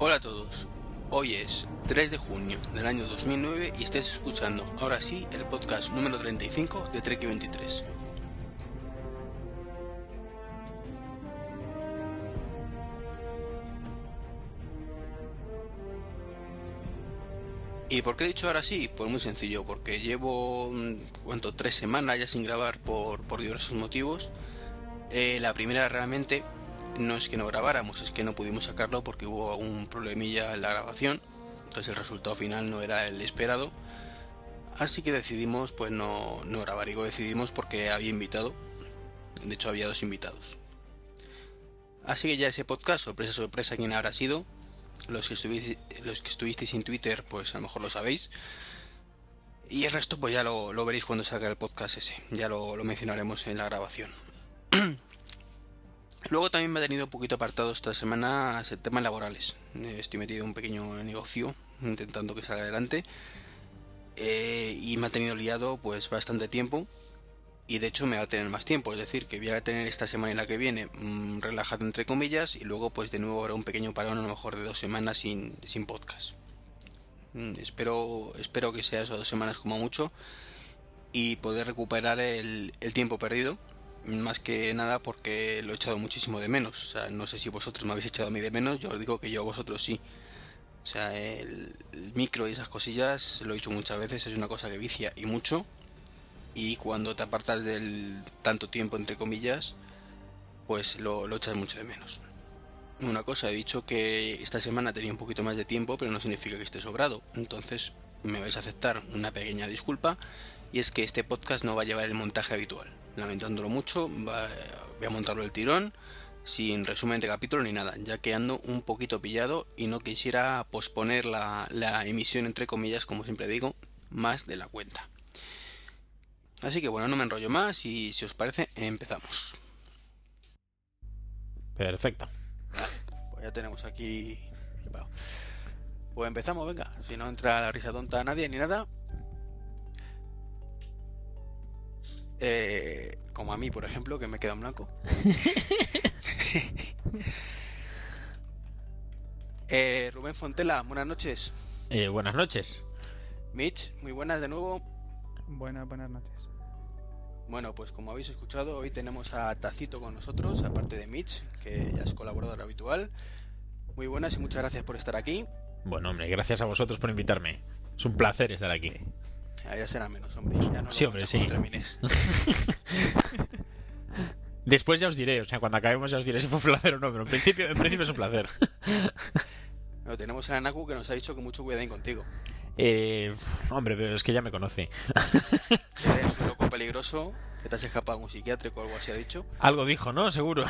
Hola a todos, hoy es 3 de junio del año 2009 y estáis escuchando ahora sí el podcast número 35 de Trek 23. ¿Y por qué he dicho ahora sí? Pues muy sencillo, porque llevo, mm, ¿cuánto? Tres semanas ya sin grabar por, por diversos motivos. Eh, la primera realmente no es que no grabáramos, es que no pudimos sacarlo porque hubo algún problemilla en la grabación. Entonces el resultado final no era el esperado. Así que decidimos pues no, no grabar. Digo decidimos porque había invitado. De hecho había dos invitados. Así que ya ese podcast, sorpresa, sorpresa, ¿quién habrá sido? Los que, estuvisteis, los que estuvisteis en Twitter, pues a lo mejor lo sabéis. Y el resto, pues ya lo, lo veréis cuando salga el podcast ese. Ya lo, lo mencionaremos en la grabación. Luego también me ha tenido un poquito apartado esta semana temas laborales. Estoy metido en un pequeño negocio intentando que salga adelante. Eh, y me ha tenido liado pues bastante tiempo. Y de hecho me va a tener más tiempo. Es decir, que voy a tener esta semana y la que viene mmm, relajado entre comillas. Y luego pues de nuevo habrá un pequeño parón a lo mejor de dos semanas sin, sin podcast. Mm, espero, espero que sea eso dos semanas como mucho. Y poder recuperar el tiempo perdido más que nada porque lo he echado muchísimo de menos. No sé si vosotros me habéis echado a mí de menos, yo os digo que yo a vosotros sí. O sea, el, el, micro y esas cosillas, lo he dicho muchas veces, es una cosa que vicia y mucho. Y cuando te apartas del tanto tiempo, entre comillas, pues lo echas mucho de menos. Una cosa, he dicho que esta semana tenía un poquito más de tiempo, pero no significa que esté sobrado. Entonces me vais a aceptar una pequeña disculpa. Y es que este podcast no va a llevar el montaje habitual lamentándolo mucho, va, voy a montarlo el tirón, sin resumen de capítulo ni nada, ya que ando un poquito pillado y no quisiera posponer la, la, emisión, entre comillas, como siempre digo, más de la cuenta. Así que bueno, no me enrollo más y si os parece, empezamos. Perfecto. Pues ya tenemos aquí. Pues empezamos, venga, si no entra la risa tonta a nadie ni nada, Eh, como a mí, por ejemplo, que me queda en blanco. eh, Rubén Fontela, buenas noches. Eh, buenas noches. Mitch, muy buenas de nuevo. Buenas, buenas noches. Bueno, pues como habéis escuchado, hoy tenemos a Tacito con nosotros, aparte de Mitch, que ya es colaborador habitual. Muy buenas y muchas gracias por estar aquí. Bueno, hombre, gracias a vosotros por invitarme. Es un placer estar aquí. Ya, ya será menos, hombre. Ya no sí, hombre, sí. Después ya os diré, o sea, cuando acabemos ya os diré si fue un placer o no, pero en principio, en principio es un placer. Bueno, tenemos a Naku que nos ha dicho que mucho cuidadín contigo. Eh, hombre, pero es que ya me conoce. Eres un loco peligroso, que te has escapado a un psiquiátrico o algo así ha dicho. Algo dijo, ¿no? Seguro.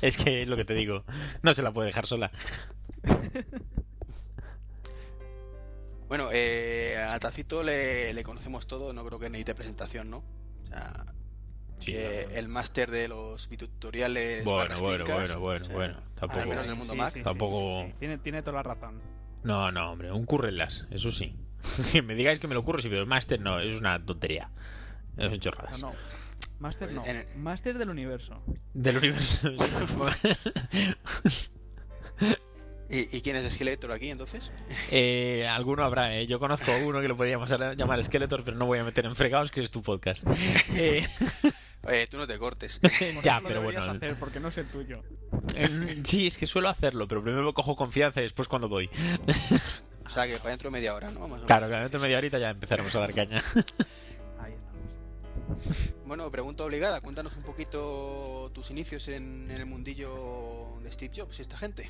es que es lo que te digo. No se la puede dejar sola. Bueno, eh, a Tacito le, le, conocemos todo, no creo que necesite presentación, ¿no? O sea, sí, no. el máster de los tutoriales. Bueno, bueno, bueno, bueno, o sea, bueno. Tampoco. Al menos en el mundo sí, Mac. sí, tampoco. sí, tiene, tiene toda la razón. No, no, hombre, un currelas, eso sí. que me digáis que me lo ocurre, sí, pero el máster no, es una tontería. Es chorradas. No, no. Máster no. En el- Máster del universo. Del universo. ¿Y, ¿Y, quién es Skeletor aquí entonces? Eh, alguno habrá, ¿eh? Yo conozco a uno que lo podríamos llamar Skeletor, pero no voy a meter en fregados, que es tu podcast. Eh... Oye, tú no te cortes. ya, pero bueno. hacer porque no es el tuyo. Eh, sí, es que suelo hacerlo, pero primero cojo confianza y después cuando doy. o sea, que para dentro de media hora, ¿no? Vamos claro, que para dentro de media horita ya empezaremos a dar caña. Ahí estamos. Bueno, pregunta obligada. Cuéntanos un poquito tus inicios en, en el mundillo de Steve Jobs y esta gente.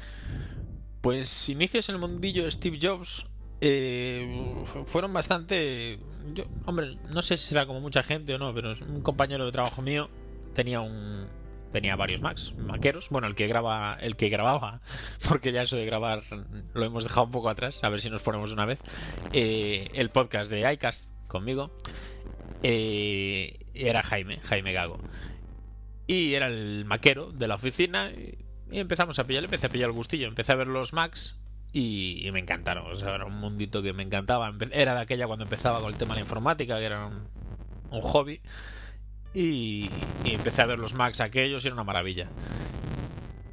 Pues inicios en el mundillo Steve Jobs eh, fueron bastante... Yo, hombre, no sé si será como mucha gente o no, pero un compañero de trabajo mío tenía un... Tenía varios Macs, maqueros. Bueno, el que graba, el que grababa, porque ya eso de grabar lo hemos dejado un poco atrás, a ver si nos ponemos una vez. Eh, el podcast de iCast conmigo eh, era Jaime, Jaime Gago. Y era el maquero de la oficina. Y empezamos a pillar, empecé a pillar el gustillo, empecé a ver los Macs y, y me encantaron. O sea, era un mundito que me encantaba. Era de aquella cuando empezaba con el tema de la informática, que era un, un hobby. Y, y, empecé a ver los Macs aquellos y era una maravilla.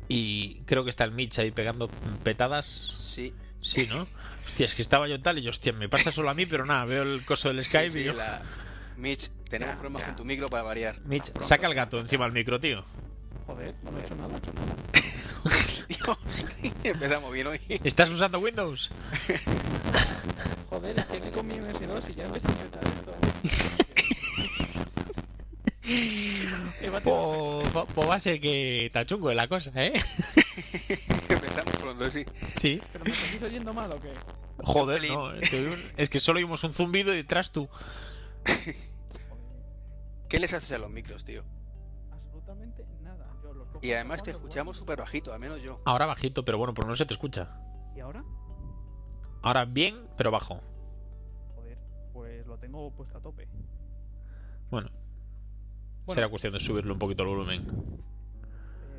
Y creo que está el Mitch ahí pegando petadas. Sí. Sí, ¿no? Hostia, es que estaba yo tal y yo, hostia, me pasa solo a mí, pero nada, veo el coso del Skype Sí, y sí, yo... la- Mitch, tenemos Ya, problemas ya. con tu micro para variar. Mitch, saca el gato encima del micro, tío. Joder, no he hecho nada. Dios, empezamos bien hoy. ¿Estás usando Windows? Joder, es que me con mi MS2 y ya no. He batido- Pues po va a ser que está chungo la cosa, ¿eh? empezamos pronto, sí. Sí. ¿Pero me seguís oyendo mal o qué? Joder, no. Es que, es que solo oímos un zumbido y detrás tú. ¿Qué les haces a los micros, tío? Y además te escuchamos súper bajito, al menos yo. Ahora bajito, pero bueno, por lo menos se te escucha. ¿Y ahora? Ahora bien, pero bajo. Joder, pues lo tengo puesto a tope. Bueno, Bueno. será cuestión de subirle un poquito el volumen.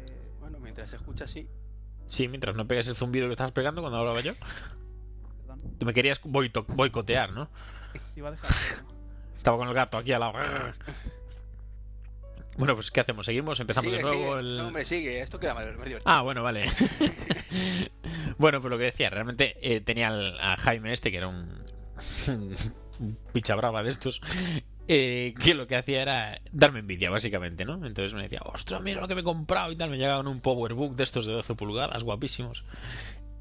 Eh, Bueno, mientras se escucha así. Sí, mientras no pegues el zumbido que estabas pegando cuando hablaba yo. perdón. Tú me querías boicotear, ¿no? Iba a dejar. Estaba con el gato aquí al lado. Bueno, pues ¿qué hacemos? ¿Seguimos? ¿Empezamos sigue, de nuevo? sigue. el- No, hombre, sigue. Esto queda más más divertido. Ah, bueno, vale. bueno, pues lo que decía, realmente eh, tenía al- a Jaime este, que era un, un picha brava de estos, eh, que lo que hacía era darme envidia, básicamente, ¿no? Entonces me decía, ostras, mira lo que me he comprado y tal. Me llegaban un Powerbook de estos de 12 pulgadas, guapísimos.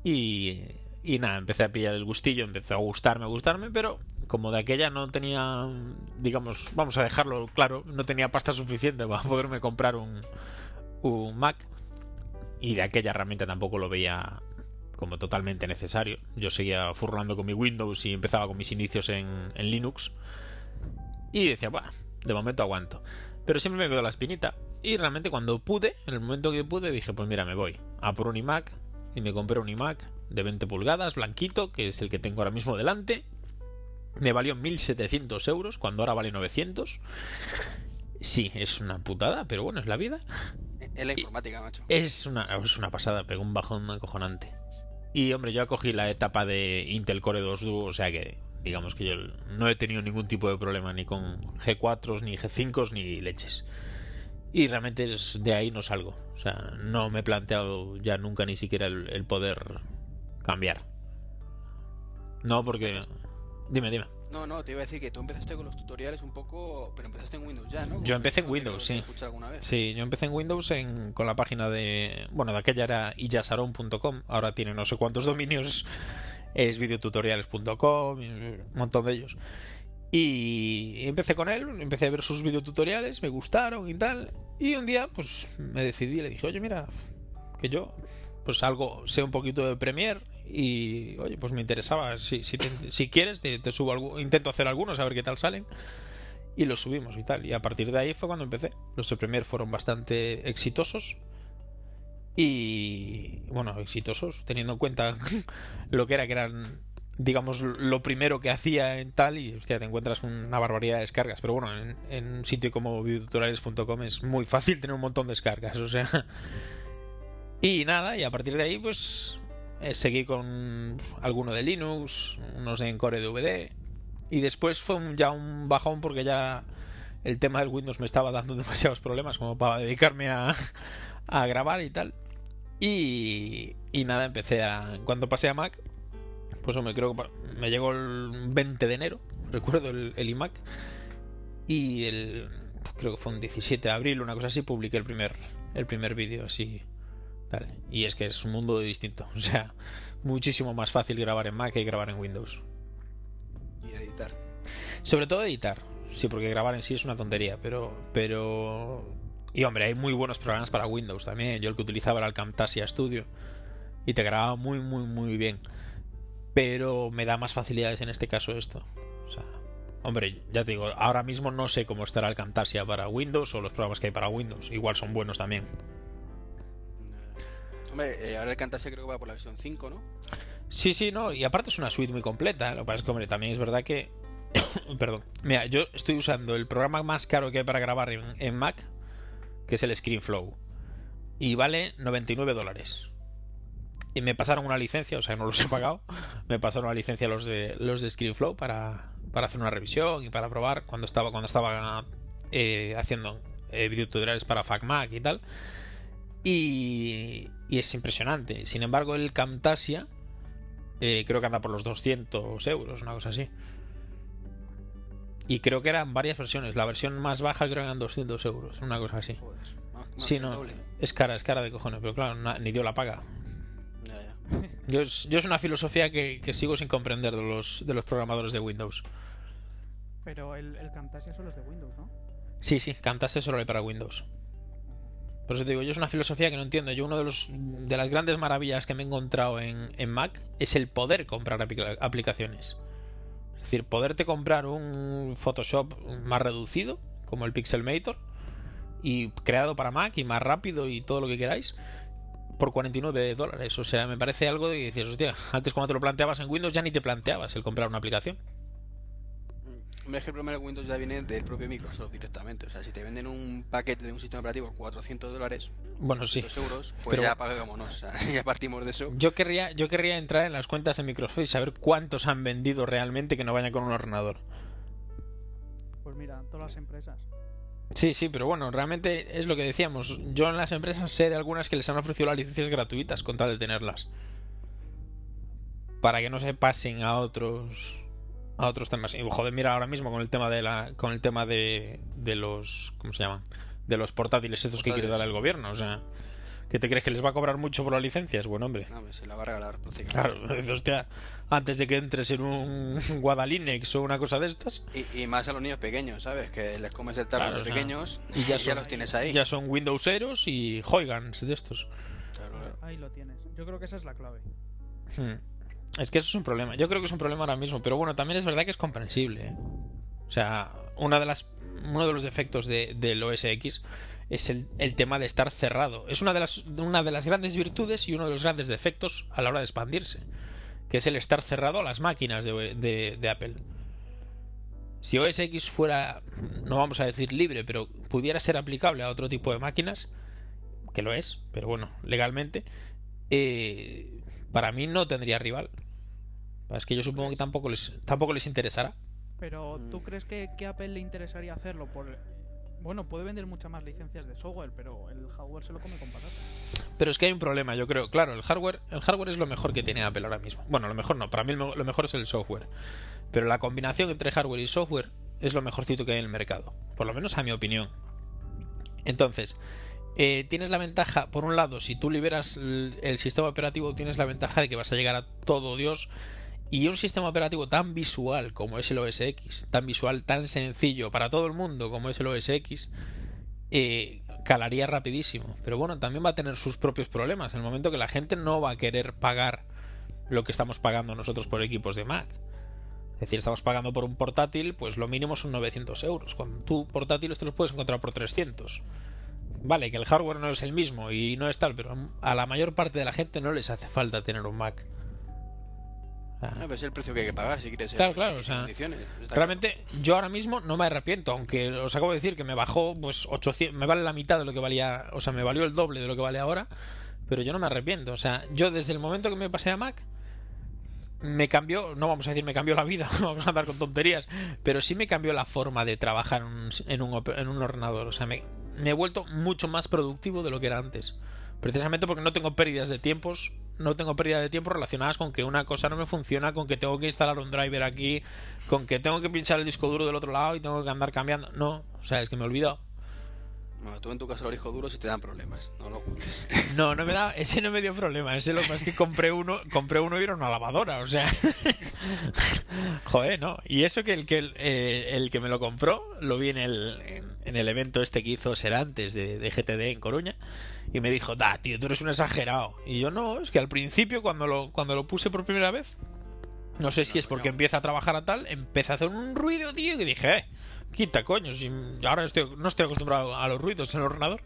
Y, y nada, empecé a pillar el gustillo, empezó a gustarme, a gustarme, pero como de aquella no tenía, digamos, vamos a dejarlo claro, no tenía pasta suficiente para poderme comprar un, un Mac y de aquella herramienta tampoco lo veía como totalmente necesario. Yo seguía furlando con mi Windows y empezaba con mis inicios en, en Linux y decía, bah, de momento aguanto. Pero siempre me quedó la espinita y realmente cuando pude, en el momento que pude, dije, pues mira, me voy a por un iMac y me compré un iMac de 20 pulgadas, blanquito, que es el que tengo ahora mismo delante. Me valió 1700 euros, cuando ahora vale 900. Sí, es una putada, pero bueno, es la vida. Es la informática, macho. Es una, es una pasada, pegó un bajón acojonante. Y hombre, yo cogí la etapa de Intel Core 2 Duo, o sea que digamos que yo no he tenido ningún tipo de problema ni con G4s, ni G5s, ni leches. Y realmente es, de ahí no salgo. O sea, no me he planteado ya nunca ni siquiera el, el poder cambiar. No, porque... Dime, dime. No, no, te iba a decir que tú empezaste con los tutoriales un poco, pero empezaste en Windows ya, ¿no? Yo empecé en Windows, sí. Sí, yo empecé en Windows en- con la página de... Bueno, de aquella era iyasaron.com, ahora tiene no sé cuántos dominios, es videotutoriales.com, un montón de ellos. Y empecé con él, empecé a ver sus videotutoriales, me gustaron y tal. Y un día, pues me decidí, le dije, oye, mira, que yo, pues algo, sé un poquito de Premiere y, oye, pues me interesaba. Si, si, quieres, te, subo intento hacer algunos, a ver qué tal salen. Y los subimos y tal. Y a partir de ahí fue cuando empecé. Los de Premiere fueron bastante exitosos. Y bueno, exitosos, teniendo en cuenta lo que era, que eran, digamos, lo primero que hacía en tal. Y hostia, te encuentras una barbaridad de descargas. Pero bueno, en, en un sitio como videotutoriales.com es muy fácil tener un montón de descargas. O sea. Y nada, y a partir de ahí, pues eh, seguí con alguno de Linux, unos en Core DVD. Y después fue un- ya un bajón porque ya el tema del Windows me estaba dando demasiados problemas como para dedicarme a, a grabar y tal. Y, y nada, empecé a... Cuando pasé a Mac, pues hombre, creo que me llegó el 20 de enero, recuerdo el, el iMac. Y el... Creo que fue un 17 de abril, una cosa así, publiqué el primer, el primer vídeo así. Tal. Y es que es un mundo distinto. O sea, muchísimo más fácil grabar en Mac que grabar en Windows. Y editar. Sobre todo editar. Sí, porque grabar en sí es una tontería, pero. pero. Y hombre, hay muy buenos programas para Windows también. Yo el que utilizaba era el Camtasia Studio. Y te grababa muy, muy, muy bien. Pero me da más facilidades en este caso esto. O sea. Hombre, ya te digo, ahora mismo no sé cómo estará el Camtasia para Windows o los programas que hay para Windows. Igual son buenos también. Hombre, eh, ahora el Camtasia creo que va por la versión 5, ¿no? Sí, sí, no, y aparte es una suite muy completa. Lo que pasa es que, hombre, también es verdad que. Perdón. Mira, yo estoy usando el programa más caro que hay para grabar en, en Mac, que es el ScreenFlow. Y vale 99 dólares. Y me pasaron una licencia, o sea, no los he pagado. Me pasaron una licencia los de los de ScreenFlow para, para hacer una revisión y para probar cuando estaba cuando estaba eh, haciendo eh, videotutoriales para FacMac y tal. Y, y es impresionante. Sin embargo, el Camtasia eh, creo que anda por los 200 euros, una cosa así. Y creo que eran varias versiones. La versión más baja creo que eran 200 euros, una cosa así. Joder, más- más Sí, que no. doble. Es cara, es cara de cojones, pero claro, na- ni dio la paga. Ya, ya. Yo es, yo es una filosofía que, que sigo sin comprender de los, de los programadores de Windows. Pero el, el Camtasia solo es de Windows, ¿no? Sí, sí, Camtasia solo hay para Windows. Por eso te digo, yo es una filosofía que no entiendo. Yo uno de los de las grandes maravillas que me he encontrado en, en Mac es el poder comprar apli- aplicaciones. Es decir, poderte comprar un Photoshop más reducido, como el Pixelmator, y creado para Mac y más rápido y todo lo que queráis, por 49 dólares. O sea, me parece algo de que dices, hostia, antes cuando te lo planteabas en Windows ya ni te planteabas el comprar una aplicación. Hombre, es que el problema de Windows ya viene del propio Microsoft directamente. O sea, si te venden un paquete de un sistema operativo por 400 dólares, Bueno, sí. 2 euros, pues Pero- ya pagámonos. O sea, ya partimos de eso. Yo querría, yo querría entrar en las cuentas de Microsoft y saber cuántos han vendido realmente que no vayan con un ordenador. Pues mira, todas las empresas. Sí, sí, pero bueno, realmente es lo que decíamos. Yo en las empresas sé de algunas que les han ofrecido las licencias gratuitas con tal de tenerlas. Para que no se pasen a otros a otros temas. Y joder, mira ahora mismo con el tema de la con el tema de de los ¿cómo se llaman? De los portátiles estos que quiere dar el gobierno, o sea, ¿qué te crees que les va a cobrar mucho por las licencias? Bueno, hombre. No, se la va a regalar prácticamente. Claro, hostia, antes de que entres en un Guadalinex o una cosa de estas, Y, y más a los niños pequeños, ¿sabes? Que les comes el tarro Claro, a los o sea, pequeños y y ya ya, los tienes ahí. ya son Windowseros y Hoygans de estos. Claro, claro. Ahí lo tienes. Yo creo que esa es la clave. Hmm. Es que eso es un problema. Yo creo que es un problema ahora mismo, pero bueno, también es verdad que es comprensible. ¿eh? O sea, una de las, uno de los defectos de, del OS X es el, el tema de estar cerrado. Es una de, las, una de las grandes virtudes y uno de los grandes defectos a la hora de expandirse, que es el estar cerrado a las máquinas de, de- Apple. Si OS X fuera, no vamos a decir libre, pero pudiera ser aplicable a otro tipo de máquinas, que lo es, pero bueno, legalmente, eh, para mí no tendría rival. Es que yo supongo que tampoco les, tampoco les interesará. Pero ¿tú Mm. crees que, que a Apple le interesaría hacerlo? Por... Bueno, puede vender muchas más licencias de software, pero el hardware se lo come con patatas. Pero es que hay un problema, yo creo. Claro, el hardware, el hardware es lo mejor que tiene Apple ahora mismo. Bueno, lo mejor no, para mí lo mejor es el software. Pero la combinación entre hardware y software es lo mejorcito que hay en el mercado. Por lo menos a mi opinión. Entonces, eh, tienes la ventaja, por un lado, si tú liberas el, el sistema operativo, tienes la ventaja de que vas a llegar a todo Dios. Y un sistema operativo tan visual como es el OS X, tan visual, tan sencillo para todo el mundo como es el OS X, eh, calaría rapidísimo. Pero bueno, también va a tener sus propios problemas. En el momento que la gente no va a querer pagar lo que estamos pagando nosotros por equipos de Mac. Es decir, estamos pagando por un portátil, pues lo mínimo son 900 euros. Cuando tú portátiles te los puedes encontrar por 300. Vale, que el hardware no es el mismo y no es tal, pero a la mayor parte de la gente no les hace falta tener un Mac. Ah, pero es el precio que hay que pagar si quieres Claro, si claro, quieres o sea, condiciones. Está Realmente, yo ahora mismo no me arrepiento, aunque os acabo de decir que me bajó, pues 800, me vale la mitad de lo que valía, o sea, me valió el doble de lo que vale ahora, pero yo no me arrepiento. O sea, yo desde el momento que me pasé a Mac, me cambió, no vamos a decir me cambió la vida, vamos a andar con tonterías, pero sí me cambió la forma de trabajar en un, en un, op- en un ordenador. O sea, me, me he vuelto mucho más productivo de lo que era antes. Precisamente porque no tengo pérdidas de tiempos, no tengo pérdida de tiempo relacionadas con que una cosa no me funciona, con que tengo que instalar un driver aquí, con que tengo que pinchar el disco duro del otro lado y tengo que andar cambiando. No, o sea, es que me he olvidado. Bueno, tú en tu caso discos duros y te dan problemas, no lo ocultes. No, no me da, ese no me dio problema, ese lo es que compré uno, compré uno y era una lavadora, o sea. Joder, no. Y eso que el que el, eh, el que me lo compró lo vi en el, en, en el evento este que hizo Serantes de, de GTD en Coruña y me dijo, da, tío, tú eres un exagerado. Y yo no, es que al principio cuando lo, cuando lo puse por primera vez, no sé si es porque empieza a trabajar a tal, empecé a hacer un ruido, tío, que dije, eh, quita coño, si ahora estoy, no estoy acostumbrado a los ruidos en el ordenador.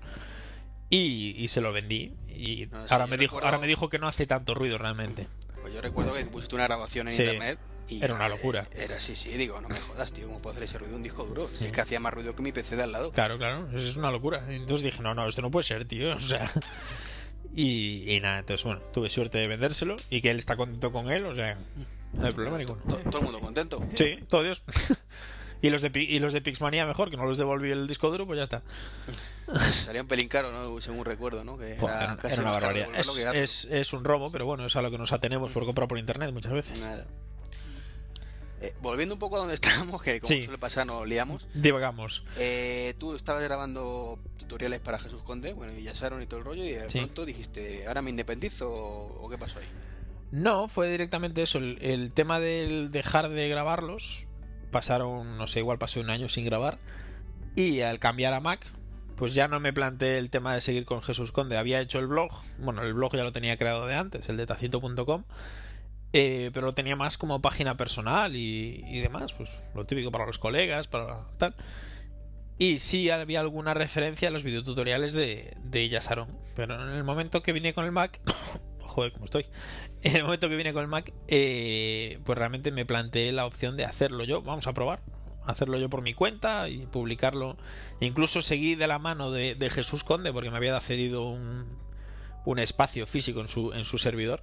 Y, y se lo vendí. Y No, sí, ahora, me dijo, recuerdo- ahora me dijo que no hace tanto ruido realmente. Pues yo recuerdo que pusiste una grabación en Sí, internet y era una locura. Era así, sí, digo, no me jodas, tío, ¿cómo puedo hacer ese ruido un disco duro? Si es que hacía más ruido que mi PC de al lado. Claro, claro, es una locura. Entonces dije, no, no, esto no puede ser, tío. O sea. Y, y nada, entonces bueno, tuve suerte de vendérselo y que él está contento con él, o sea, no hay problema ninguno. To- todo el mundo contento. Sí, todo Dios. Y los de y los de Pixmania mejor, que no los devolví el disco duro, pues ya está. Salía un pelín caro, ¿no? Según recuerdo, ¿no? Que Buah, era, casi era una barbaridad. Es, es, es un robo, pero bueno, es a lo que nos atenemos por comprar por internet muchas veces. Nada. Eh, volviendo un poco a donde estábamos, que como Sí. suele pasar nos liamos. Divagamos. Eh, tú estabas grabando tutoriales para Jesús Conde, bueno, y ya Sharon y todo el rollo, y de Sí. pronto dijiste, ¿ahora me independizo o, o qué pasó ahí? No, fue directamente eso. El, el tema del dejar de grabarlos. Pasaron, no sé, igual pasó un año sin grabar. Y al cambiar a Mac, pues ya no me planteé el tema de seguir con Jesús Conde. Había hecho el blog. Bueno, el blog ya lo tenía creado de antes, el de tacito.com. eh, pero lo tenía más como página personal y, demás. Pues lo típico para los colegas, para tal. Y sí había alguna referencia a los videotutoriales de, de. Pero en el momento que vine con el Mac. Joder, cómo estoy. En el momento que vine con el Mac, eh, pues realmente me planteé la opción de hacerlo yo. Vamos a probar. Hacerlo yo por mi cuenta y publicarlo. Incluso seguí de la mano de, Jesús Conde porque me había cedido un, un espacio físico en su, en su servidor.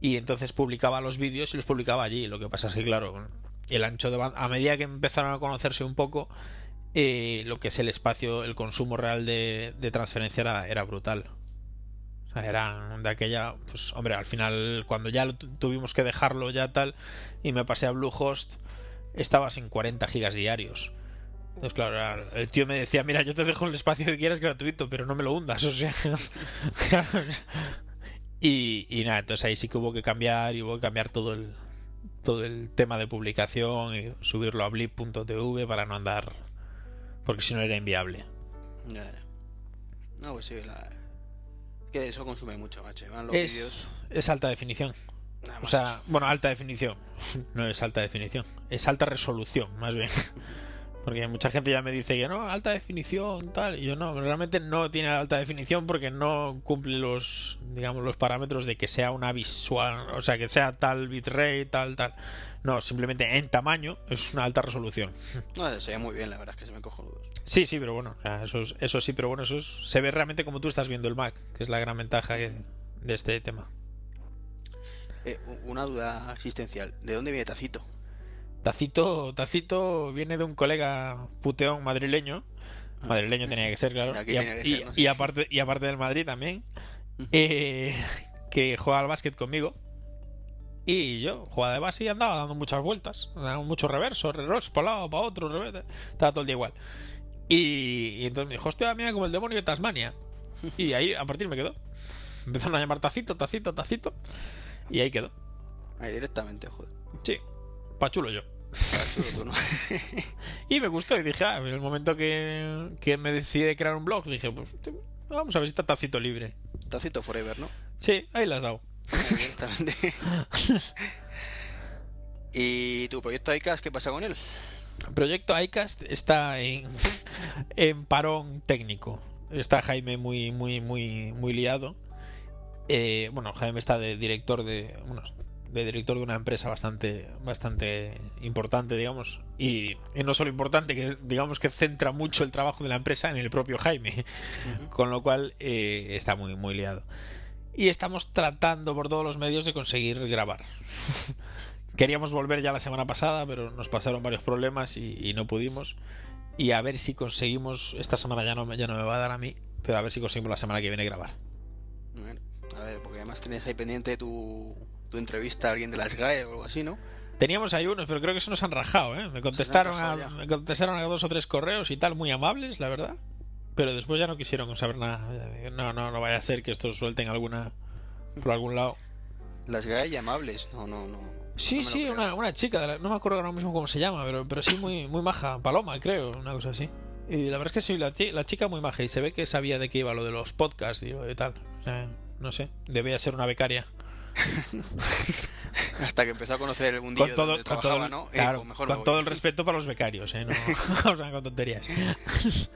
Y entonces publicaba los vídeos y los publicaba allí. Lo que pasa es que, claro, el ancho de banda, a medida que empezaron a conocerse un poco, eh, lo que es el espacio, el consumo real de, de transferencia era, era brutal. Sea, era de aquella, pues hombre, al final cuando ya tuvimos que dejarlo ya tal y me pasé a Bluehost, estaba sin 40 gigas diarios. Entonces, claro, el tío me decía, mira, yo te dejo el espacio que quieras gratuito, pero no me lo hundas, o sea... y, y nada, entonces ahí sí que hubo que cambiar y hubo que cambiar todo el todo el tema de publicación y subirlo a blip.tv para no andar porque si no era inviable. No, pues sí, la... que eso consume mucho, macho. Los. Es, es alta definición. nada O sea, bueno, alta definición. No es alta definición. Es alta resolución, más bien. Porque mucha gente ya me dice que no, alta definición, tal. Y yo no, realmente no tiene alta definición porque no cumple los, digamos, los parámetros de que sea una visual, o sea, que sea tal bitrate, tal, tal. No, simplemente en tamaño es una alta resolución. No, se ve muy bien, la verdad, es que se me cojonudos. Sí, sí, pero bueno, o sea, eso, es- eso sí, pero bueno, eso es- se ve realmente como tú estás viendo el Mac, que es la gran ventaja que- de este tema. Eh, una duda existencial. ¿De dónde viene Tacito? Tacito, Tacito viene de un colega puteón madrileño. Madrileño tenía que ser, claro. Y, a- tenía que y- ser, ¿no? y aparte, y aparte del Madrid también. eh, que juega al básquet conmigo. Y yo jugaba de base y andaba dando muchas vueltas. Daba mucho reverso, reverso, para un lado, para otro, revés. Estaba todo el día igual. Y, y entonces me dijo, hostia, mira como el demonio de Tasmania. Y ahí a partir me quedó. Empezaron a llamar Tacito, Tacito, Tacito. Y ahí quedó. Ahí directamente, joder. Sí, pachulo yo. Ah, chulo tú, ¿no? Y me gustó y dije, ah, en el momento que, que me decidí crear un blog, dije, pues vamos a ver si está tacito libre. Tacito Forever, ¿no? Sí, ahí la has dado. Ahí directamente. ¿Y tu proyecto ICAS qué pasa con él? Proyecto iCast está en, en parón técnico. Está Jaime muy, muy, muy, muy liado. Eh, bueno, Jaime está de director de. Bueno, de director de una empresa bastante, bastante importante, digamos. Y, y no solo importante, que digamos que centra mucho el trabajo de la empresa en el propio Jaime. Con lo cual eh, está muy, muy liado. Y estamos tratando por todos los medios de conseguir grabar. Queríamos volver ya la semana pasada, pero nos pasaron varios problemas y, y no pudimos. Y a ver si conseguimos. Esta semana ya no, me- ya no me va a dar a mí, pero a ver si conseguimos la semana que viene grabar. Bueno, a ver, porque además tenías ahí pendiente tu, tu entrevista a alguien de las GAE o algo así, ¿no? Teníamos ahí unos, pero creo que se nos han rajado, ¿eh? Me contestaron, a, me contestaron a dos o tres correos y tal, muy amables, la verdad. Pero después ya no quisieron saber nada. No, no, no vaya a ser que estos suelten alguna por algún lado. Las GAE llamables. No, no, no. Sí, no sí, una, una chica, de la- no me acuerdo ahora mismo cómo se llama, pero, pero sí muy, muy maja, Paloma, creo, una cosa así. Y la verdad es que sí, la, la chica muy maja y se ve que sabía de qué iba lo de los podcasts y de tal. O sea, no sé, debía ser una becaria. Hasta que empezó a conocer el mundillo Con todo, donde con trabajaba, todo, el- ¿no? Mejor con todo el respeto para los becarios, ¿eh? No, con tonterías.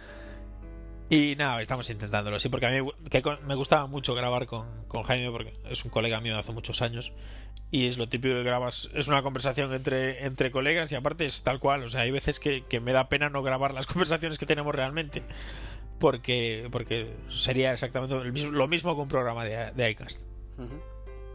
Y nada, estamos intentándolo, sí, porque a mí que me gustaba mucho grabar con, con Jaime, porque es un colega mío de hace muchos años, y es lo típico que grabas, es una conversación entre, entre colegas, y aparte es tal cual, o sea, hay veces que, que me da pena no grabar las conversaciones que tenemos realmente, porque, porque sería exactamente el mismo- lo mismo que un programa de, de iCast. Ujú.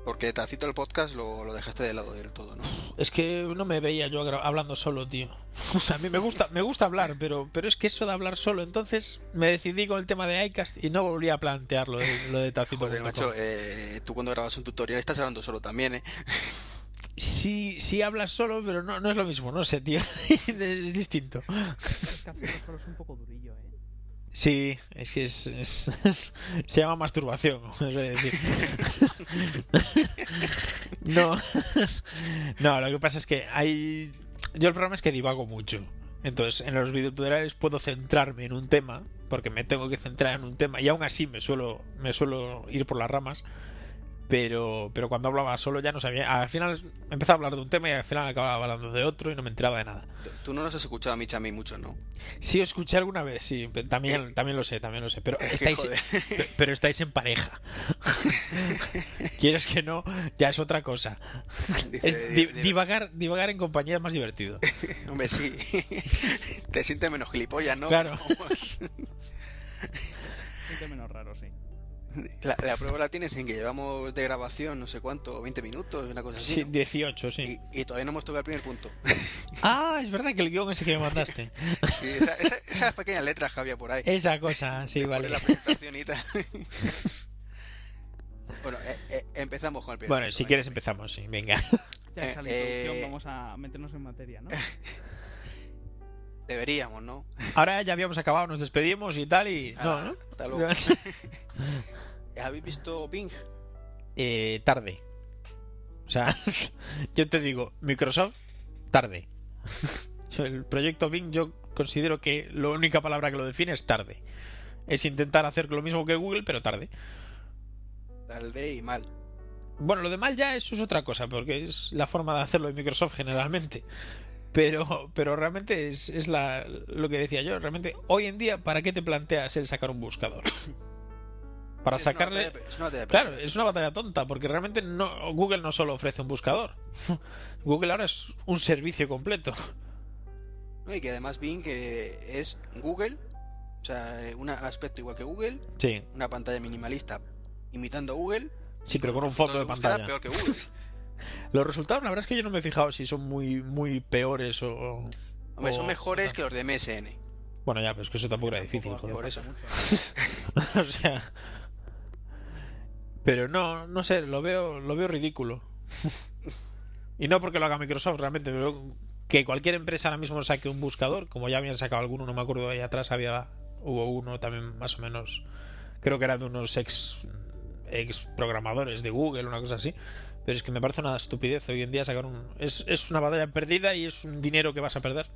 Porque Tacito el podcast lo, lo dejaste de lado del todo, ¿no? Es que no me veía yo hablando solo, tío. O sea, a mí me gusta, me gusta hablar, pero, pero es que eso de hablar solo, entonces me decidí con el tema de iCast y no volví a plantear lo de, lo de Tacito. Joder, macho, eh, tú cuando grabas un tutorial estás hablando solo también, ¿eh? Sí, sí hablas solo, pero no, no es lo mismo, no sé, tío. es distinto. Es que hacerlo solo es un poco durillo, ¿eh? Sí, es que es, es- se llama masturbación, a decir. no, no, lo que pasa es que hay, yo el problema es que divago mucho. Entonces, en los videotutoriales puedo centrarme en un tema, porque me tengo que centrar en un tema, y aún así me suelo, me suelo ir por las ramas. Pero, pero cuando hablaba solo ya no sabía. Al final empezaba a hablar de un tema y al final acababa hablando de otro y no me enteraba de nada. Tú- no nos has escuchado a Micha a mí mucho, ¿no? Sí, os escuché alguna vez, sí, pero también, también lo sé, también lo sé. Pero estáis, pero estáis en pareja. Quieres que no, ya es otra cosa. Dice, Es di- di- di- divagar, divagar en compañía es más divertido. Hombre, sí. Te sientes menos gilipollas, ¿no? Claro. Siente menos raro, sí. La, la prueba la tienes en que llevamos de grabación no sé cuánto, 20 minutos, una cosa así. Sí, ¿no? 18, sí. Y, y todavía no hemos tocado el primer punto. Ah, es verdad que el guion ese que me mandaste. Sí, esa- esa- esas pequeñas letras que había por ahí. Esa cosa, sí, vale. la presentación y tal. bueno, eh, eh, empezamos con el primer Bueno, punto, si venga. quieres empezamos, sí, venga. Ya esa la Eh, introducción, eh, vamos a meternos en materia, ¿no? Deberíamos, ¿no? Ahora ya habíamos acabado, nos despedimos y tal y... No, Ah, ¿no? luego. ¿Habéis visto Bing? eh, tarde. O sea, yo te digo, Microsoft, tarde. El proyecto Bing yo considero que la única palabra que lo define es tarde. Es intentar hacer lo mismo que Google, pero tarde. Tarde y mal. Bueno, lo de mal ya eso es otra cosa, porque es la forma de hacerlo de Microsoft generalmente. Pero, pero realmente es, es la, lo que decía yo. Realmente, hoy en día, ¿para qué te planteas el sacar un buscador? Para es sacarle... es una Claro, es una batalla tonta, porque realmente no, Google no solo ofrece un buscador. Google ahora es un servicio completo. No, Y que además Bing eh, es Google, o sea, un aspecto igual que Google, Sí, una pantalla minimalista imitando a Google. sí, pero con un fondo de pantalla. peor que Google. Los resultados, la verdad es que yo no me he fijado si son muy, muy peores o. Hombre, o- son mejores que los de MSN. Bueno, ya, pero es que eso tampoco era difícil, joder. Por eso. o sea. Pero no, no sé, lo veo, lo veo ridículo. y no porque lo haga Microsoft, realmente, pero que cualquier empresa ahora mismo saque un buscador, como ya habían sacado alguno, no me acuerdo, ahí atrás había, hubo uno también más o menos, creo que era de unos ex, ex programadores de Google, una cosa así. Pero es que me parece una estupidez hoy en día sacar un... Es, es una batalla perdida y es un dinero que vas a perder.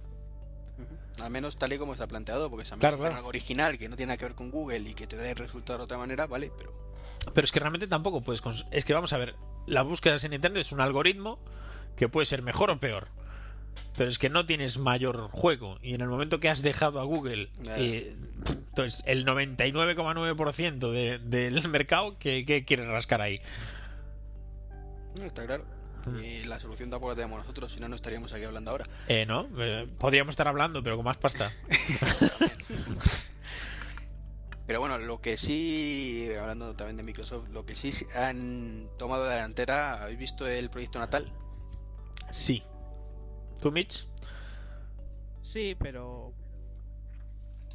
Al menos tal y como está planteado, porque si a mí Claro, algo original que no tiene nada que ver con Google y que te dé el resultado de otra manera, vale, pero Pero es que realmente tampoco puedes... cons- Es que vamos a ver, la búsqueda en Internet es un algoritmo que puede ser mejor o peor. Pero es que no tienes mayor juego. Y en el momento que has dejado a Google, eh, entonces el 99,9% de- del mercado, ¿qué, qué quieres rascar ahí? No, está claro. Mm. Y la solución tampoco la tenemos nosotros, si no, no estaríamos aquí hablando ahora. Eh, ¿no? Eh, podríamos estar hablando, pero con más pasta. Pero bueno, lo que sí, hablando también de Microsoft, lo que sí han tomado de delantera, ¿habéis visto el proyecto Natal? Sí. ¿Tú, Mitch? Sí, pero.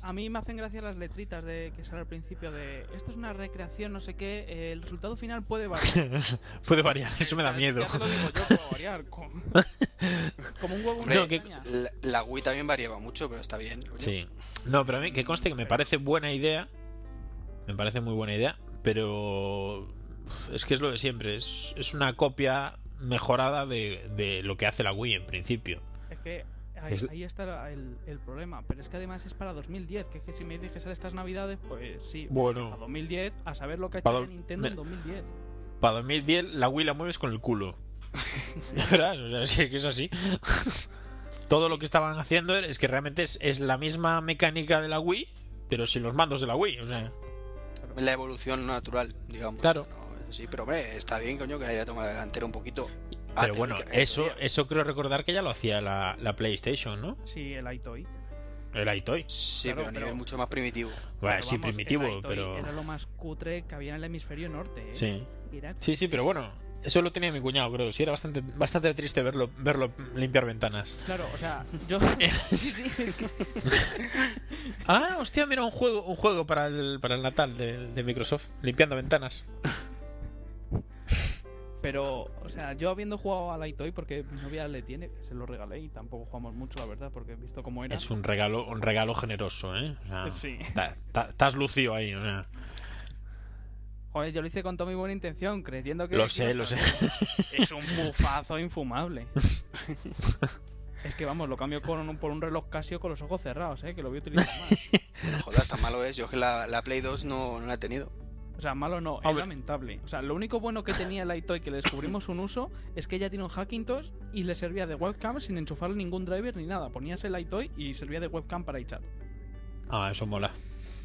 A mí me hacen gracia las letritas de que sale al principio de. Esto es una recreación, no sé qué. eh, el resultado final puede variar. Puede variar, eso me da miedo. Ya te lo digo yo, puede variar. Como, como un huevo una que-. La, la Wii también variaba mucho, pero está bien. Sí. No, pero a mí que conste que me parece buena idea. Me parece muy buena idea. Pero es que es lo de siempre. Es, es una copia mejorada de, de lo que hace la Wii en principio. Es que ahí, Es- ahí está el, el problema. Pero es que además es para 2010. Que es que si me dices que sale estas navidades, pues sí. A Bueno, 2010, a saber lo que ha hecho do- Nintendo en 2010. para 2010 la Wii la mueves con el culo. ¿Ya verás? O sea, es que, que es así. Todo lo que estaban haciendo es que realmente es, es la misma mecánica de la Wii, pero sin los mandos de la Wii. O sea, La evolución natural, digamos. Claro. No, sí, pero hombre, está bien, coño, que haya tomado la delantera un poquito. Ah, pero bueno, teóricamente, eso, eso creo recordar que ya lo hacía la, la PlayStation, ¿no? Sí, el iToy. El iToy. Sí, claro, pero a nivel pero- mucho más primitivo. Bueno, Pero sí, vamos, primitivo, pero. Era lo más cutre que había en el hemisferio norte. ¿eh? Sí. Era- Sí, sí, pero bueno. Eso lo tenía mi cuñado, creo. Sí, era bastante, bastante triste verlo, verlo limpiar ventanas. Claro, o sea, yo. sí, sí, es que- Ah, hostia, mira, un juego, un juego para el, para el Natal de, de Microsoft, limpiando ventanas. Pero, o sea, yo habiendo jugado a Light Toy, porque mi novia le tiene, se lo regalé y tampoco jugamos mucho, la verdad, porque he visto cómo era. Es un regalo, un regalo generoso, ¿eh? O sea, Sí. Estás lucido ahí, o sea. Joder, yo lo hice con toda mi buena intención, creyendo que. Lo sé, lo sé. Es un bufazo infumable. es que vamos, lo cambio con un- por un reloj Casio con los ojos cerrados, ¿eh? Que lo voy a utilizar más. Joder, tan malo es. Yo que la, la Play 2 no, no la he tenido. O sea, malo no, es lamentable. O sea, lo único bueno que tenía el iToy que le descubrimos un uso es que ella tiene un Hackintosh y le servía de webcam sin enchufarle ningún driver ni nada. Ponías el iToy y servía de webcam para iChat. Ah, eso mola.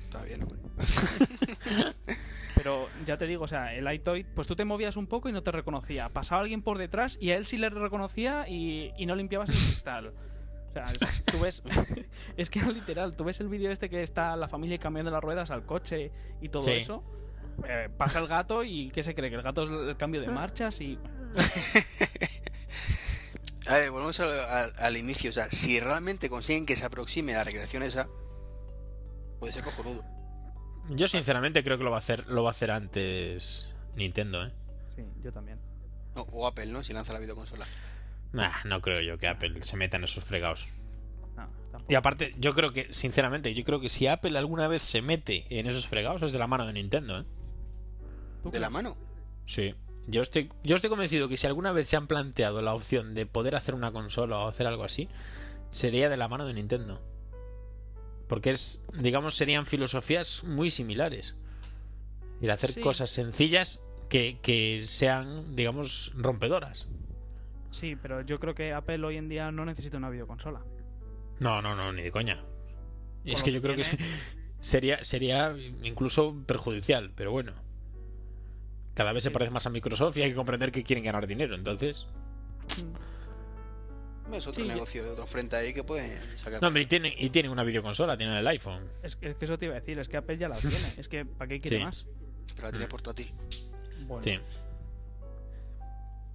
Está bien, hombre. Pero ya te digo, o sea, el iToy, pues tú te movías un poco y no te reconocía. Pasaba alguien por detrás y a él sí le reconocía y, y no limpiabas el cristal. O sea, tú ves. es que era literal. Tú ves el vídeo este que está la familia cambiando las ruedas al coche y todo Sí. eso. Eh, pasa el gato y ¿qué se cree? Que el gato es el cambio de marchas y. A ver, volvemos al, al- al inicio. O sea, si realmente consiguen que se aproxime a la recreación esa, puede ser cojonudo. Yo sinceramente creo que lo va a hacer, lo va a hacer antes Nintendo, ¿eh? Sí, yo también. No, o Apple, ¿no? Si lanza la videoconsola. Ah, no creo yo que Apple se meta en esos fregados. No. Y aparte, yo creo que, sinceramente, yo creo que si Apple alguna vez se mete en esos fregados es de la mano de Nintendo, ¿eh? ¿Tú ¿De la mano? Sí. Yo estoy, yo estoy convencido que si alguna vez se han planteado la opción de poder hacer una consola o hacer algo así, sería de la mano de Nintendo. Porque es, digamos, serían filosofías muy similares. Y hacer Sí. cosas sencillas que, que sean, digamos, rompedoras. Sí, pero yo creo que Apple hoy en día no necesita una videoconsola. No, no, no, ni de coña. Con es que que yo creo que sería, sería incluso perjudicial, pero bueno. Cada vez se parece más a Microsoft y hay que comprender que quieren ganar dinero. Entonces, Es otro Sí, negocio de otro frente ahí que pueden sacar. no, hombre, y tienen, y tienen una videoconsola, tienen el iPhone. Es, que- es que eso te iba a decir, es que Apple ya la tiene. Es que, ¿para qué quiere Sí. más? Pero la tiene portátil. Bueno, Sí.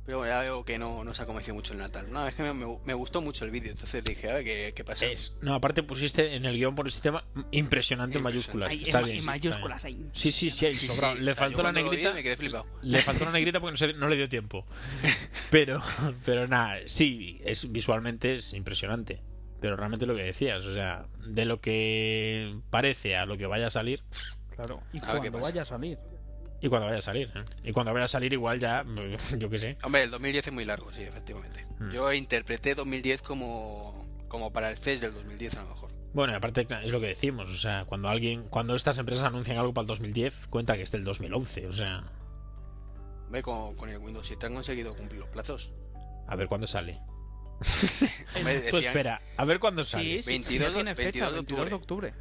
Pero bueno, era algo que no, no se ha convencido mucho el Natal. No, es que me, me- me gustó mucho el vídeo, entonces dije, a ver qué, qué pasa. Es. No, aparte pusiste en el guion por el sistema impresionante en mayúsculas. Ahí, Está en, bien, en sí, mayúsculas está ahí. bien. Sí, sí, sí, ahí Sí, sobrado. sí, Le faltó la vi negrita. Me quedé flipado. Le faltó la negrita porque no, se- no le dio tiempo. Pero, pero nada, sí, es, visualmente es impresionante. Pero realmente lo que decías, o sea, de lo que parece a lo que vaya a salir, Claro. Y A cuando vaya a salir. Y cuando vaya a salir. ¿eh? Y cuando vaya a salir, igual ya, yo qué sé. Hombre, el 2010 es muy largo, sí, efectivamente. Hmm. Yo interpreté 2010 como, como para el CES del 2010 a lo mejor. Bueno, y aparte es lo que decimos, o sea, cuando alguien, cuando estas empresas anuncian algo para el 2010, cuenta que es del 2011, o sea, Hombre, con, con el Windows 7 han conseguido cumplir los plazos. a ver cuándo sale. Hombre, Tú espera, a ver cuándo Sí, sale. sí, 22 ya tiene fecha, 22 de 22 de octubre.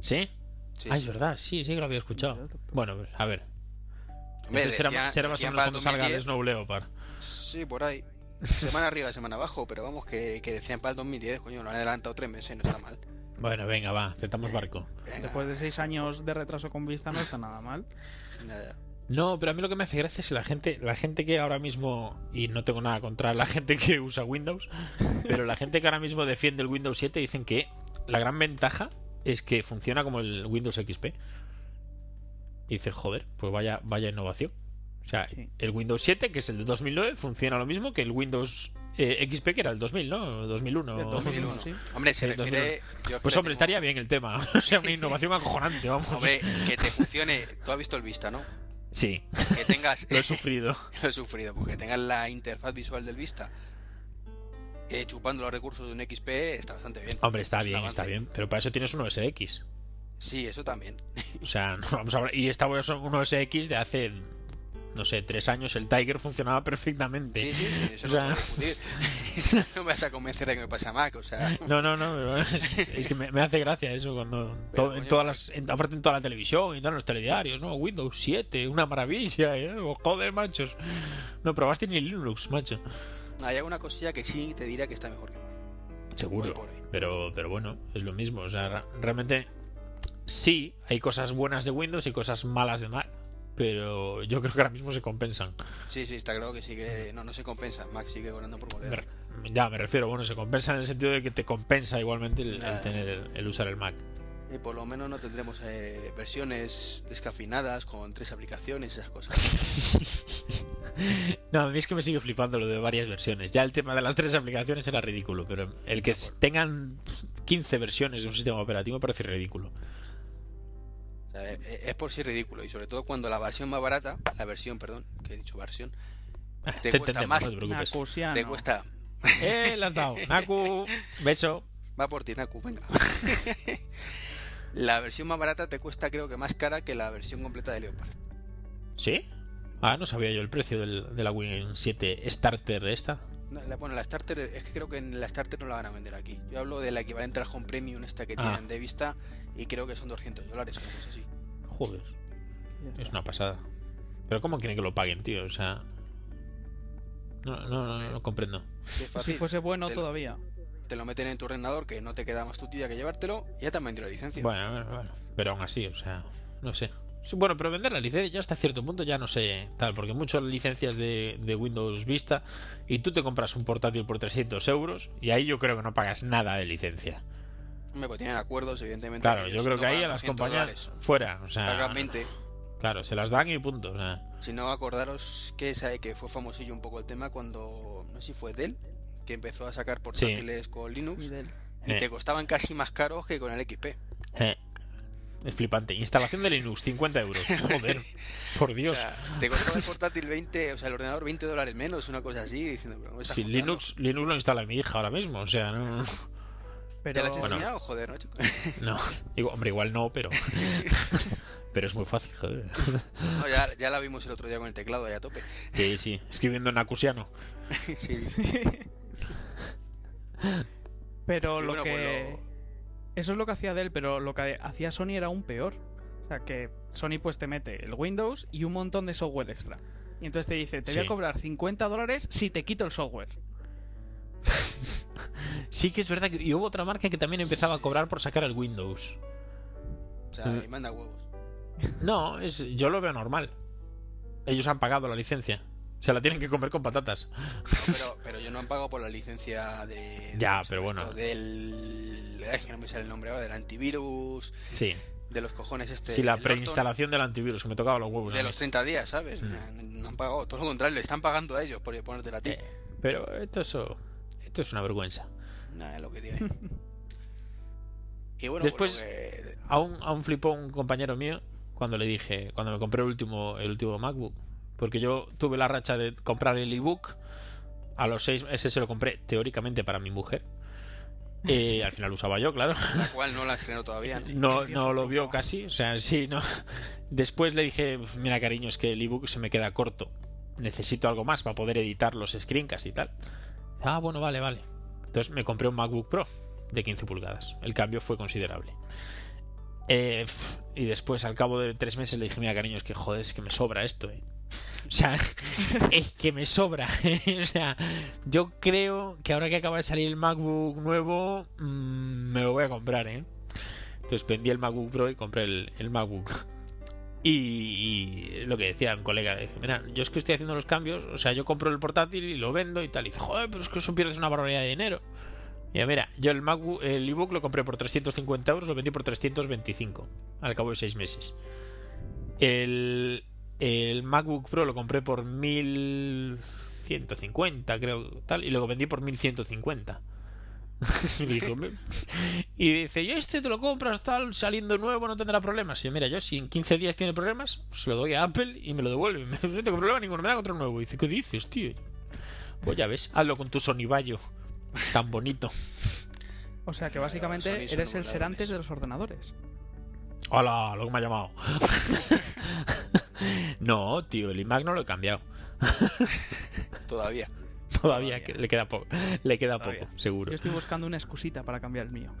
¿Sí? sí, ah, sí. es verdad, sí, sí que lo había escuchado. 22. Bueno, pues a ver. Hombre, será, más o menos cuando salga el 2010. Snow Leopard. Sí, por ahí. Semana arriba, semana abajo, pero vamos, que, que decían para el 2010, coño, lo han adelantado tres meses, no está mal. Bueno, venga, va, aceptamos barco. Venga, Después de seis años de retraso con vista no está nada mal. nada. No, pero a mí lo que me hace gracia es la gente, la gente que ahora mismo, y no tengo nada contra la gente que usa Windows, pero la gente que ahora mismo defiende el Windows 7 dicen que la gran ventaja es que funciona como el Windows XP. Y dice, joder, pues vaya, vaya innovación. O sea, Sí. el Windows 7, que es el de 2009, funciona lo mismo que el Windows eh, XP, que era el 2000, ¿no? 2001. Del 2001, 2001. sí. Hombre, se refiere... yo Pues hombre, estaría bien el tema. O sea, una innovación acojonante, vamos. Hombre, que te funcione... Tú has visto el Vista, ¿no? Sí, Que tengas... lo he sufrido. Lo he sufrido, porque tengas la interfaz visual del Vista eh, chupando los recursos de un XP está bastante bien. Hombre, está bien, avance. está bien. Pero para eso tienes un OS X. Sí, eso también. O sea, no vamos a hablar- Y esta es un OS X de hace, no sé, tres años. El Tiger funcionaba perfectamente. Sí, sí, sí, eso O no sea- discutir. no me vas a convencer de que me pasa Mac, o sea... No, no, no. Es, es que me, me hace gracia eso cuando. to- en todas las, en- aparte en toda la televisión y en los telediarios, ¿no? Windows 7, una maravilla, ¿eh? Joder, machos. No probaste ni Linux, macho. Hay alguna cosilla que sí te dirá que está mejor que Mac. Seguro. Pero, pero bueno, es lo mismo. O sea, realmente sí, hay cosas buenas de Windows y cosas malas de Mac. pero yo creo que ahora mismo se compensan. Sí, sí, está claro que sí que no, no se compensa. Mac sigue cobrando por Me moneda. re- ya, me refiero, bueno, se compensan en el sentido de que te compensa igualmente el, el Ah. tener el, el usar el Mac. Y por lo menos no tendremos eh, versiones descafinadas con tres aplicaciones y esas cosas. No, a mí es que me sigue flipando lo de varias versiones. Ya el tema de las tres aplicaciones era ridículo, pero el que tengan 15 versiones de un sistema operativo me parece ridículo. Eh, eh, es por sí ridículo. Y sobre todo cuando la versión más barata, la versión, perdón, que he dicho versión, Ah, Te Te, cuesta más. no te preocupes. Nakusiano. te cuesta. ¡Eh, la has dado! Naku, beso. Va por ti, Naku, venga. la versión más barata te cuesta, creo que más cara que la versión completa de Leopard. ¿Sí? Ah, no sabía yo el precio del- de la Win 7 Starter esta. No, la- Bueno, la Starter, es que creo que en la Starter no la van a vender aquí. Yo hablo de la equivalente al Home Premium, esta que Ah. tienen de vista, y creo que son 200 dólares o algo así. Joder, es una pasada. Pero ¿cómo quieren que lo paguen, tío? O sea... No, no, no, no comprendo. Es fácil. Si fuese bueno Te- todavía. Te lo meten en tu ordenador, que no te queda más tu tía que llevártelo, y ya te han vendido la licencia. Bueno, bueno, bueno. Pero aún así, o sea, no sé. Bueno, pero vender la licencia ya hasta cierto punto ya no sé tal, porque muchas licencias de, de Windows Vista y tú te compras un portátil por 300 euros y ahí yo creo que no pagas nada de licencia. Me pues tienen acuerdos, evidentemente. Claro, yo creo no que ahí a las 200 compañías dólares. fuera, o sea, Claramente, claro, se las dan y punto. O sea, si no acordaros que, esa- que fue famosillo un poco el tema cuando, no sé si fue Dell, que empezó a sacar portátiles con Linux, y Eh. te costaban casi más caros que con el XP. eh, es flipante. Instalación de Linux, 50 euros. Joder, por O Dios. sea, te costaba el portátil 20, o sea, el ordenador 20 dólares menos, una cosa así, diciendo, pero ¿me estás Si contando? Linux, Linux lo instala mi hija ahora mismo, o sea, no, ¿Ya Pero las has Bueno. enseñado? Joder, ¿no, chico? no. Digo, hombre, igual no, pero pero es muy fácil, joder. No, ya, ya la vimos el otro día con el teclado ahí a tope. Sí, sí, escribiendo en acusiano. Sí, Pero Y lo bueno, que. pues lo- Eso es lo que hacía Dell, pero lo que hacía Sony era aún peor. O sea, que Sony pues te mete el Windows y un montón de software extra. Y entonces te dice, te voy Sí. a cobrar 50 dólares si te quito el software. Sí que es verdad que y hubo otra marca que también empezaba a cobrar por sacar el Windows. O sea, y manda huevos. No, es, yo lo veo normal. Ellos han pagado la licencia. Se la tienen que comer con patatas. Pero, pero yo no han pagado por la licencia de. Ya, ¿cómo se pero bueno. Del. Ay, que no me sale el nombre ahora, del antivirus, Sí. de los cojones este. Sí, la preinstalación del antivirus, que me tocaba los huevos. De los 30 días, ¿sabes? Mm. No han pagado, todo lo contrario, le están pagando a ellos por ponértela a ti. Eh, pero esto, eso, esto es una vergüenza. Nada, es lo que tiene. y bueno, Después- que- Aún, aún flipó un compañero mío cuando le dije, cuando me compré el último, el último MacBook. Porque yo tuve la racha de comprar el ebook. A los seis ese se lo compré teóricamente para mi mujer. Y al final lo usaba yo, claro. la cual no la estrenó todavía. ¿no? No, no lo vio casi. O sea, sí, no. Después le dije, mira cariño, es que el ebook se me queda corto. Necesito algo más para poder editar los screencasts y tal. Ah, bueno, vale, vale. Entonces me compré un MacBook Pro de 15 pulgadas. El cambio fue considerable. Eh, y después, al cabo de tres meses, le dije, mira cariño, es que joder, es que me sobra esto, eh. O sea, es que me sobra. o sea, yo creo que ahora que acaba de salir el MacBook nuevo, mm, me lo voy a comprar, ¿eh? Entonces vendí el MacBook Pro y compré el, el MacBook. Y, lo que decía un colega, dije, mira, yo es que estoy haciendo los cambios, o sea, yo compro el portátil y lo vendo y tal. Y dice, joder, pero es que eso pierdes una barbaridad de dinero. Yo, mira, yo el MacBook, el ebook lo compré por 350 euros, lo vendí por 325 al cabo de seis meses. El, el MacBook Pro lo compré por 1150, creo, tal, y lo vendí por 1150. y, y dice, yo este te lo compras tal, saliendo nuevo, no tendrá problemas. Y yo, mira, yo si en 15 días tiene problemas, se lo doy a Apple y me lo devuelve. No tengo problema ninguno, me da otro nuevo. Y dice, ¿qué dices, tío? Pues ya ves, hazlo con tu Sony Vaio, tan bonito. O sea que básicamente eres el ser ladrones. antes de los ordenadores. Hola, lo que me ha llamado. no, tío, el iMac no lo he cambiado. Todavía. Todavía, le queda poco. Le queda Todavía. poco, seguro. Yo estoy buscando una excusita para cambiar el mío.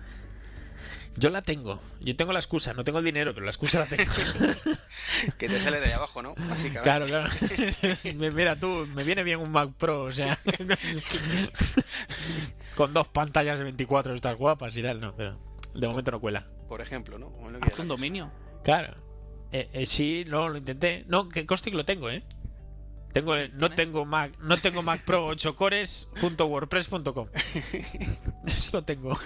Yo la tengo. Yo tengo la excusa. No tengo el dinero, pero la excusa la tengo. Que te sale de ahí abajo, ¿no? Claro, claro. Me- Mira tú, me viene bien un Mac Pro, o sea. Con dos pantallas de 24 estas guapas y tal, no, pero de momento no cuela. Por ejemplo, ¿no? Haz un dominio. Claro. Eh, eh, sí, no, lo intenté. No, que conste que lo tengo, ¿eh? Tengo, eh, no tengo Mac, no tengo Mac Pro 8 cores.wordpress.com. Eso lo tengo.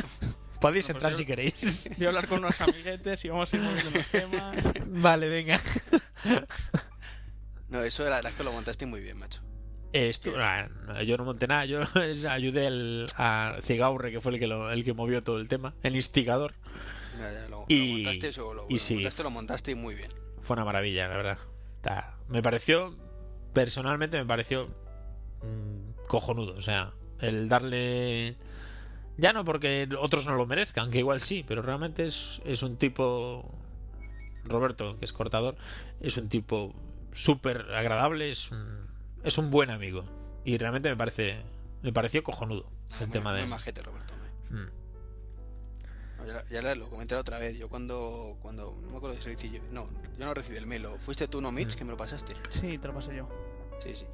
Podéis No, entrar pues si queréis. Voy a hablar con unos amiguetes y vamos a ir moviendo los temas. Vale, venga. No, eso la verdad es que lo montaste muy bien, macho. No, yo no monté nada, yo ayudé al- a Cigaurre, que fue el que, lo, el que movió todo el tema, el instigador. Ya, ya, Lo, Y- lo montaste, lo, y lo sí. montaste, lo montaste muy bien. Fue una maravilla, la verdad. Está- me pareció, personalmente me pareció mm, cojonudo. O sea, el darle... Ya no porque otros no lo merezcan, que igual sí, pero realmente es, es un tipo... Roberto, que es cortador, es un tipo súper agradable, es un, es un buen amigo. Y realmente me parece... Me pareció cojonudo el Muy- tema muy de... majete, Roberto. Mm. Ya, ya lo comenté la otra vez. Yo cuando, cuando. No me acuerdo si hice yo. No, yo no recibí el mail. ¿lo- ¿Fuiste tú, no, Mitch, Mm. que me lo pasaste? Sí, te lo pasé yo. Sí, sí.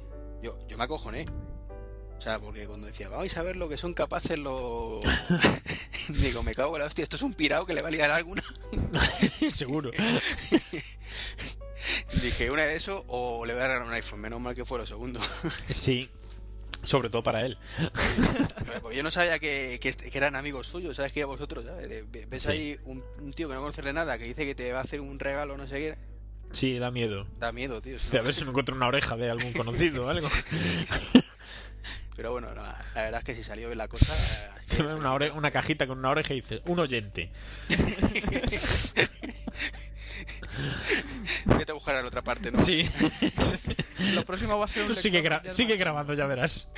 Yo, yo me acojoné. O sea, porque cuando decía, vais a ver lo que son capaces los. Digo, me cago en la hostia, esto es un pirado que le va a liar alguna. Seguro. Dije, una de eso o le voy a regalar un iPhone. Menos mal que fue lo segundo. Sí. Sobre todo para él. Porque yo no sabía que, que, que eran amigos suyos, ¿sabes? Que a vosotros, ¿sabes? Ves Sí. ahí un, un tío que no conoce de nada, que dice que te va a hacer un regalo, no sé qué. Sí, da miedo. Da miedo, tío. si A ver si me encuentro una oreja de algún conocido o algo. Pero bueno, no, la verdad es que si salió bien la cosa. una, una cajita con una oreja y dice, un oyente. Vete a buscar a la otra parte, ¿no? Sí, Lo próximo va a ser un tú sigue, gra- sigue grabando, ya verás.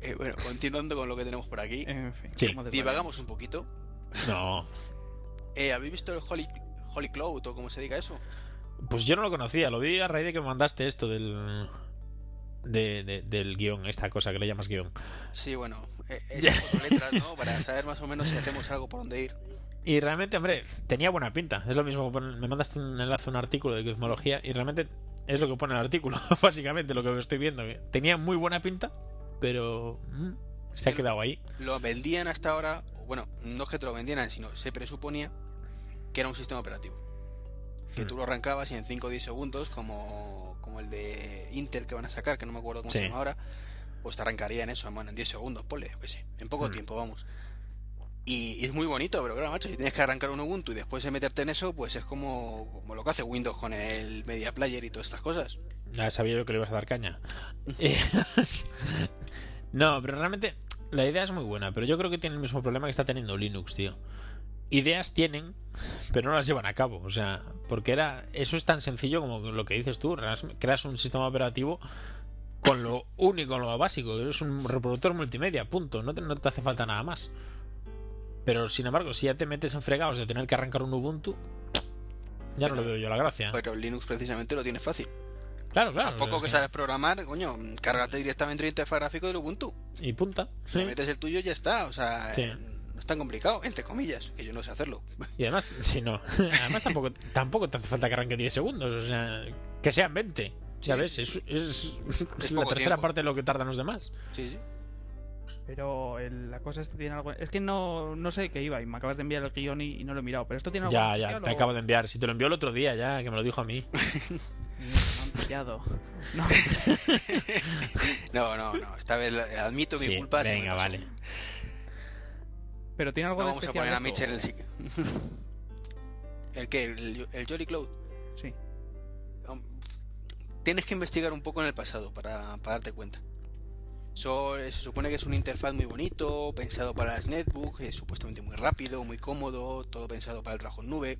Eh, bueno, continuando con lo que tenemos por aquí. En fin, Sí. Divagamos un poquito. No, Eh, ¿Habéis visto el Holy, Holy Cloud o cómo se diga eso? pues yo no lo conocía, lo vi a raíz de que me mandaste esto del... De, de- del guion, esta cosa que le llamas guion. Sí, bueno, eh, es por letras, ¿no? Para saber más o menos si hacemos algo por dónde ir. Y realmente, hombre, tenía buena pinta. Es lo mismo, me mandaste un enlace a un artículo de cosmología y realmente es lo que pone el artículo, básicamente, lo que estoy viendo. Tenía muy buena pinta, pero mm, se ha Sí. quedado ahí. Lo vendían hasta ahora, bueno, no es que te lo vendieran, sino se presuponía que era un sistema operativo. Que Hmm. tú lo arrancabas y en 5 o 10 segundos, como, como el de Intel que van a sacar, que no me acuerdo cómo Sí. se llama ahora, pues te arrancaría en eso, bueno, en 10 segundos, ponle, qué sé, en poco Hmm. tiempo, vamos. Y, y es muy bonito, pero claro, macho, si tienes que arrancar un Ubuntu y después de meterte en eso, pues es como, como lo que hace Windows con el Media Player y todas estas cosas. Ya sabía yo que le ibas a dar caña. Eh, no, pero realmente la idea es muy buena, pero yo creo que tiene el mismo problema que está teniendo Linux, tío. Ideas tienen, pero no las llevan a cabo. O sea, porque era eso es tan sencillo como lo que dices tú. creas- Creas un sistema operativo con lo único, lo básico. Eres un reproductor multimedia, punto. No te, no te hace falta nada más. Pero sin embargo, si ya te metes en fregados de tener que arrancar un Ubuntu, ya no le veo yo la gracia. Pero Linux precisamente lo tiene fácil. Claro, claro. a poco es que sabes programar, coño, cárgate directamente el interfaz gráfico del Ubuntu. Y punta. sí. Le metes el tuyo y ya está. O sea, Sí. eh, no es tan complicado, entre comillas, que yo no sé hacerlo. Y además, si no, además tampoco, tampoco te hace falta que arranque 10 segundos, o sea, que sean 20. Ya Sí. ves, es, es- Es la tercera tiempo. parte de lo que tardan los demás. Sí, sí. Pero el- la cosa esta tiene algo. Es que no, no sé de qué iba y me acabas de enviar el guion y, y no lo he mirado. Pero esto tiene algo. Ya, ya, te acabo de enviar. Si te lo envió el otro día, ya, que me lo dijo a mí. Me han pillado. No. No, no, no. Esta vez admito mi Sí, culpa. venga, vale. Pero tiene algo No de vamos a especial. poner a Mitchell o- el sí. ¿El qué? ¿El, el Jolly Cloud? Sí. Tienes que investigar un poco en el pasado para, para darte cuenta. So- se supone que es un interfaz muy bonito, pensado para las netbooks, es supuestamente muy rápido, muy cómodo, todo pensado para el trabajo en nube.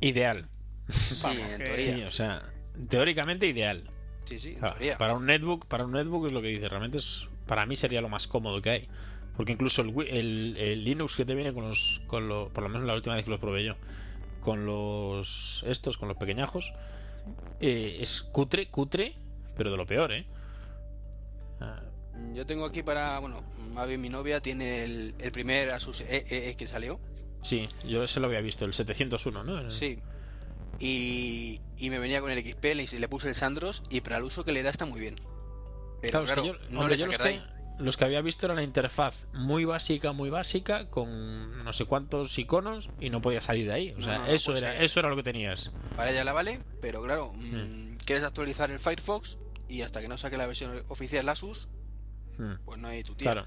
Ideal. Sí, Vamos, en teoría. Sí, o sea, teóricamente ideal. Sí, sí, en Ah, teoría. Para un netbook, para un netbook es lo que dice. Realmente es, para mí sería lo más cómodo que hay. Porque incluso el, el- el Linux que te viene con los, con lo, por lo menos la última vez que los probé yo, con los estos, con los pequeñajos, eh, es cutre, cutre, pero de lo peor, ¿eh? Yo tengo aquí para, bueno, Mavi, mi novia, tiene el, el primer Asus EE que salió. sí, yo ese lo había visto, el 701, ¿no? Sí. Y, y me venía con el XP, le, le puse el Sandros y para el uso que le da está muy bien. Pero Claro, es que yo, no hombre, le yo los, que, los había visto era la interfaz muy básica, muy básica, con no sé cuántos iconos y no podía salir de ahí. O sea, No, no, eso, pues, era, eso era lo que tenías. Para ella la vale, pero claro, mm, quieres actualizar el Firefox y hasta que no saque la versión oficial Asus, Hmm, pues no hay tu tía. Claro.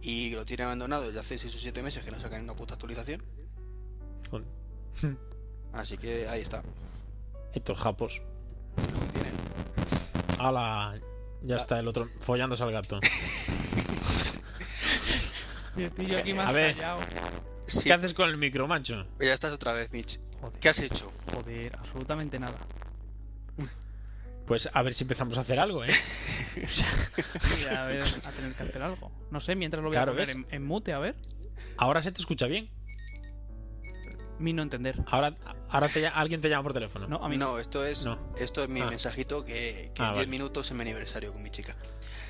Y lo tiene abandonado desde hace 6 o 7 meses que no sacan una puta actualización. Joder. Así que ahí está. Estos japos. Lo que tienen. Ala, ya está el otro follándose al gato. Y estoy yo aquí más A ver. callado. Sí, ¿Qué haces con el micro, macho? ya estás otra vez, Mitch. Joder, ¿Qué has hecho? joder, absolutamente nada. Pues a ver si empezamos a hacer algo, ¿eh? O sea, Voy a, ver, a tener que hacer algo. No sé, mientras lo voy Claro, a poner en, en mute, a ver. ahora se te escucha bien. Mi no entender. Ahora, ahora te alguien te llama por teléfono. No, a mí no. No, esto es, No. esto es mi Ah. mensajito que, que Ah, en 10 vale. minutos es mi aniversario con mi chica.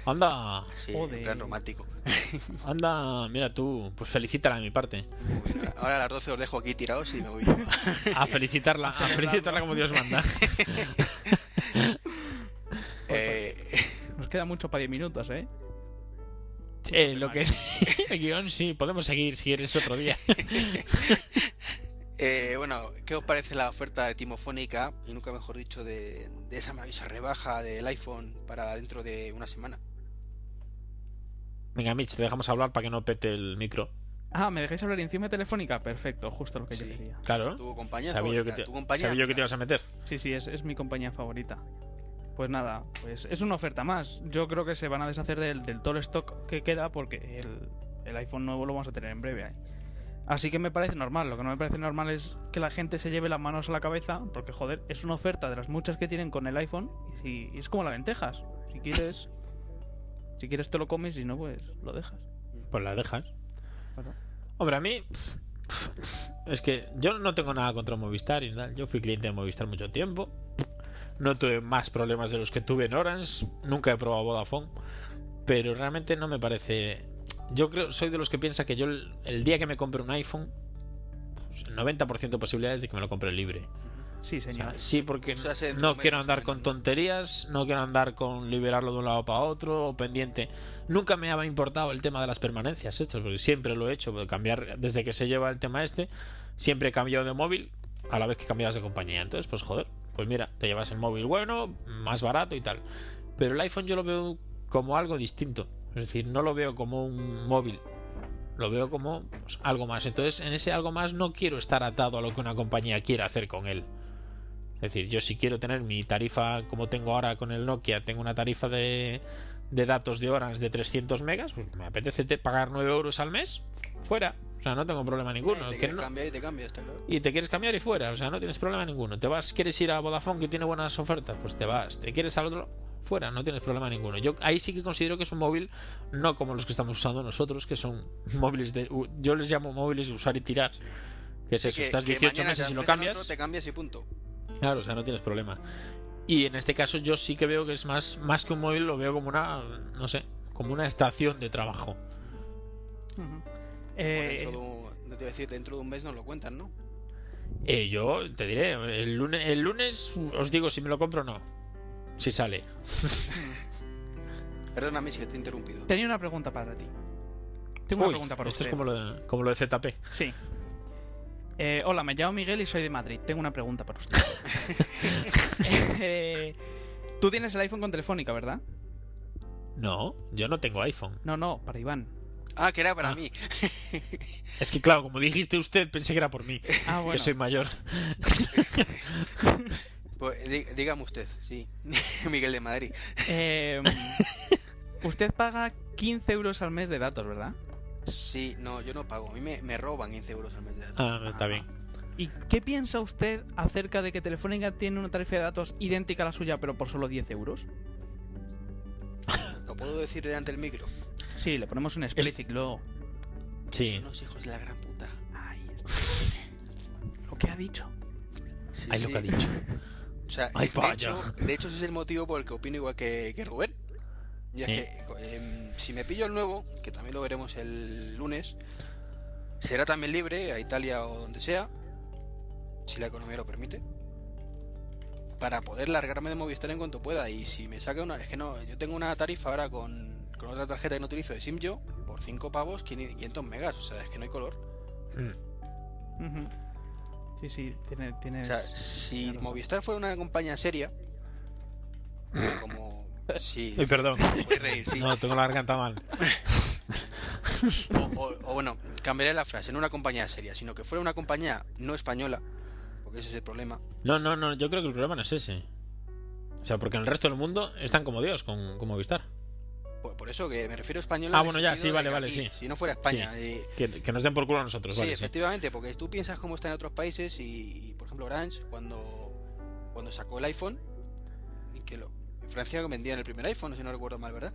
Anda, Sí, Joder. en plan romántico. anda, mira tú, pues felicítala de mi parte. Bien. Ahora a las 12 os dejo aquí tirados y me voy yo. A felicitarla, a felicitarla como Dios manda. Nos queda mucho para 10 minutos, ¿eh? Eh, lo que es el guion, sí, podemos seguir si quieres otro día. eh, bueno, ¿qué os parece la oferta de Timofónica, y nunca mejor dicho, de, de esa maravillosa rebaja del iPhone para dentro de una semana? Venga, Mitch, te dejamos hablar para que no pete el micro. Ah, ¿me dejáis hablar encima de telefónica? Perfecto, justo lo que yo quería. Claro. Tu compañía Sabía yo, que favorita, te, tu compañía. sabía yo que te ibas a meter. Sí, sí, es, es mi compañía favorita. Pues nada, pues es una oferta más. Yo creo que se van a deshacer del, del todo el stock que queda porque el, el iPhone nuevo lo vamos a tener en breve ahí. Así que me parece normal. Lo que no me parece normal es que la gente se lleve las manos a la cabeza porque, joder, es una oferta de las muchas que tienen con el iPhone y, es como las lentejas. Si quieres, si quieres te lo comes y si no, pues lo dejas. Pues la dejas. Claro. Hombre, a mí. Es que yo no tengo nada contra Movistar y nada. Yo fui cliente de Movistar mucho tiempo. No tuve más problemas de los que tuve en Orange. Nunca he probado Vodafone. Pero realmente no me parece. Yo creo, soy de los que piensa que yo el, el día que me compre un iPhone, pues, el 90% de posibilidades de que me lo compre libre. Sí, O sea, señor. sí, porque O sea, se- no quiero andar con tonterías, no quiero andar con liberarlo de un lado para otro o pendiente. Nunca me había importado el tema de las permanencias, esto, porque siempre lo he hecho, cambiar desde que se lleva el tema este, siempre he cambiado de móvil a la vez que cambiabas de compañía. Entonces, pues joder, pues mira, te llevas el móvil bueno, más barato y tal. Pero el iPhone yo lo veo como algo distinto, es decir, no lo veo como un móvil. Lo veo como pues, algo más. Entonces, en ese algo más no quiero estar atado a lo que una compañía quiera hacer con él. Es decir, yo si quiero tener mi tarifa como tengo ahora con el Nokia, tengo una tarifa de, de datos de horas de 300 megas, pues me apetece te- pagar 9 euros al mes, fuera. O sea, no tengo problema ninguno. Eh, te quieres no- cambiar y te cambias, está claro. y te quieres cambiar y fuera, o sea, no tienes problema ninguno. Te vas, quieres ir a Vodafone que tiene buenas ofertas, pues te vas. Te quieres al otro, fuera, no tienes problema ninguno. Yo ahí sí que considero que es un móvil no como los que estamos usando nosotros, que son móviles de yo les llamo móviles de usar y tirar. Que es eso, Que- estás que 18 mañana te meses y lo cambias. otro, te cambias y punto. Claro, o sea, no tienes problema. Y en este caso yo sí que veo que es más, más que un móvil, lo veo como una, no sé, como una estación de trabajo. Ujú. Por Eh, dentro de un, no te voy a decir, dentro de un mes nos lo cuentan, ¿no? Eh, yo te diré, el lunes, el lunes os digo si me lo compro o no. Si sale. Perdóname si te he interrumpido. tenía una pregunta para ti. Tengo Uy, una pregunta para esto usted. es como lo, de, como lo de ZP. Sí. Eh, hola, me llamo Miguel y soy de Madrid. Tengo una pregunta para usted. Eh, Tú tienes el iPhone con Telefónica, ¿verdad? No, yo no tengo iPhone. No, no, para Iván. Ah, que era para Ah. mí. Es que claro, como dijiste usted, pensé que era por mí, Ah, bueno. que soy mayor. Pues, dí- dígame usted, sí. Miguel de Madrid. Eh, usted paga 15 euros al mes de datos, ¿verdad? Sí, no, yo no pago. A mí me, me roban 15 euros al mes de datos. Ah, está bien. ¿Y qué piensa usted acerca de que Telefónica tiene una tarifa de datos idéntica a la suya, pero por solo 10 euros? ¿Lo puedo decir delante del micro? Sí, le ponemos un explicit luego. Sí. Son los hijos de la gran puta. Ahí está. Lo que ha dicho. Sí, Ay, lo que ha dicho. O sea, Ay, de, hecho, de hecho, ese es el motivo por el que opino igual que, que Rubén. Y es Sí. que em, si me pillo el nuevo, que también lo veremos el lunes, será también libre a Italia o donde sea, si la economía lo permite, para poder largarme de Movistar en cuanto pueda. Y si me saca una. Es que no, yo tengo una tarifa ahora con, con otra tarjeta que no utilizo de SIM yo por 5 pavos 500 megas. O sea, es que no hay color. Mm. Ujú. Sí, sí, tiene, tiene O sea, si. Movistar fuera una compañía seria, como. Sí, perdón. podéis reír, sí. No, tengo la garganta mal. O, o- o bueno, cambiaré la frase, no una compañía seria, sino que fuera una compañía no española, porque ese es el problema. No, no, no, yo creo que el problema no es ese. O sea, porque en el resto del mundo están como Dios con, con Movistar. Por, por eso que me refiero a española. Ah, bueno, ya, sí, vale, vale, aquí, sí. Si no fuera España. eh, Que, que nos den por culo a nosotros, sí, vale, sí. efectivamente, porque tú piensas cómo está en otros países y, y, por ejemplo, Orange, cuando, cuando sacó el iPhone, y que lo, en Francia vendían el primer iPhone, si no recuerdo mal, ¿verdad?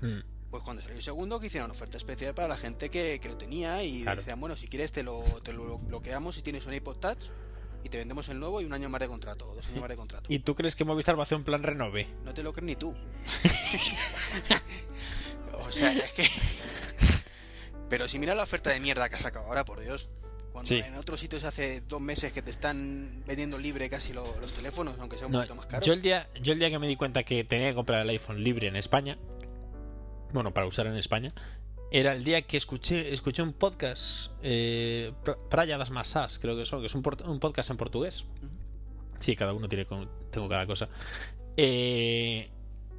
Mm. Pues cuando salió el segundo, que hicieron oferta especial para la gente que, que lo tenía y Claro. decían, bueno, si quieres te lo, te lo bloqueamos si tienes un iPod Touch y te vendemos el nuevo y un año más de contrato, dos años más de contrato. ¿Y tú crees que Movistar va a hacer un plan renove? No te lo crees ni tú. o sea, es que... Pero si mira la oferta de mierda que ha sacado ahora, por Dios. Cuando Sí. en otros sitios hace dos meses que te están vendiendo libre casi lo- los teléfonos, aunque sea un No, poquito más caro. yo el día yo el día que me di cuenta que tenía que comprar el iPhone libre en España, bueno, para usar en España, era el día que escuché escuché un podcast, eh, Pra- Praia das Massas, creo que son, que es un, podcast en portugués. Sí, cada uno tiene con- tengo cada cosa. Eh,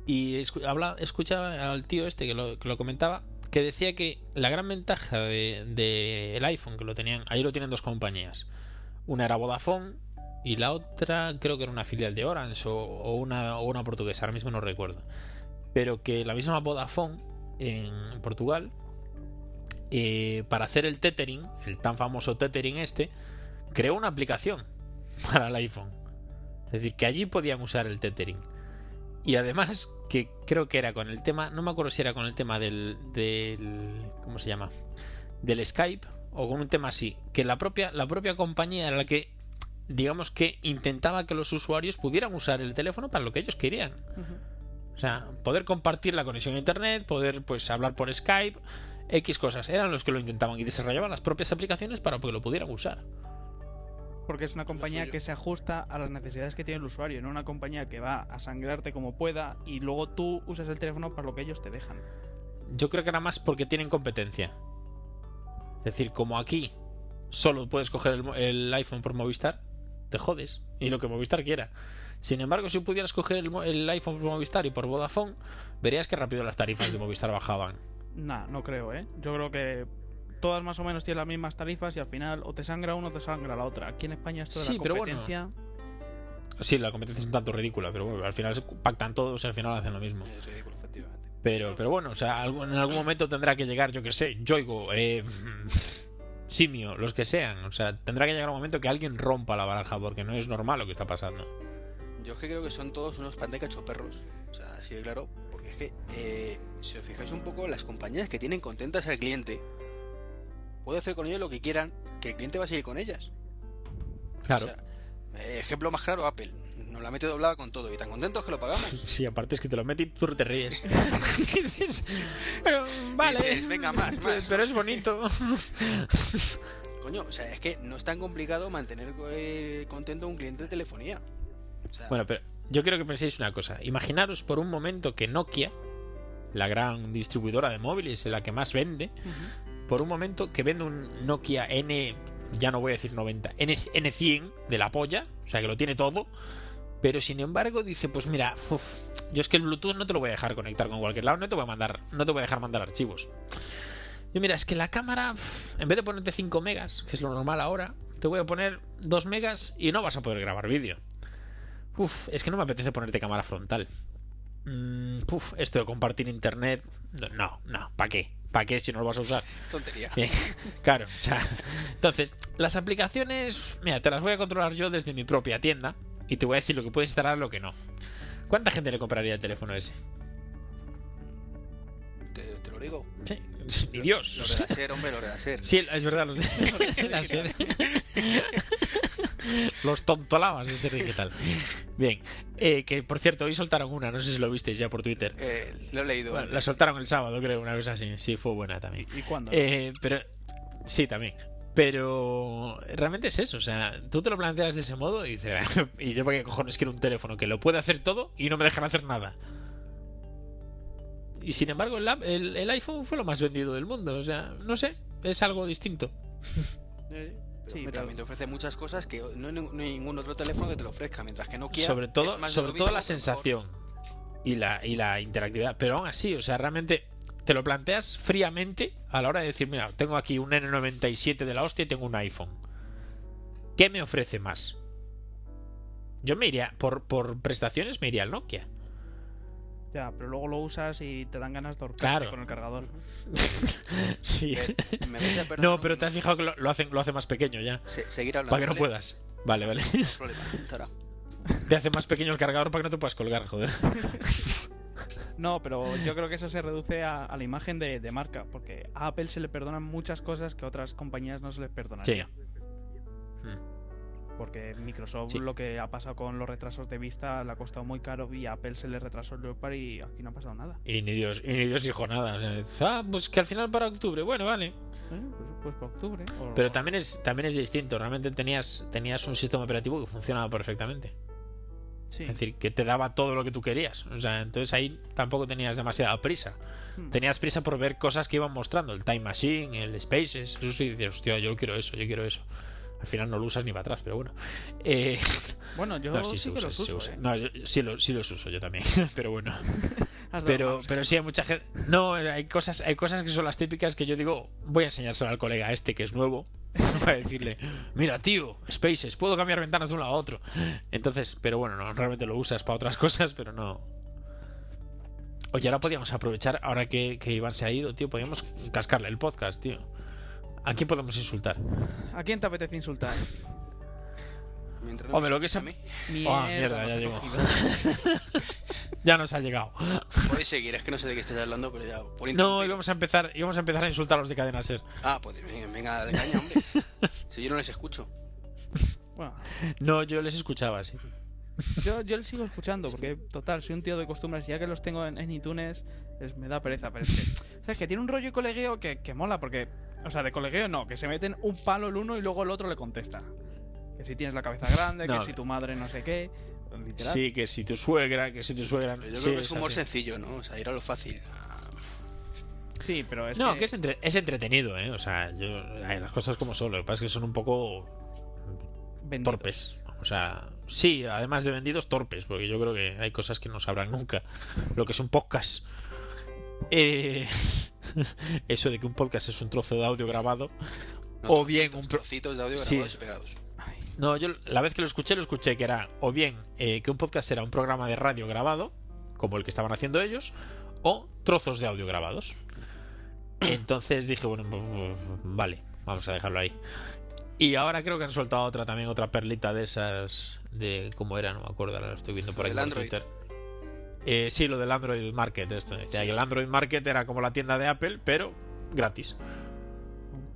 y escu- habla, escuchaba al tío este que lo, que lo comentaba, que decía que la gran ventaja del de, iPhone, que lo tenían, ahí lo tienen dos compañías. Una era Vodafone y la otra creo que era una filial de Orange o, o una, o una portuguesa, ahora mismo no recuerdo. Pero que la misma Vodafone en Portugal, eh, para hacer el tethering, el tan famoso tethering este, creó una aplicación para el iPhone. Es decir, que allí podían usar el tethering. Y además, que creo que era con el tema, no me acuerdo si era con el tema del, del ¿cómo se llama? Del Skype o con un tema así, que la propia, la propia compañía era la que, digamos que intentaba que los usuarios pudieran usar el teléfono para lo que ellos querían. O sea, poder compartir la conexión a internet, poder pues hablar por Skype, X cosas. Eran los que lo intentaban y desarrollaban las propias aplicaciones para que lo pudieran usar. Porque es una compañía que se ajusta a las necesidades que tiene el usuario, no una compañía que va a sangrarte como pueda y luego tú usas el teléfono para lo que ellos te dejan. Yo creo que era más porque tienen competencia. Es decir, como aquí solo puedes coger el, iPhone por Movistar, te jodes. Y lo que Movistar quiera. Sin embargo, si pudieras coger el, el iPhone por Movistar y por Vodafone, verías que rápido las tarifas de Movistar bajaban. Nah, no creo, ¿eh? Yo creo que todas más o menos tienen las mismas tarifas y al final o te sangra uno o te sangra la otra. Aquí en España esto de Sí, la pero bueno. competencia... Sí, la competencia es un tanto ridícula, pero bueno, al final se pactan todos y al final hacen lo mismo. Es ridículo, efectivamente. Pero, pero bueno, o sea, en algún momento tendrá que llegar, yo que sé, Yoigo, eh, Simio, los que sean. O sea, tendrá que llegar un momento que alguien rompa la baraja, porque no es normal lo que está pasando. Yo es que creo que son todos unos pan de cachoperros. O sea, así de claro. Porque es que, eh, si os fijáis un poco, las compañías que tienen contentas al cliente, puede hacer con ellos lo que quieran, que el cliente va a seguir con ellas. Claro. O sea, eh, ejemplo más claro, Apple. Nos la mete doblada con todo y tan contentos que lo pagamos. Sí, aparte es que te lo metes y tú te ríes. Dices, "Pero, vale, Dices, "Venga, más, más". pero es bonito. Coño, o sea, es que no es tan complicado mantener eh, contento a un cliente de telefonía. O sea, Bueno, pero yo quiero que penséis una cosa. Imaginaros por un momento que Nokia, la gran distribuidora de móviles, la que más vende, por un momento que vende un Nokia N, ya no voy a decir 90, N, N100 de la polla, o sea que lo tiene todo, pero sin embargo dice, pues mira, uf, yo es que el Bluetooth no te lo voy a dejar conectar con cualquier lado, no te voy a mandar, no te voy a dejar mandar archivos. Yo mira, es que la cámara, en vez de ponerte 5 megas, que es lo normal ahora, te voy a poner 2 megas y no vas a poder grabar vídeo. Uf, es que no me apetece ponerte cámara frontal. Mm, esto de compartir internet, no, no, ¿para qué? ¿Para qué si no lo vas a usar? tontería. Eh, claro, o sea, entonces, las aplicaciones, mira, te las voy a controlar yo desde mi propia tienda y te voy a decir lo que puedes instalar y lo que no. ¿Cuánta gente le compraría el teléfono ese? Te, te lo digo. Sí, ni Dios. Los de la SER, hombre, los de la SER. Sí, es verdad, los de la serie. Los tontolamas de ser digital. Bien, eh, que por cierto, hoy soltaron una, no sé si lo visteis ya por Twitter. Eh, lo he leído. Bueno, la soltaron el sábado, creo, una cosa así. Sí, fue buena también. ¿Y cuándo? Eh, pero sí, también. Pero realmente es eso, o sea, tú te lo planteas de ese modo y dices, y yo para qué cojones quiero un teléfono que lo puede hacer todo y no me dejan hacer nada. Y sin embargo, el- el iPhone fue lo más vendido del mundo. O sea, no sé, es algo distinto. Sí, pero- también te ofrece muchas cosas que no hay, ning- no hay ningún otro teléfono que te lo ofrezca, mientras que Nokia sobre todo, es más de sobre todo la sensación y la, y la interactividad. Pero aún así, o sea, realmente te lo planteas fríamente a la hora de decir, mira, tengo aquí un N97 de la hostia y tengo un iPhone. ¿Qué me ofrece más? Yo me iría, por, por prestaciones, me iría al Nokia. Ya, pero luego lo usas y te dan ganas de ahorcarte Claro. con el cargador. Sí. Me No, un- pero te has fijado que lo, lo hacen, lo hace más pequeño ya. se- seguir hablando. Para que no ¿vale? puedas. Vale, vale. No hay problema, Zara. Te hace más pequeño el cargador para que no te puedas colgar, joder. No, pero yo creo que eso se reduce a, a la imagen de, de marca, porque a Apple se le perdonan muchas cosas que a otras compañías no se les Sí. perdonaría. Hmm. Porque Microsoft Sí. lo que ha pasado con los retrasos de vista le ha costado muy caro y a Apple se le retrasó el Leopard y aquí no ha pasado nada. Y ni Dios, y ni Dios dijo nada. Ah, pues que al final para octubre. Bueno, vale. ¿Eh? Pues, pues para octubre. o- Pero también es, también es distinto. Realmente tenías, tenías un sistema operativo que funcionaba perfectamente. Sí. Es decir, que te daba todo lo que tú querías. O sea, entonces ahí tampoco tenías demasiada prisa. Hmm. Tenías prisa por ver cosas que iban mostrando. El Time Machine, el Spaces. Eso sí, dices, hostia, yo quiero eso, yo quiero eso. Al final no lo usas ni para atrás, pero bueno. Eh, Bueno, yo no, sí, sí se que usa, los se uso, usa. ¿eh? No, yo- sí, lo- sí los uso yo también, pero bueno. Pero, pero sí hay mucha gente. No, hay cosas, hay cosas que son las típicas que yo digo, voy a enseñárselo al colega este que es nuevo. Para decirle, mira, tío, Spaces, puedo cambiar ventanas de un lado a otro. Entonces, pero bueno, no, realmente lo usas para otras cosas, pero no. Oye, ahora podíamos aprovechar, ahora que, que Iván se ha ido, tío, podíamos cascarle el podcast, tío. Aquí podemos insultar. ¿A quién te apetece insultar? Mientras no Hombre, me lo que se- a mí, Ah, Mierda, mierda, ya nos ha llegó. Ya nos ha llegado. podéis seguir, es que no sé de qué estáis hablando, pero ya. Por No, íbamos a empezar, íbamos a empezar a insultar a los de cadena ser. Ah, pues venga, venga, de caña, hombre. Si yo no les escucho. Bueno, No, yo les escuchaba, sí. Yo, yo le sigo escuchando porque, total, soy un tío de costumbres. Ya que los tengo en, en iTunes, es- me da pereza. Pero es que, ¿sabes? Que tiene un rollo de colegueo que, que mola porque, o sea, de colegueo no, que se meten un palo el uno y luego el otro le contesta. Que si tienes la cabeza grande, No, que si tu madre no sé qué. Literal. Sí, que si tu suegra, que si tu suegra. Yo sí, creo que es humor así. sencillo, ¿no? O sea, ir a lo fácil. Sí, pero es no, que, que es, entre- es entretenido, ¿eh? O sea, yo, hay las cosas como son. Lo que pasa es que son un poco vendido. torpes. O sea, sí, además de vendidos, torpes, porque yo creo que hay cosas que no sabrán nunca. Lo que es un podcast. Eh, eso de que un podcast es un trozo de audio grabado. no, O bien un trocitos de audio Sí. grabados y pegados. Ay, No, yo la vez que lo escuché, lo escuché que era o bien eh, que un podcast era un programa de radio grabado, como el que estaban haciendo ellos, o trozos de audio grabados. Entonces dije, bueno, pues, pues, vale, vamos a dejarlo ahí. Y ahora creo que han soltado otra también, otra perlita de esas, de cómo era, no me acuerdo, ahora lo estoy viendo por por Android. Twitter. Eh, sí, lo del Android Market, esto. Sí. que el Android Market era como la tienda de Apple, pero gratis.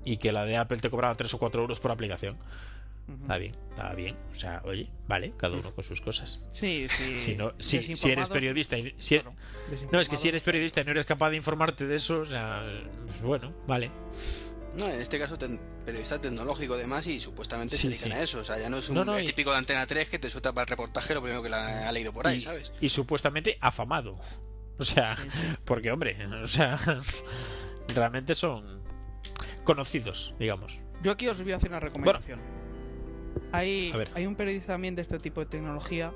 Y que la de Apple te cobraba 3 o 4 euros por aplicación. Está bien, está bien. O sea, oye, vale, cada uno con sus cosas. Sí, sí. Si, no, si, si eres periodista y si- claro, no, es que si eres periodista y no eres capaz de informarte de eso, o sea, pues bueno, vale. No, en este caso ten- periodista tecnológico además y supuestamente Sí, se dedican sí. a eso. O sea, ya no es un No, no, el y- típico de Antena 3 que te suelta para el reportaje lo primero que la ha leído por ahí, y, ¿sabes? y supuestamente afamado. O sea, porque hombre, o sea, realmente son conocidos, digamos. Yo aquí os voy a hacer una recomendación. hay, a ver. hay un periodista también de este tipo de tecnología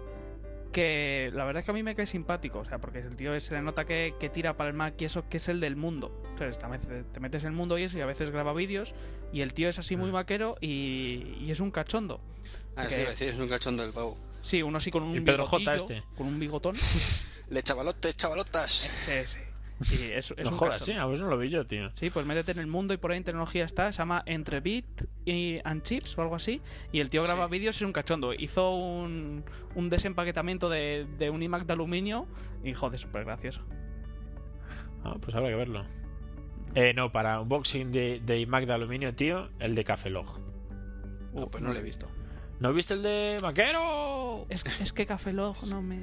que la verdad es que a mí me cae simpático. O sea, porque el tío se le nota que, que tira para el Mac y eso, que es el del mundo. Entonces, a veces te metes en el mundo y eso, y a veces graba vídeos. Y el tío es así muy Mm. vaquero y, y es un cachondo. Ah, que- sí, iba a decir, es un cachondo del pavo. Sí, uno así con un Pedro J este. Con un bigotón. Le chavalotes, chavalotas. sí, sí. Sí, es, es no un jodas, sí, a vos no lo vi yo, tío. Sí, pues métete en el mundo y por ahí en tecnología está, se llama Entre Beat y and Chips o algo así. Y el tío graba Sí. vídeos y es un cachondo. Hizo un, un desempaquetamiento de, de un iMac de aluminio y joder, súper gracioso. Ah, pues habrá que verlo. Eh, no, para unboxing de, de iMac de aluminio, tío, el de Café Log. Ah, pues no lo he visto. ¿No viste el de Maquero? Es, es que Café Log no me.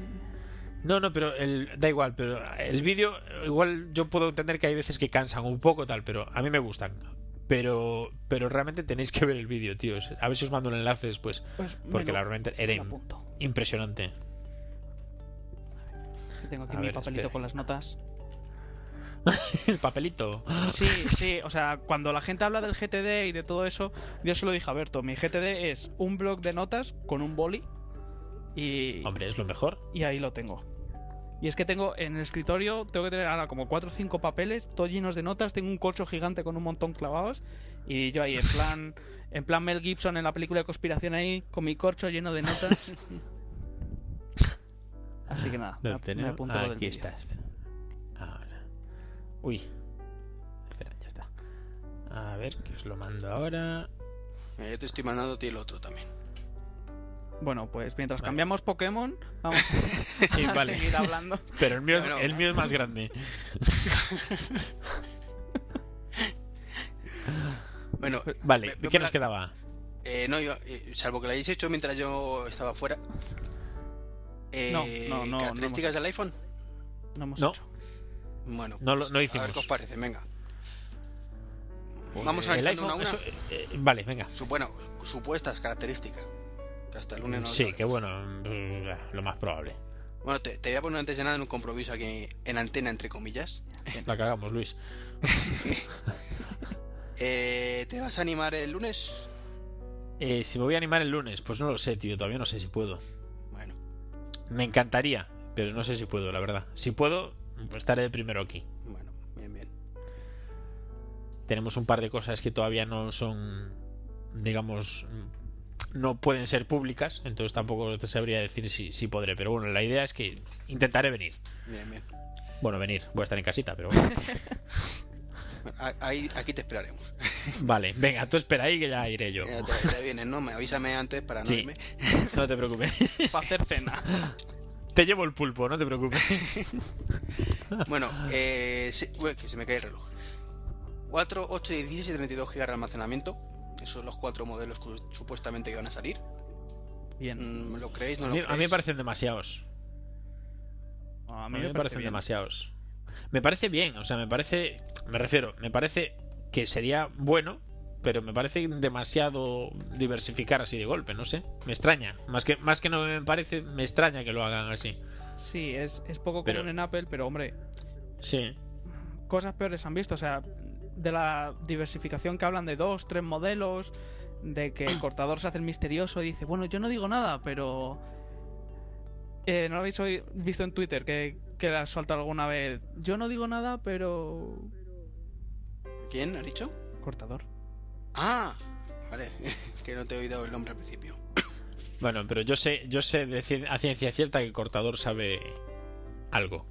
No, no, pero el, da igual, pero el vídeo, igual yo puedo entender que hay veces que cansan un poco tal, pero a mí me gustan. Pero, pero realmente tenéis que ver el vídeo, tíos. A ver si os mando un enlace después, Pues porque lo- la realmente me era impresionante. Tengo aquí A mi ver, papelito espera. con las notas. el papelito. Sí, sí, o sea, cuando la gente habla del GTD y de todo eso, yo se lo dije a Berto, mi GTD es un blog de notas con un boli y, Hombre, es lo mejor. y ahí lo tengo. Y es que tengo en el escritorio, tengo que tener ahora como 4 o 5 papeles, todos llenos de notas, tengo un corcho gigante con un montón clavados y yo ahí en plan, en plan Mel Gibson en la película de conspiración ahí, con mi corcho lleno de notas. Así que nada, me, me tenemos. apunto lo del Aquí está. espera. Ahora. Uy. Espera, ya está. A ver, que os lo mando ahora. Mira, yo te estoy mandando a ti el otro también. Bueno, pues mientras Vale. cambiamos Pokémon, vamos Sí, a vale. seguir hablando. Pero el mío, el mío es más grande. Bueno, Vale, ¿qué nos la- quedaba? eh, no, yo, eh, salvo que lo hayáis hecho mientras yo estaba fuera. Eh, No, no, no, no ¿Características hemos- del iPhone? No hemos No. hecho. Bueno, No lo- pues, no A hicimos. ver qué os parece, venga. Vamos a el ver iPhone. una a una. eso- eh, vale, venga. Su- bueno, supuestas características. Que hasta el lunes no lo Sí, que bueno, mm, lo más probable. Bueno, te, te voy a poner antes de nada en un compromiso aquí en antena, entre comillas. La cagamos, Luis. Eh, ¿Te vas a animar el lunes? Eh, si me voy a animar el lunes, pues no lo sé, tío. Todavía no sé si puedo. Bueno, Me encantaría, pero no sé si puedo, la verdad. Si puedo, pues estaré de primero aquí. bueno, bien, bien. Tenemos un par de cosas que todavía no son, digamos, no pueden ser públicas, entonces tampoco te sabría decir si, si podré. Pero bueno, la idea es que intentaré venir. Bien, bien. Bueno, venir, voy a estar en casita, pero bueno. Ahí, aquí te esperaremos. Vale, venga, tú espera ahí que ya iré yo. Ya te, te vienes, ¿no? Me avísame antes para no Sí. irme. No te preocupes. Para hacer cena. Te llevo el pulpo, no te preocupes. Bueno, eh, sí, uy, que se me cae el reloj. 4, 8, 16 y 32 GB de almacenamiento. Esos son los cuatro modelos que supuestamente iban a salir. Bien. Mm, ¿Lo creéis? ¿No A lo mí, creéis? a mí me parecen demasiados. A A mí me, parece parecen bien. demasiados. Me parece bien, o sea, me parece. Me refiero, me parece que sería bueno, pero me parece demasiado diversificar así de golpe, no sé. Me extraña. Más que, más que no me parece, me extraña que lo hagan así. Sí, es, es poco Pero- común en Apple, pero hombre, Sí. cosas peores han visto. O sea, de la diversificación que hablan de dos, tres modelos, de que el cortador se hace el misterioso y dice, bueno, yo no digo nada, pero... Eh, ¿No lo habéis visto en Twitter que, que la has soltado alguna vez? Yo no digo nada, pero... ¿Quién ha dicho? Cortador. Ah, vale. que no te he oído el nombre al principio. Bueno, pero yo sé, yo sé de ci- a ciencia cierta que el cortador sabe algo.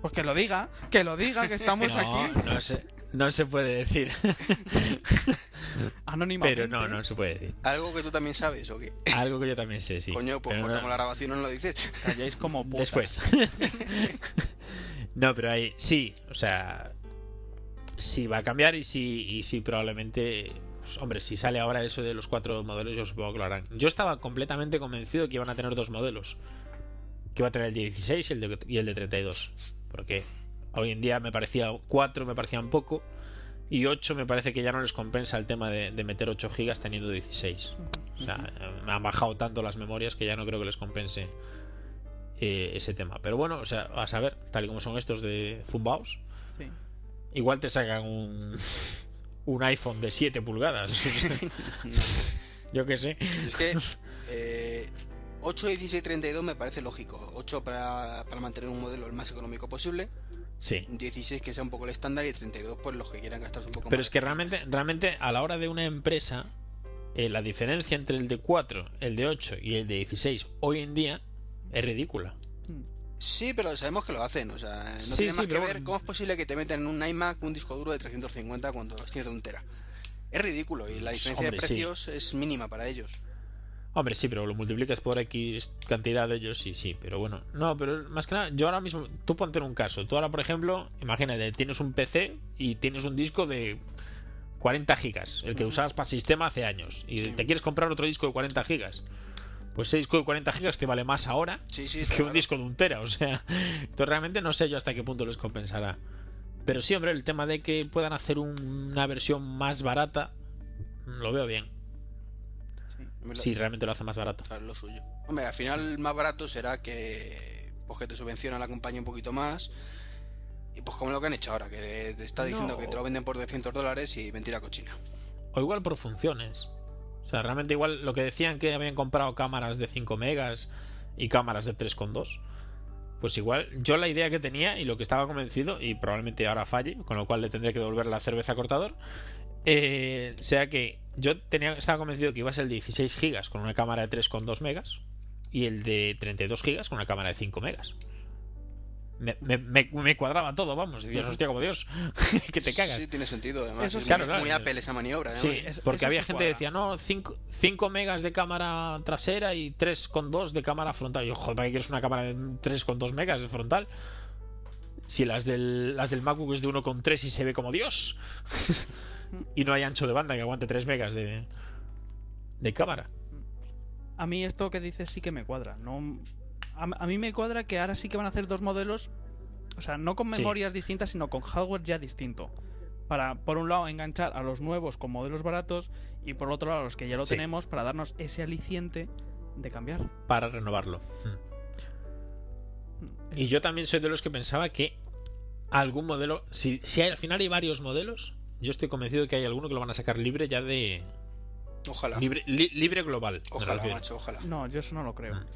Pues que lo diga, que lo diga, que estamos No, aquí. no se, no se puede decir. Anónimamente. Pero no, no se puede decir. ¿Algo que tú también sabes o qué? Algo que yo también sé, sí. Coño, pues no- cortamos la grabación y no lo dices. Calláis como putas. Después. no, pero ahí sí, o sea, sí va a cambiar y sí, y sí probablemente, pues, hombre, si sale ahora eso de los cuatro modelos, yo supongo que lo harán. Yo estaba completamente convencido de que iban a tener dos modelos, que iba a tener el de 16 y el de, y el de 32, porque hoy en día me parecía cuatro, me parecían poco. Y 8 me parece que ya no les compensa el tema de, de meter 8 gigas teniendo 16. O sea, me han bajado tanto las memorias que ya no creo que les compense eh, ese tema. Pero bueno, o sea, a saber, tal y como son estos de Zumbaos, Sí. igual te sacan un, un iPhone de 7 pulgadas. Yo qué sé. Es que eh, 8, 16 32 me parece lógico. 8 para, para mantener un modelo el más económico posible. Sí. 16 que sea un poco el estándar y 32 pues los que quieran gastarse un poco Pero más. es que realmente, realmente a la hora de una empresa, eh, la diferencia entre el de 4, el de 8 y el de 16 hoy en día es ridícula. Sí, pero sabemos que lo hacen. O sea, no Sí, tiene sí, más que pero ver cómo es posible que te metan en un iMac un disco duro de 350 cuando tienes de un tera. Es ridículo y la diferencia Hombre, de sí. precios es mínima para ellos. Hombre, sí, pero lo multiplicas por X cantidad de ellos, sí, sí, pero bueno. No, pero más que nada, yo ahora mismo, tú ponte en un caso. Tú ahora, por ejemplo, imagínate, tienes un PC y tienes un disco de 40 gigas, el que usabas para sistema hace años, y Sí. te quieres comprar otro disco de 40 gigas. Pues ese disco de 40 gigas te vale más ahora Sí, sí, que un disco de un tera, o sea. Entonces realmente no sé yo hasta qué punto les compensará. Pero sí, hombre, el tema de que puedan hacer un- una versión más barata, lo veo bien. Si realmente lo hace más barato. Lo suyo. Hombre, al final más barato será que pues que te subvenciona la compañía un poquito más Y pues como lo que han hecho ahora, que te está diciendo No. que te lo venden por 200 dólares y mentira cochina. O igual por funciones. O sea, realmente igual lo que decían que habían comprado cámaras de 5 megas y cámaras de 3,2. Pues igual, yo la idea que tenía y lo que estaba convencido, y probablemente ahora falle, con lo cual le tendré que devolver la cerveza cortador, eh, sea que yo tenía, estaba convencido que iba a ser el de 16 gigas con una cámara de 3,2 megas y el de 32 gigas con una cámara de 5 megas. Me, me- me- me cuadraba todo, vamos. Decías, hostia, como Dios, que te cagas. Sí, tiene sentido, además. Eso es sí. muy, Claro, muy Apple esa maniobra, Sí, además. eso- porque eso había sí gente que decía, no, 5, megas de cámara trasera y 3,2 de cámara frontal. Y yo, joder, ¿para qué quieres una cámara de 3,2 megas de frontal? Si las del, las del MacBook es de 1,3 y se ve como Dios. y no hay ancho de banda que aguante 3 megas de, de cámara. A mí esto que dices sí que me cuadra. No, a, a mí me cuadra que ahora sí que van a hacer dos modelos. O sea, no con Sí. memorias distintas, sino con hardware ya distinto. Para, por un lado, enganchar a los nuevos con modelos baratos y por otro lado, a los que ya lo Sí. tenemos, para darnos ese aliciente de cambiar. Para renovarlo. Y yo también soy de los que pensaba que algún modelo, si, si hay- al final hay varios modelos, yo estoy convencido de que hay alguno que lo van a sacar libre ya de... Ojalá. Libre, li- libre global. Ojalá, macho, ojalá. No, yo eso no lo creo. Ah.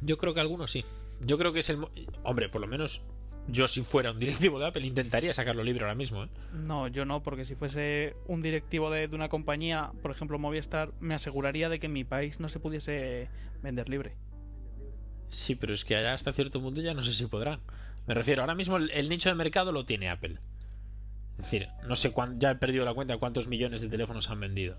Yo creo que algunos sí. Yo creo que es el... Hombre, por lo menos yo si fuera un directivo de Apple intentaría sacarlo libre ahora mismo. ¿eh? No, yo no, porque si fuese un directivo de, de una compañía, por ejemplo Movistar, me aseguraría de que en mi país no se pudiese vender libre. Sí, pero es que allá hasta cierto punto ya no sé si podrán. Me refiero, ahora mismo el, el nicho de mercado lo tiene Apple. Es decir, no sé cuán, ya he perdido la cuenta de cuántos millones de teléfonos han vendido.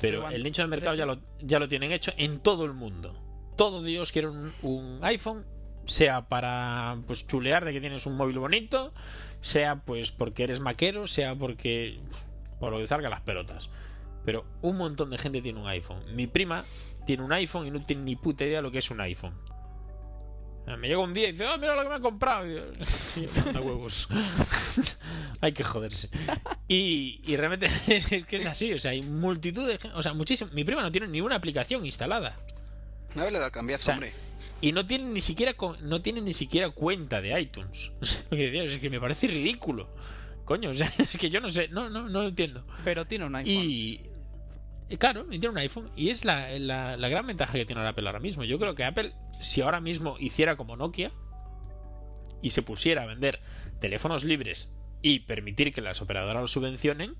Pero el nicho de mercado ya lo, ya lo tienen hecho en todo el mundo. Todo Dios quiere un, un iPhone, sea para pues chulear de que tienes un móvil bonito, sea pues porque eres maquero, sea porque por lo que salga las pelotas. Pero un montón de gente tiene un iPhone. Mi prima tiene un iPhone y no tiene ni puta idea lo que es un iPhone. Sea, Me llega un día y dice, oh, mira lo que me ha comprado. Y yo, "Anda huevos. hay que joderse. Y, y realmente es que es así. O sea, hay multitud de gente. O sea, muchísimo. Mi prima no tiene ni una aplicación instalada. No le da cambiazo, O sea, hombre. Y no tiene ni siquiera no tiene ni siquiera cuenta de iTunes. Lo que decía, es que me parece ridículo. Coño, o sea, es que yo no sé, no, no, no lo entiendo. Pero tiene un iPhone. Y claro, y tiene un iPhone. Y es la, la- gran ventaja que tiene Apple ahora mismo. Yo creo que Apple, si ahora mismo hiciera como Nokia y se pusiera a vender teléfonos libres y permitir que las operadoras lo subvencionen,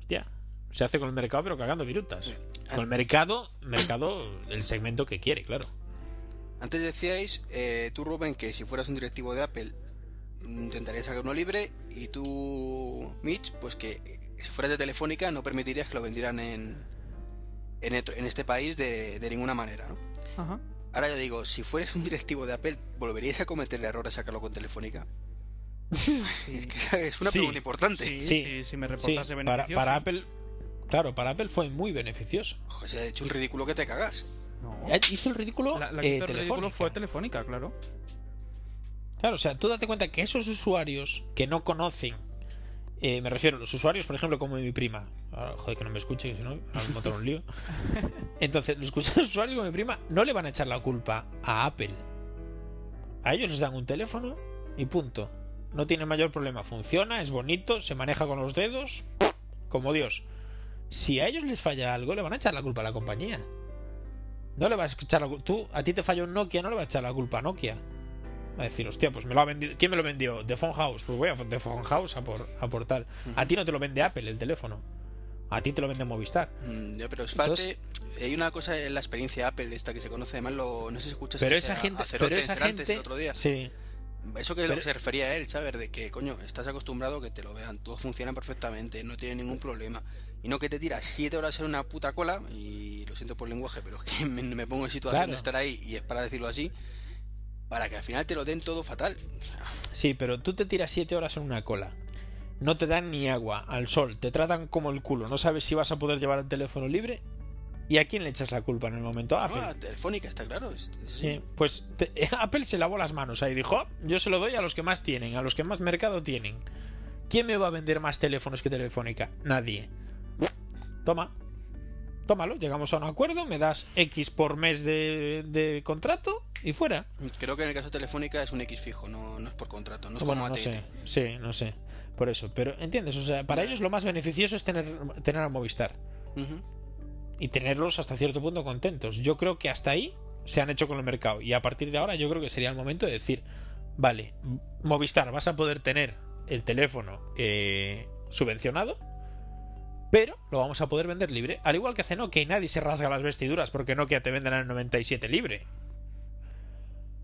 hostia, se hace con el mercado pero cagando virutas. Con el mercado, mercado, el segmento que quiere, claro. Antes decíais, eh, tú Rubén, que si fueras un directivo de Apple intentarías sacar uno libre y tú, Mitch, pues que eh, si fueras de Telefónica no permitirías que lo vendieran en, en, este país de, de ninguna manera, ¿no? Ajá. Ahora yo digo, si fueras un directivo de Apple, ¿volveríais a cometer el error de sacarlo con Telefónica? Es que es una Sí. pregunta importante. Sí, Sí. sí, si me Sí, reportase para, beneficios. para sí. Apple, claro, para Apple fue muy beneficioso. Ojo, se ha hecho un ridículo que te cagas. No. Hizo el ridículo, La, la que eh, hizo el ridículo fue Telefónica, claro. Claro, o sea, tú date cuenta que esos usuarios que no conocen, eh, me refiero, los usuarios, por ejemplo, como mi prima, ahora, joder, que no me escuche, que si no, a me montar un lío. Entonces, los usuarios como mi prima no le van a echar la culpa a Apple. A ellos les dan un teléfono y punto. No tiene mayor problema, funciona, es bonito, se maneja con los dedos, como Dios. Si a ellos les falla algo, le van a echar la culpa a la compañía. No le vas a echar la culpa. Tú, a ti te falló un Nokia, no le vas a echar la culpa a Nokia. A decir, hostia, pues me lo ha vendido. ¿Quién me lo vendió? The Phone House. Pues voy a The Phone House a por, a por tal. A ti no te lo vende Apple el teléfono. A ti te lo vende Movistar. Mm, ya, pero es parte. Hay una cosa en la experiencia Apple, esta que se conoce, además, lo, no sé si escuchas Pero esa gente. Pero esa gente. el otro día. Sí. Eso que es lo que se refería a él, ¿sabes? De que, coño, estás acostumbrado a que te lo vean, todo funciona perfectamente, no tiene ningún problema. Y no que te tiras siete horas en una puta cola, y lo siento por el lenguaje, pero es que me, me pongo en situación Claro. de estar ahí, y es para decirlo así, para que al final te lo den todo fatal. Sí, pero tú te tiras 7 horas en una cola. No te dan ni agua al sol. Te tratan como el culo. No sabes si vas a poder llevar el teléfono libre. ¿Y a quién le echas la culpa en el momento? A Apple. no, telefónica, está claro. Sí, pues te- Apple se lavó las manos ahí. Dijo, "Oh, yo se lo doy a los que más tienen, a los que más mercado tienen. ¿Quién me va a vender más teléfonos que Telefónica? Nadie. Toma. tómalo, llegamos a un acuerdo, me das X por mes de, de contrato y fuera. Creo que en el caso de Telefónica es un X fijo, no, no es por contrato, no es bueno, como no sé, sí, no sé. Por eso, pero entiendes, o sea, para ellos lo más beneficioso es tener, tener a Movistar y tenerlos hasta cierto punto contentos. Yo creo que hasta ahí se han hecho con el mercado y a partir de ahora yo creo que sería el momento de decir, vale, Movistar, vas a poder tener el teléfono eh, subvencionado, pero lo vamos a poder vender libre. Al igual que hace Nokia y nadie se rasga las vestiduras porque Nokia te venden el 97 libre.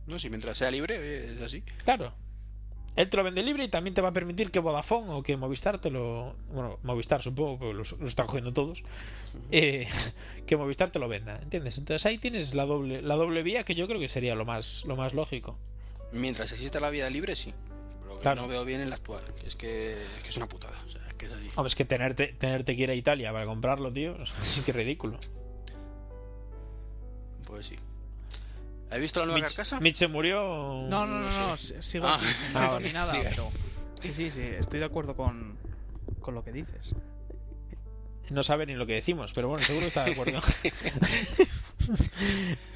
No, si mientras sea libre, es así. Claro. Él te lo vende libre y también te va a permitir que Vodafone o que Movistar te lo. Bueno, Movistar supongo, porque los, los están cogiendo todos. eh, que Movistar te lo venda, ¿entiendes? Entonces ahí tienes la doble, la doble vía que yo creo que sería lo más, lo más lógico. Mientras exista la vida libre, sí. Lo que Claro. no veo bien en la actual, que es que, es que es una putada. O sea, es que es así. Hombre, es que tenerte, tenerte que ir a Italia para comprarlo, tío, sí que es ridículo. Pues sí. ¿Has visto la nueva Mitch, carcasa? Mitch se murió. No, no, no, no, si- sigo Ah. no Ah, digo vale. ni nada, Sigue. pero sí, sí, sí, estoy de acuerdo con, con lo que dices. No sabe ni lo que decimos, pero bueno, seguro que está de acuerdo.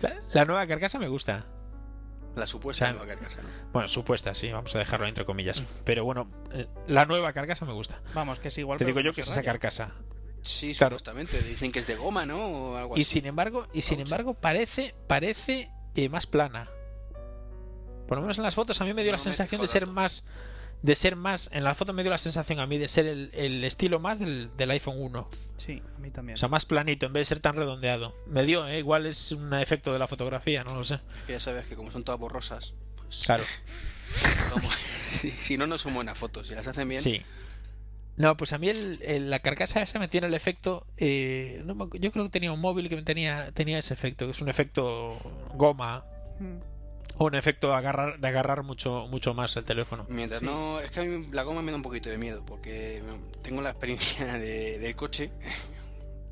la, la nueva carcasa me gusta. La supuesta O sea, nueva carcasa, ¿no? Bueno, supuesta, sí, vamos a dejarlo entre comillas. Pero bueno, eh, la nueva carcasa me gusta. Vamos, que es igual. Te digo yo que es esa carcasa. Sí, Claro. supuestamente. Dicen que es de goma, ¿no? O algo Y así. sin embargo, y sin embargo parece, parece eh, más plana. Por lo menos en las fotos a mí me dio No la me sensación de ser más, de ser más, en las fotos me dio la sensación a mí de ser el, el estilo más del, del iPhone 1. Sí, a mí también. O sea, más planito en vez de ser tan redondeado. Me dio, eh, igual es un efecto de la fotografía, no lo sé. Es que ya sabes que como son todas borrosas, pues. Claro, si, si no, no son buenas fotos. Si las hacen bien. sí. No, pues a mí el- el- la carcasa esa me tiene el efecto. eh, no me yo creo que tenía un móvil que tenía, tenía ese efecto, que es un efecto goma Mm. o un efecto de agarrar, de agarrar mucho, mucho más el teléfono. Mientras Sí. no. Es que a mí la goma me da un poquito de miedo. Porque tengo la experiencia de- del coche.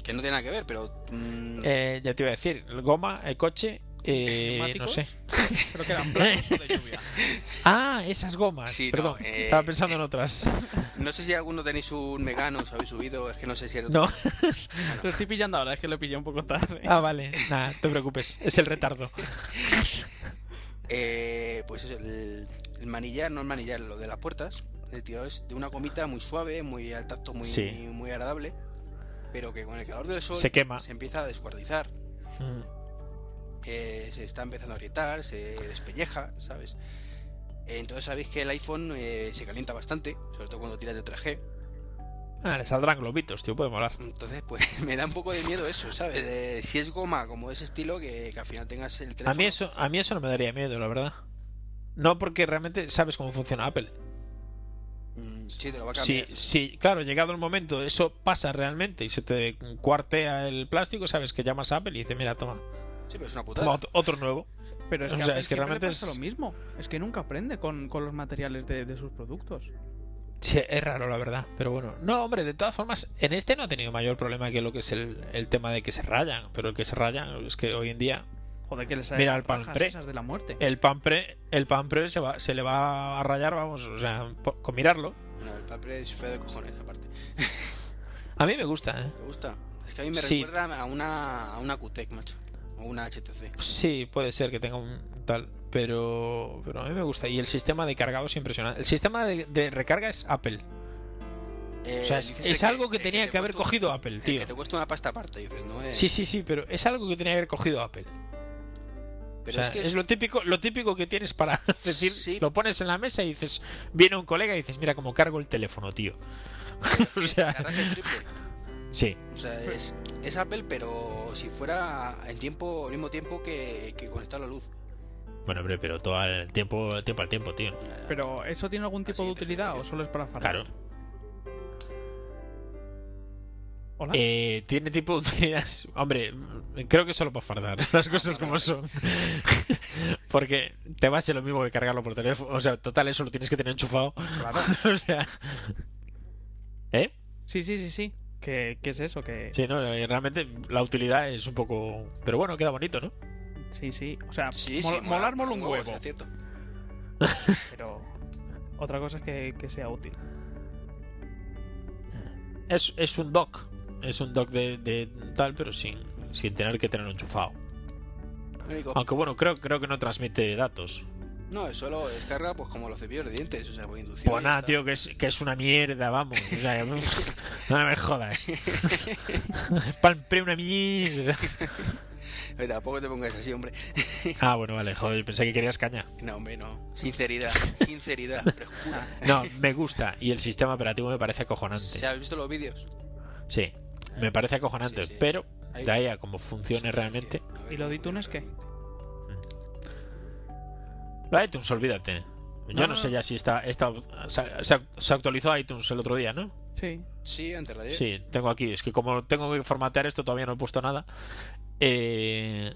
Que no tiene nada que ver, pero. mm, Eh, ya te iba a decir, el goma, el coche, eh, no sé. Creo que eran blancos o de lluvia. Ah, esas gomas. Sí, no, Perdón, eh, estaba pensando en otras. No sé si alguno tenéis un Megano, os habéis subido. Es que no sé si era. No. Lo estoy pillando ahora, es que lo pillé un poco tarde. Ah, vale. Nada, no te preocupes. Es el retardo. Eh, pues eso, el, el manillar, no el manillar, lo de las puertas. El tirado es de una gomita muy suave, muy al tacto, muy, Sí. muy agradable. Pero que con el calor del sol Se quema. se empieza a descuartizar. Mm. Eh, se está empezando a agrietar, se despelleja, ¿sabes? Eh, entonces sabéis que el iPhone eh, se calienta bastante, sobre todo cuando tiras de 3G. Ah, le saldrán globitos, tío, puede molar. Entonces, pues me da un poco de miedo eso, ¿sabes? De- si es goma como de ese estilo, que, que al final tengas el teléfono. A mí eso, a mí eso no me daría miedo, la verdad. No porque realmente sabes cómo funciona Apple. Mm, sí, te lo va a cambiar. si, claro, llegado el momento, eso pasa realmente y se te cuartea el plástico, sabes que llamas a Apple y dices, mira, toma, Sí, pero es una putada. otro, otro nuevo. Pero es que, sea, es que realmente le pasa es- lo mismo. Es que nunca aprende con, con los materiales de, de sus productos. Sí, es raro, la verdad. Pero bueno, no, hombre, de todas formas, en este no ha tenido mayor problema que lo que es el, el tema de que se rayan. Pero el que se rayan es que hoy en día Joder, que les Mira, el rajas Palm Pre. esas de la muerte. el pan pre, el pan pre se, va, se le va a rayar, vamos, o sea, con mirarlo. No, el papel es feo de cojones, aparte. A mí me gusta, ¿eh? ¿Te gusta? Es que a mí me Sí. recuerda a una, a una QTEC, macho. O una HTC. Sí, puede ser que tenga un tal, pero, pero a mí me gusta. Y el sistema de cargado es impresionante. El sistema de, de recarga es Apple. Eh, O sea, es, dices es algo que tenía te que haber cuesta- cogido Apple, tío. que te cuesta una pasta aparte, dices, ¿no? Eh, Sí, sí, sí, pero es algo que tenía que haber cogido Apple. Pero o sea, es que es, es- lo típico, lo típico que tienes para decir, Sí. lo pones en la mesa y dices, viene un colega y dices, mira cómo cargo el teléfono, tío. o sea, cargas el triple. Sí, O sea, es, es Apple, pero si fuera en tiempo, al mismo tiempo que, que conectar la luz. bueno, hombre, pero todo el tiempo, tiempo al tiempo, tío. Pero ¿eso tiene algún tipo Así de utilidad o solo es para farrar? Claro. Hola. Eh, tiene tipo de utilidad. Hombre, creo que solo para fardar. Las cosas como son. Porque te va a ser lo mismo que cargarlo por teléfono. O sea, total, eso lo tienes que tener enchufado. Claro. o sea. ¿Eh? Sí, sí, sí, sí. ¿Qué, qué es eso? Que... Sí, no, eh, realmente la utilidad es un poco. Pero bueno, queda bonito, ¿no? Sí, sí. O sea, sí, mol- sí, molar mola un huevo. cierto. Pero otra cosa es que, que sea útil. Es, es un dock. es un dock de, de tal, pero sin, sin tener que tenerlo enchufado. Aunque bueno, creo, creo que no transmite datos. No, eso lo descarga pues como los cepillos de dientes, o sea, por inducción. Pues nada, tío, que es, que es una mierda, vamos. O sea, no me jodas. Palmpré una mierda. Oye, tampoco te pongas así, hombre. Ah, bueno, vale, joder, pensé que querías caña. No, hombre, no. Sinceridad, sinceridad, frescura. No, me gusta y el sistema operativo me parece acojonante. ¿Se has visto los vídeos? Sí, me parece acojonante, Sí, sí. pero de ahí a cómo funcione realmente. ¿Y lo de iTunes qué? Lo de iTunes, olvídate. Yo No, no, no, sé ya si está, está se, actualizó iTunes el otro día, ¿no? Sí. Sí, antes de ayer. Sí, tengo aquí. Es que como tengo que formatear esto, todavía no he puesto nada. Eh,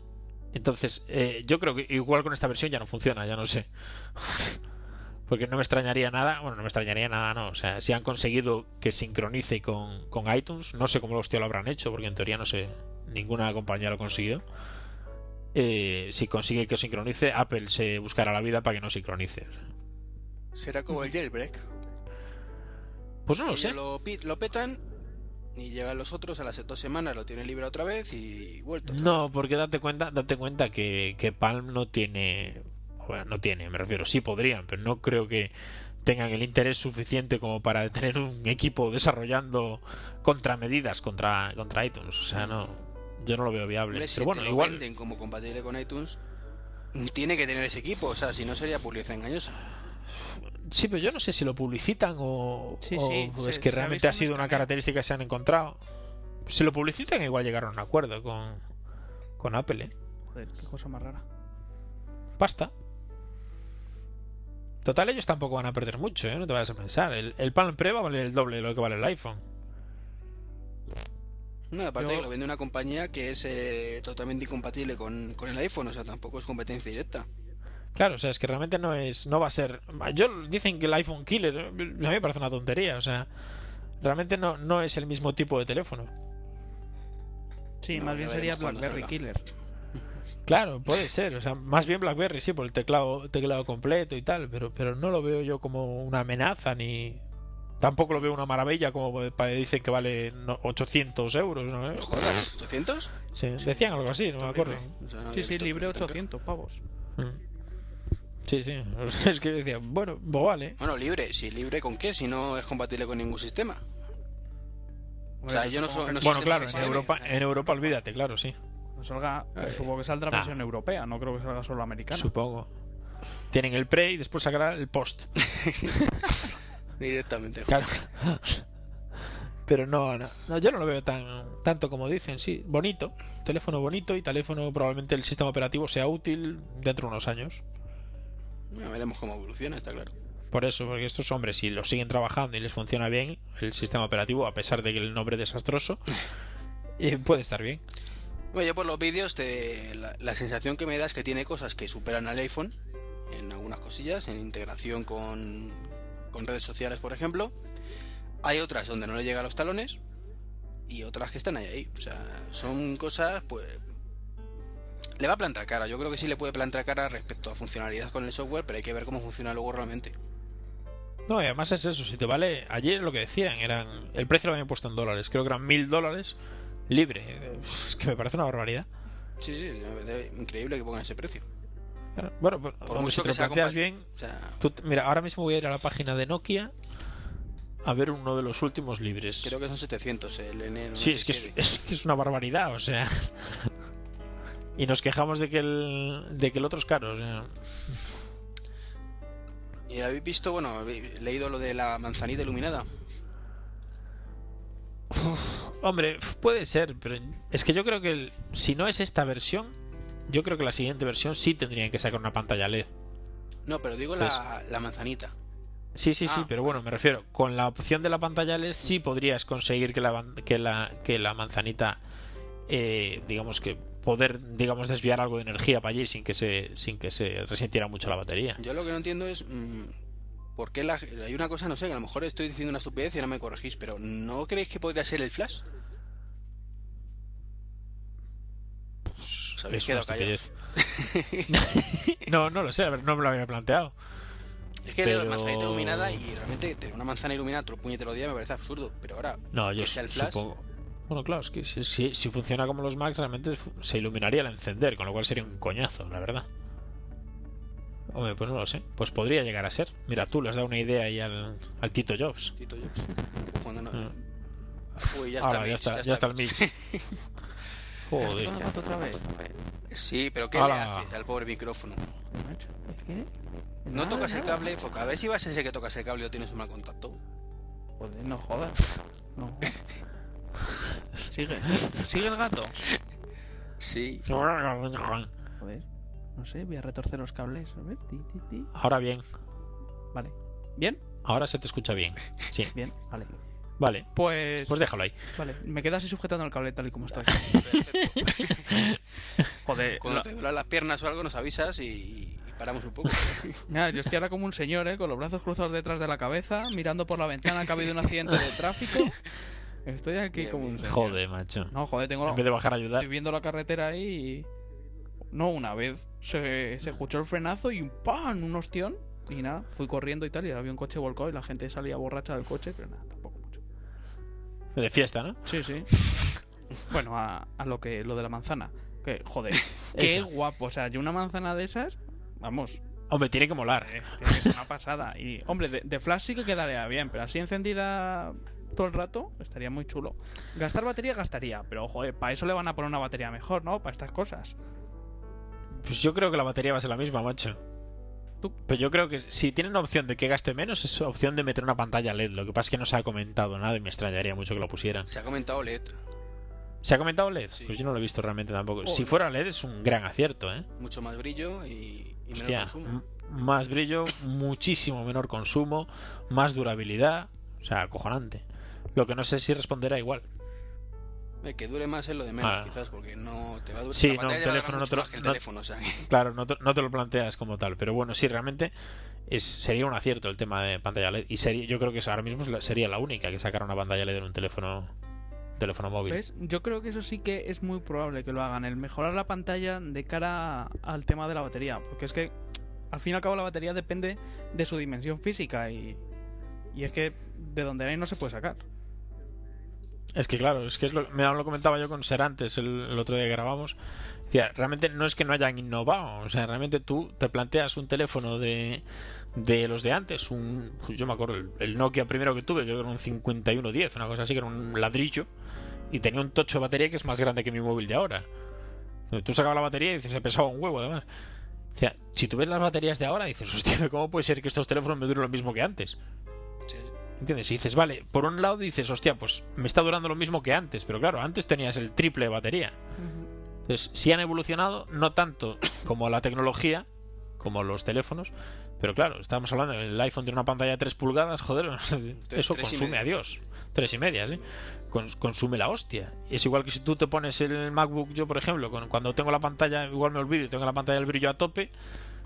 entonces, eh, yo creo que igual con esta versión ya no funciona, ya no sé. Porque no me extrañaría nada. Bueno, no me extrañaría nada, no. O sea, si han conseguido que sincronice con, con iTunes, no sé cómo los tíos lo habrán hecho, porque en teoría no sé, ninguna compañía lo consiguió. Eh, si consigue que sincronice, Apple se buscará la vida para que no sincronice. Será como el jailbreak. Pues no lo sé. Lo, petan y llegan los otros a las dos semanas, lo tienen libre otra vez y vuelto. No, vez. porque date cuenta, date cuenta que, que Palm no tiene, bueno, no tiene, me refiero, sí podrían, pero no creo que tengan el interés suficiente como para tener un equipo desarrollando contramedidas contra, contra iTunes. O sea, no, yo no lo veo viable. Pero bueno, te lo igual, venden como compatible con iTunes, tiene que tener ese equipo, o sea, si no sería publicidad engañosa. sí, pero yo no sé si lo publicitan o, Sí, o sí, es que realmente ha sido una característica que se han encontrado. Si lo publicitan, igual llegaron a un acuerdo con, con Apple, ¿eh? Joder, qué cosa más rara. Pasta. Total, ellos tampoco van a perder mucho, ¿eh? No te vayas a pensar. El, el Palm Pre va a valer el doble de lo que vale el iPhone. No, aparte Yo- que lo vende una compañía que es eh, totalmente incompatible con, con el iPhone, o sea, tampoco es competencia directa. Claro, o sea, es que realmente no es, no va a ser. Yo dicen que el iPhone Killer, eh, a mí me parece una tontería, o sea, realmente no, no es el mismo tipo de teléfono. Sí, No, más bien sería BlackBerry. Killer. Claro, puede ser, o sea, más bien BlackBerry sí por el teclado, teclado completo y tal, pero, pero no lo veo yo como una amenaza ni tampoco lo veo una maravilla como pa- dicen que vale no, 800 euros, ¿no? Jodas, ¿800? Sí, decían algo así, no me acuerdo. O sea, no Sí, sí, libre tan caro. 800 pavos. Mm. Sí, sí. Es que decía, bueno, pues vale. Bueno, libre, sí, libre con qué, si no es compatible con ningún sistema. O sea, yo no soy- que no Bueno, claro, en. Europa, en Europa olvídate, claro, sí. salga, pues Eh, supongo que saldrá nah. versión europea, no creo que salga solo americana. Supongo. Tienen el pre y después sacará el post. Directamente. Claro. Pero no, no, no, yo no lo veo tan tanto como dicen, sí, bonito, teléfono bonito y teléfono probablemente el sistema operativo sea útil dentro de unos años. Bueno, veremos cómo evoluciona, está claro. Por eso, porque estos hombres, si lo siguen trabajando y les funciona bien el sistema operativo, a pesar de que el nombre es desastroso, eh, puede estar bien. Bueno, yo por los vídeos, te- la, la sensación que me da es que tiene cosas que superan al iPhone en algunas cosillas, en integración con, con redes sociales, por ejemplo. Hay otras donde no le llega a los talones y otras que están ahí, ahí. O sea, son cosas, pues... Le va a plantar cara, yo creo que sí le puede plantar cara respecto a funcionalidad con el software, pero hay que ver cómo funciona luego realmente. No, y además es eso, si te vale, ayer lo que decían, eran el precio lo habían puesto en dólares, creo que eran mil dólares libre, Eh, que me parece una barbaridad. Sí, sí, increíble que pongan ese precio. Bueno, Por hombre, mucho si te que lo planteas bien, O sea, tú- mira, ahora mismo voy a ir a la página de Nokia a ver uno de los últimos libres. creo que son 700 el N97. Sí, es que es, es que es una barbaridad, o sea. Y nos quejamos de que el, de que el otro es caro. o sea. ¿Y habéis visto, bueno, habéis leído lo de la manzanita iluminada? Hombre, puede ser, pero es que yo creo que el- si no es esta versión, yo creo que la siguiente versión sí tendrían que sacar una pantalla LED. No, pero digo la, la manzanita. Sí, sí, sí, Ah, pero bueno, me refiero, con la opción de la pantalla LED sí podrías conseguir que la, ban- que la, que la manzanita, eh, digamos que poder, digamos, desviar algo de energía para allí sin que se, sin que se resintiera mucho la batería. Yo lo que no entiendo es mm, por qué la, hay una cosa, no sé, que a lo mejor estoy diciendo una estupidez y no me corregís, pero ¿no creéis que podría ser el flash? Os habéis quedado estupidez. no, no lo sé, a ver, no me lo había planteado. Es que Pero- la manzanita iluminada y realmente tener una manzana iluminada el puñetero día me parece absurdo, pero ahora No, yo que sea el flash, supongo. Bueno, claro, es que si, si- si funciona como los Macs, realmente se iluminaría al encender, con lo cual sería un coñazo, la verdad. Hombre, pues no lo sé. Pues podría llegar a ser. Mira, tú le has dado una idea ahí al, al Tito Jobs. Tito Jobs. Cuando no- Ah. Uy, ya Ahora, está, ya Mitch, está, ya está el Mitch. Joder. ¿Con el gato otra vez? Sí, pero ¿qué le hace al pobre micrófono? Es que... No nada, tocas el cable, porque a ver si vas a ese que tocas el cable o tienes un mal contacto. Joder, no jodas. No. Sigue. Sigue el gato. Sí. Joder. No sé, voy a retorcer los cables. A ver, ti, ti, ti. Ahora bien. Vale. ¿Bien? Ahora se te escucha bien. Sí. Bien, vale. Vale. Pues... Pues déjalo ahí. Vale, me quedo así sujetando el cable tal y como estoy. Joder, Cuando lo- te duelen las piernas o algo nos avisas y, y paramos un poco. Mira, yo estoy ahora como un señor, ¿eh? Con los brazos cruzados detrás de la cabeza, mirando por la ventana que ha habido un accidente de tráfico. Estoy aquí Bien, como un señor. Joder, macho. No, joder, tengo... En vez de bajar a ayudar. Estoy viendo la carretera ahí y... No, una vez se, se escuchó el frenazo y ¡pam! Un ostión. Y nada, fui corriendo y tal, y había un coche volcado y la gente salía borracha del coche, pero nada. De fiesta, ¿no? Sí, sí. bueno, a, a lo que lo de la manzana. Que, joder, qué Esa. guapo. O sea, yo una manzana de esas, vamos, Hombre, tiene que molar. eh, tiene que ser una pasada. Y, hombre, de, de flash sí que quedaría bien, pero así encendida todo el rato estaría muy chulo. Gastar batería gastaría, pero joder, para eso le van a poner una batería mejor, ¿no? Para estas cosas. Pues yo creo que la batería va a ser la misma, macho. Tú- Pero yo creo que si tienen opción de que gaste menos, es opción de meter una pantalla LED. Lo que pasa es que no se ha comentado nada y me extrañaría mucho que lo pusieran. Se ha comentado LED. ¿Se ha comentado LED? Sí. Pues yo no lo he visto realmente tampoco. Si fuera LED es un gran acierto, ¿eh? Mucho más brillo y, y menos Hostia, consumo. m- más brillo, muchísimo menor consumo, más durabilidad. O sea, acojonante. Lo que no sé si responderá igual. Que dure más es lo de menos, Ah. quizás, porque no te va a durar. Sí, la no, pantalla un teléfono no mucho te lo- más que el no- teléfono, o sea, que- Claro, no te, no te lo planteas como tal. Pero bueno, sí, realmente es, sería un acierto el tema de pantalla LED. Y sería, yo creo que ahora mismo sería la única que sacara una pantalla LED en un teléfono, teléfono móvil. ¿Ves? Yo creo que eso sí que es muy probable que lo hagan, el mejorar la pantalla de cara al tema de la batería. Porque es que, al fin y al cabo, la batería depende de su dimensión física y, y es que de donde hay no se puede sacar. Es que claro, es que es lo, me lo comentaba yo con Ser antes el, otro día que grabamos. Realmente no es que no hayan innovado, o sea, realmente tú te planteas un teléfono de, de los de antes, un, pues yo me acuerdo, el, el Nokia primero que tuve, creo que era un 5110, una cosa así, que era un ladrillo, y tenía un tocho de batería que es más grande que mi móvil de ahora. Tú sacabas la batería y dices, se pesaba un huevo además. O sea, si tú ves las baterías de ahora, dices, hostia, ¿cómo puede ser que estos teléfonos me duren lo mismo que antes? ¿Entiendes? Y dices, vale, por un lado dices, hostia, pues me está durando lo mismo que antes, pero claro, antes tenías el triple de batería. Entonces, sí han evolucionado, no tanto como la tecnología, como los teléfonos, pero claro, estamos hablando del iPhone tiene una pantalla de 3 pulgadas, joder, eso consume a Dios. Tres y media, sí. Cons- consume la hostia. Y es igual que si tú te pones el MacBook, yo por ejemplo, con- cuando tengo la pantalla, igual me olvido y tengo la pantalla del brillo a tope,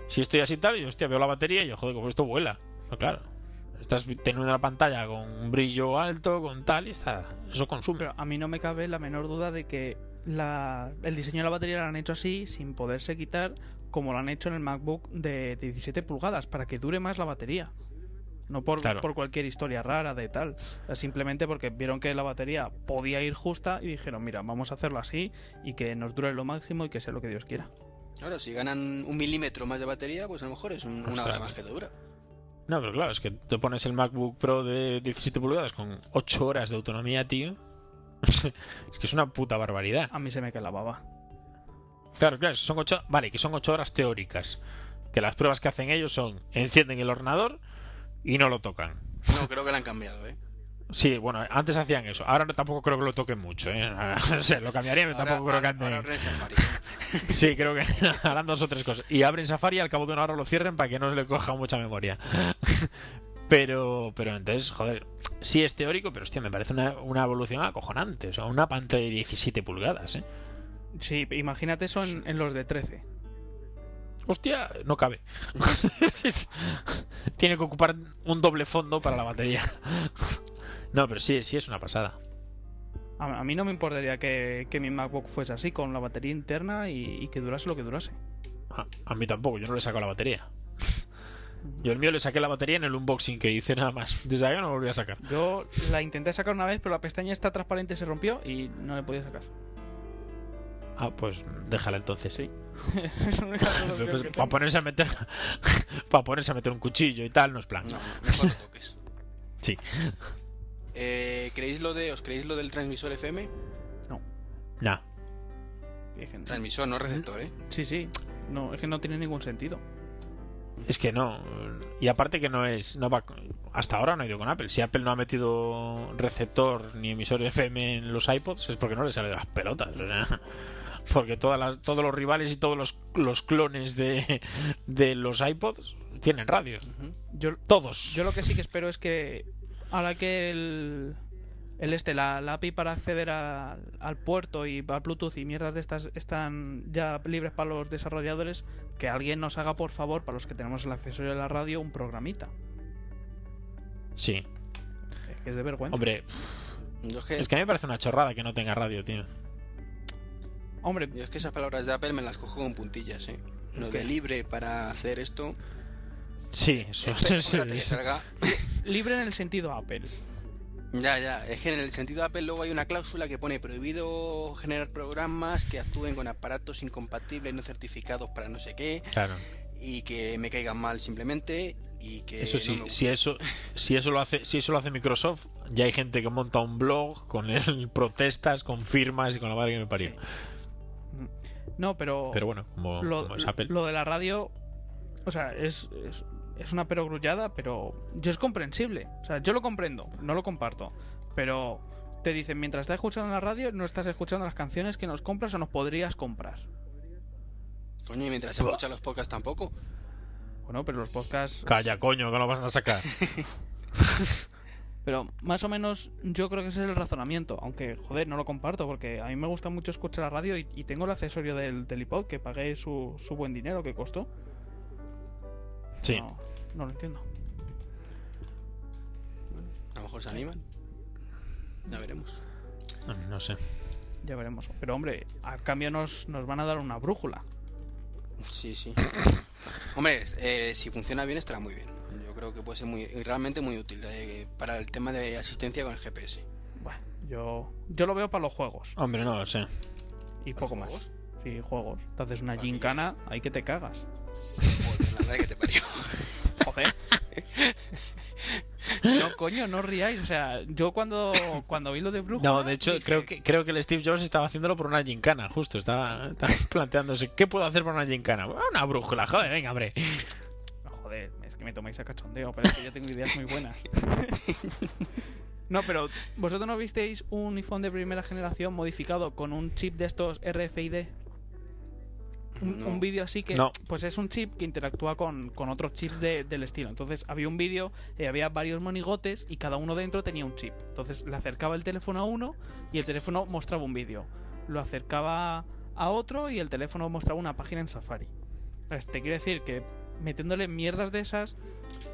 si estoy así tal, y hostia, veo la batería y yo, joder, como esto vuela. Pues claro, estás teniendo la pantalla con un brillo alto, con tal, y está, eso consume. Pero a mí no me cabe la menor duda de que la, el diseño de la batería lo han hecho así, sin poderse quitar, como lo han hecho en el MacBook de 17 pulgadas, para que dure más la batería. No por, Claro. por cualquier historia rara de tal. Simplemente porque vieron que la batería podía ir justa y dijeron, mira, vamos a hacerlo así y que nos dure lo máximo y que sea lo que Dios quiera. Ahora, si ganan un milímetro más de batería, pues a lo mejor es un- una hora más que te dura. No, pero claro, es que te pones el MacBook Pro de 17 pulgadas con 8 horas de autonomía, tío. es que es una puta barbaridad. A mí se me cae la baba. Claro, claro, son 8, vale, que son 8 horas teóricas. Que las pruebas que hacen ellos son encienden el ordenador y no lo tocan. No, creo que la han cambiado, ¿eh? Sí, bueno, antes hacían eso. Ahora no- tampoco creo que lo toquen mucho, ¿eh? No sé, lo cambiaría, pero Ahora, tampoco creo que ahora- anden... Safari. Sí, creo que harán dos o tres cosas. Y abren Safari y al cabo de una hora lo cierren para que no le coja mucha memoria. Pero, pero entonces, joder, sí es teórico, pero hostia, me parece una, una evolución acojonante. O sea, una pantalla de 17 pulgadas, ¿eh? Sí, imagínate eso en, en los de 13. Hostia, no cabe. Tiene que ocupar un doble fondo para la batería. No, pero sí, sí es una pasada. A, a mí no me importaría que, que mi MacBook fuese así, con la batería interna y, y que durase lo que durase. A, a mí tampoco, yo no le saco la batería. Yo el mío le saqué la batería en el unboxing que hice nada más. Desde ahí no lo volví a sacar. Yo la intenté sacar una vez, pero la pestaña está transparente se rompió y no le podía sacar. Ah, pues déjala entonces. Sí. Es la única solución que para ponerse a meter para ponerse a meter un cuchillo y tal no es plan. No, mejor lo toques. Sí. Eh, ¿Creéis lo de, ¿Os creéis lo del transmisor FM? Nah. Es que- Transmisor, no receptor, ¿eh? Sí, sí. No, es que no tiene ningún sentido. Es que no. Y aparte que no es. No va, hasta ahora no ha ido con Apple. Si Apple no ha metido receptor ni emisor FM en los iPods es porque no le sale de las pelotas. o sea, porque todas las, todos los rivales y todos los, los clones de, de los iPods tienen radio. Yo, Todos. yo lo que sí que espero es que ahora que el, el este, la, la API para acceder a- al puerto y al Bluetooth y mierdas de estas están ya libres para los desarrolladores, que alguien nos haga por favor, para los que tenemos el accesorio de la radio, un programita. Sí. Es que es de vergüenza. Hombre, es que, a mí me parece una chorrada que no tenga radio, tío. Hombre, yo es que esas palabras de Apple me las cojo con puntillas, ¿eh? Lo de libre para hacer esto. Sí, eso salga. libre en el sentido Apple. Ya, ya. Es que en el sentido Apple luego hay una cláusula que pone prohibido generar programas que actúen con aparatos incompatibles no certificados para no sé qué Claro. y que me caigan mal simplemente y que Eso sí, si eso, si eso lo hace, si eso lo hace Microsoft, ya hay gente que monta un blog con el protestas, con firmas y con la madre que me parió. No, pero, Pero bueno, como, lo, como es Apple. lo de la radio, o sea, es, es, es una perogrullada, pero yo es comprensible. O sea, yo lo comprendo, no lo comparto. Pero te dicen, mientras estás escuchando la radio, no estás escuchando las canciones que nos compras o nos podrías comprar. Coño, y mientras se escuchan los podcasts tampoco. Bueno, pero los podcasts... Calla, coño, que lo vas a sacar. Pero más o menos yo creo que ese es el razonamiento. Aunque, joder, no lo comparto porque a mí me gusta mucho escuchar la radio y, y tengo el accesorio del, del iPod que pagué su, su buen dinero que costó. Sí. No, no lo entiendo. A lo mejor se animan. Ya veremos. No sé. Ya veremos. Pero hombre, a cambio nos, nos van a dar una brújula. Sí, sí. Hombre, eh, si funciona bien estará muy bien. Yo creo que puede ser muy, realmente muy útil eh, para el tema de asistencia con el GPS. Bueno, yo, yo lo veo para los juegos Hombre, no lo sé. y ¿Para poco juegos? más. Sí, juegos. Entonces una gincana, ahí que te cagas. Joder, la madre que te parió. Joder. No, coño, no ríais. O sea, yo cuando, cuando vi lo de brújula... No, de hecho, dije, creo que creo que el Steve Jobs estaba haciéndolo por una gincana, justo. Estaba, estaba planteándose, ¿qué puedo hacer por una gincana? Una brújula, joder, venga, hombre. No, joder, es que me tomáis a cachondeo, pero es que yo tengo ideas muy buenas. No, pero ¿vosotros no visteis un iPhone de primera generación modificado con un chip de estos RFID? Un, No. un vídeo así que, No. pues es un chip que interactúa con, con otros chips de- del estilo. Entonces había un vídeo, eh, había varios monigotes y cada uno dentro tenía un chip. Entonces le acercaba el teléfono a uno y el teléfono mostraba un vídeo. Lo acercaba a otro y el teléfono mostraba una página en Safari. Pues te quiero decir que metiéndole mierdas de esas,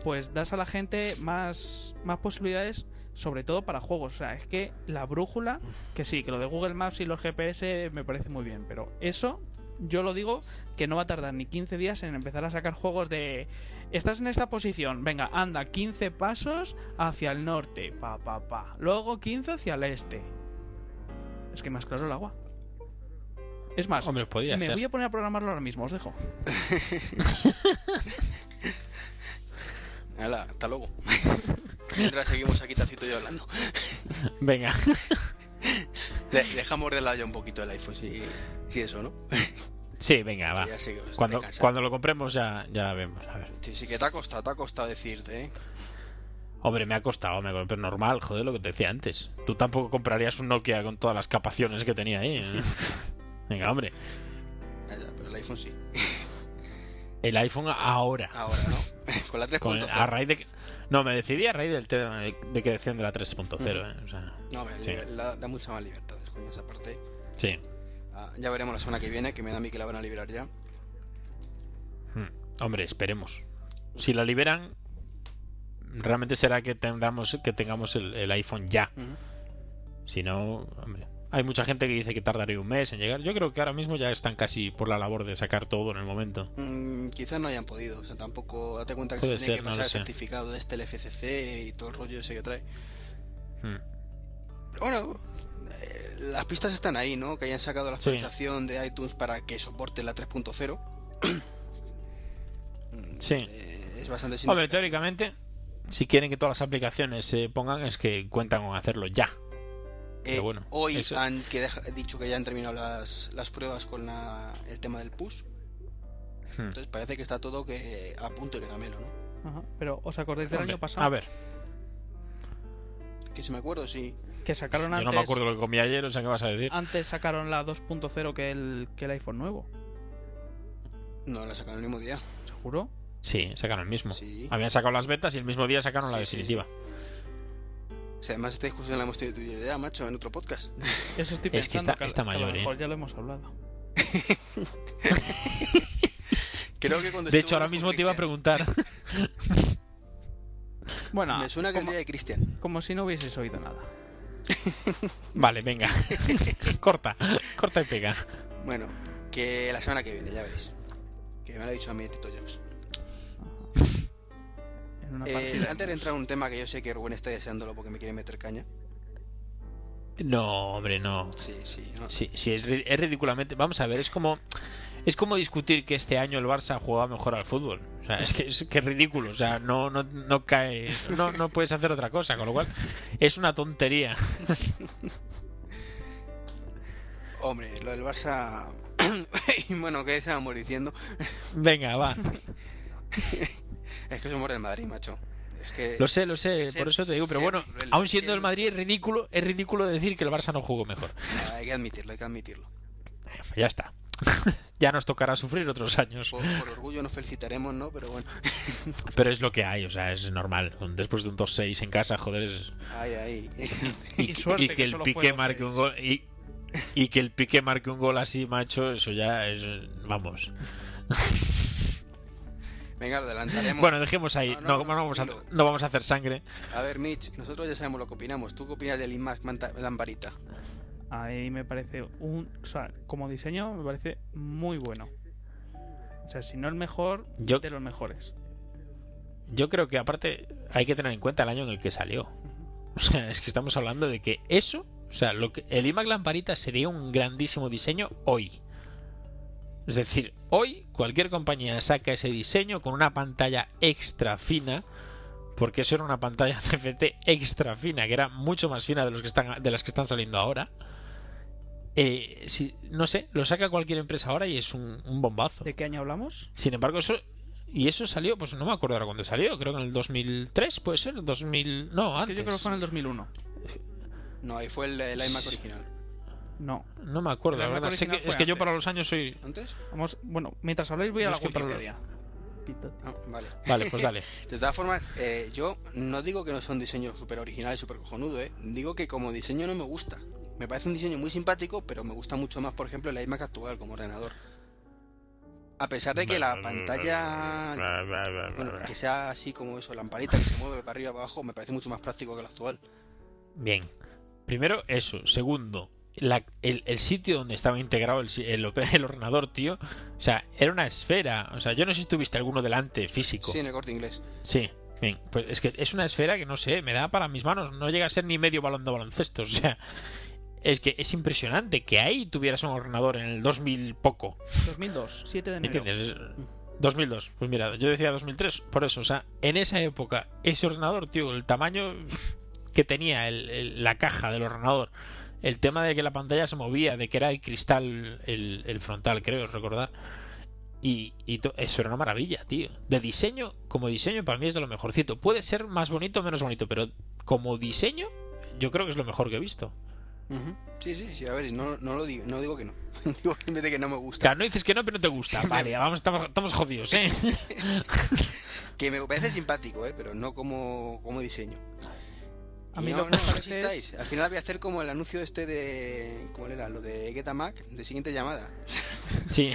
pues das a la gente más, más posibilidades, sobre todo para juegos. O sea, es que la brújula, que sí, que lo de Google Maps y los GPS me parece muy bien, pero eso, yo lo digo que no va a tardar ni 15 días en empezar a sacar juegos de... Estás en esta posición, venga, anda 15 pasos hacia el norte, pa, pa, pa. Luego 15 hacia el este. Es que más claro el agua. Es más, Hombre, podría me ser. voy a poner a programarlo ahora mismo, os dejo. Hala, hasta luego. Mientras seguimos aquí Tacito y yo hablando. Venga. De- dejamos de lado ya un poquito el iPhone, si, si eso, ¿no? Sí, venga, va. Cuando, cuando lo compremos ya, ya vemos. A ver. Sí, sí, que te ha costado, te ha costado decirte, ¿eh? Hombre, me ha costado, me pero normal, joder, lo que te decía antes. Tú tampoco comprarías un Nokia con todas las capaciones que tenía ahí. ¿eh? Venga, hombre. Pero el iPhone sí. El iPhone ahora. Ahora, ¿no? Con la Con- 3.0. a raíz de que- No, me decidí a raíz del tema de, de que decían de la 3.0. ¿eh? O sea, No, me Sí. da, da mucha más libertad, coño, esa parte. sí. Ah, ya veremos la semana que viene, que me da a mí que la van a liberar ya. Hmm. Hombre, esperemos. Si la liberan, realmente será que tengamos, que tengamos el, el iPhone ya. Si no, hombre. Hay mucha gente que dice que tardaría un mes en llegar. Yo creo que ahora mismo ya están casi por la labor de sacar todo en el momento. Mm, quizás no hayan podido, o sea, tampoco date cuenta que Puede se tiene ser, que no pasar lo el sé. certificado de este el FCC y todo el rollo ese que trae. Hmm. Pero bueno, eh, las pistas están ahí, ¿no? Que hayan sacado la Sí. actualización de iTunes para que soporte la 3.0. Sí. Eh, es bastante Hombre, teóricamente, si quieren que todas las aplicaciones se pongan, es que cuentan con hacerlo ya. Eh, bueno, hoy eso- han que deja- dicho que ya han terminado las, las pruebas con la- el tema del push. Hmm. Entonces parece que está todo que a punto de caramelo, ¿no? Ajá. Pero ¿os acordáis del Hombre, año pasado? A ver, Que si me acuerdo, sí. Que sacaron yo antes. no me acuerdo lo que comí ayer, o sea, ¿qué vas a decir? Antes sacaron la 2.0 que el, que el iPhone nuevo. No, la sacaron el mismo día. ¿Seguro? Sí, sacaron el mismo. Sí. Habían sacado las betas y el mismo día sacaron la Sí, sí, definitiva. Si además esta discusión la hemos tenido tú y yo ya, macho, en otro podcast. Eso estoy Es que pensando. está- a- está que a mayor, lo mejor ¿eh? ya lo hemos hablado. Creo que cuando De hecho, ahora mismo te iba a preguntar. Bueno, Me suena que el como, día de Cristian. como si no hubieses oído nada. Vale, venga. corta, corta y pega. Bueno, que la semana que viene, ya veréis. Que me lo ha dicho a mí Tito Jobs. En una Eh, antes de entrar en un tema que yo sé que Rubén está deseándolo porque me quiere meter caña. No, hombre, no. Sí, sí. no. Sí, sí, es, es ridículamente. Vamos a ver, es como. Es como discutir que este año el Barça jugaba mejor al fútbol. O sea, es que es, que es ridículo. O sea, no, no, no cae. No, no puedes hacer otra cosa. Con lo cual, es una tontería. Hombre, lo del Barça. bueno, que estábamos diciendo. Venga, va. Es que somos del Madrid, macho. Es que. Lo sé, lo sé. que ser- Por eso te digo. Pero bueno, cruel, aún siendo el Madrid, es ridículo. Es ridículo decir que el Barça no jugó mejor. Hay que admitirlo, hay que admitirlo. Ya está. ya nos tocará sufrir otros años. Por, por orgullo nos felicitaremos, ¿no? Pero bueno. Pero es lo que hay, o sea, es normal. Después de un 2-6 en casa, joder, es. Ay, ay. Y suerte y que que el fueron marque un gol. Y, y que el Piqué marque un gol así, macho, eso ya es. Vamos. Venga, adelantaremos. Bueno, dejemos ahí. No, No, no, no no, vamos, a, no vamos a hacer sangre. A ver, Mitch, nosotros ya sabemos lo que opinamos. ¿Tú qué opinas del IMAX Lamparita? Ahí me parece un. O sea, como diseño me parece muy bueno. O sea, si no el mejor, Yo- de los mejores. Yo creo que aparte hay que tener en cuenta el año en el que salió. O sea, es que estamos hablando de que eso, o sea, lo que el iMac Lamparita sería un grandísimo diseño hoy. Es decir, hoy cualquier compañía saca ese diseño con una pantalla extra fina, porque eso era una pantalla CFT extra fina, que era mucho más fina de los que están de las que están saliendo ahora. Eh, si, no sé, lo saca cualquier empresa ahora y es un, un bombazo. ¿De qué año hablamos? Sin embargo, eso. Y eso salió, pues no me acuerdo ahora cuándo salió, creo que en el 2003, puede ser, 2000. No, Es antes. que yo creo que fue en el 2001. No, ahí fue el, el iMac original. No. No me acuerdo, la verdad. Sé que- es que yo para los años soy. ¿Antes? Vamos, bueno, mientras habláis voy a Yo la Wikipedia. No, vale. Vale, pues dale. De todas formas, eh, yo no digo que no sea un diseño súper original y súper cojonudo, ¿eh? Digo que como diseño no me gusta. Me parece un diseño muy simpático, pero me gusta mucho más, por ejemplo, el iMac actual como ordenador. A pesar de que la pantalla, bueno, que sea así como eso, lamparita que se mueve para arriba para abajo, me parece mucho más práctico que el actual. Bien. Primero, eso. Segundo, la- el, el sitio donde estaba integrado el, ordenador, tío. O sea, era una esfera. O sea, yo no sé si tuviste alguno delante físico. Sí, en el corte inglés. Sí, bien. Pues es que es una esfera que no sé, me da para mis manos. No llega a ser ni medio balón de baloncesto. O sea, es que es impresionante que ahí tuvieras un ordenador en el 2000 poco. 2002, 7 de ¿Me enero. entiendes? 2002. Pues mira, yo decía 2003 por eso. O sea, en esa época, ese ordenador, tío, el tamaño que tenía el- el- la caja del ordenador, el tema de que la pantalla se movía, de que era el cristal, el, el frontal, creo recordar. Y, y eso era una maravilla, tío. De diseño, como diseño, para mí es de lo mejorcito. Puede ser más bonito o menos bonito, pero como diseño, yo creo que es lo mejor que he visto. Ujú. Sí, sí, sí, a ver, no, no lo digo, no digo que no. digo simplemente que no me gusta. Claro, no dices que no, pero no te gusta. Vale, vamos, estamos, estamos jodidos, ¿eh? Que me parece simpático, ¿eh? Pero no como, como diseño. A mí no, lo que no parece asustáis. Al final voy a hacer como el anuncio este de... ¿Cómo era? Lo de Getamac, de siguiente llamada. Sí.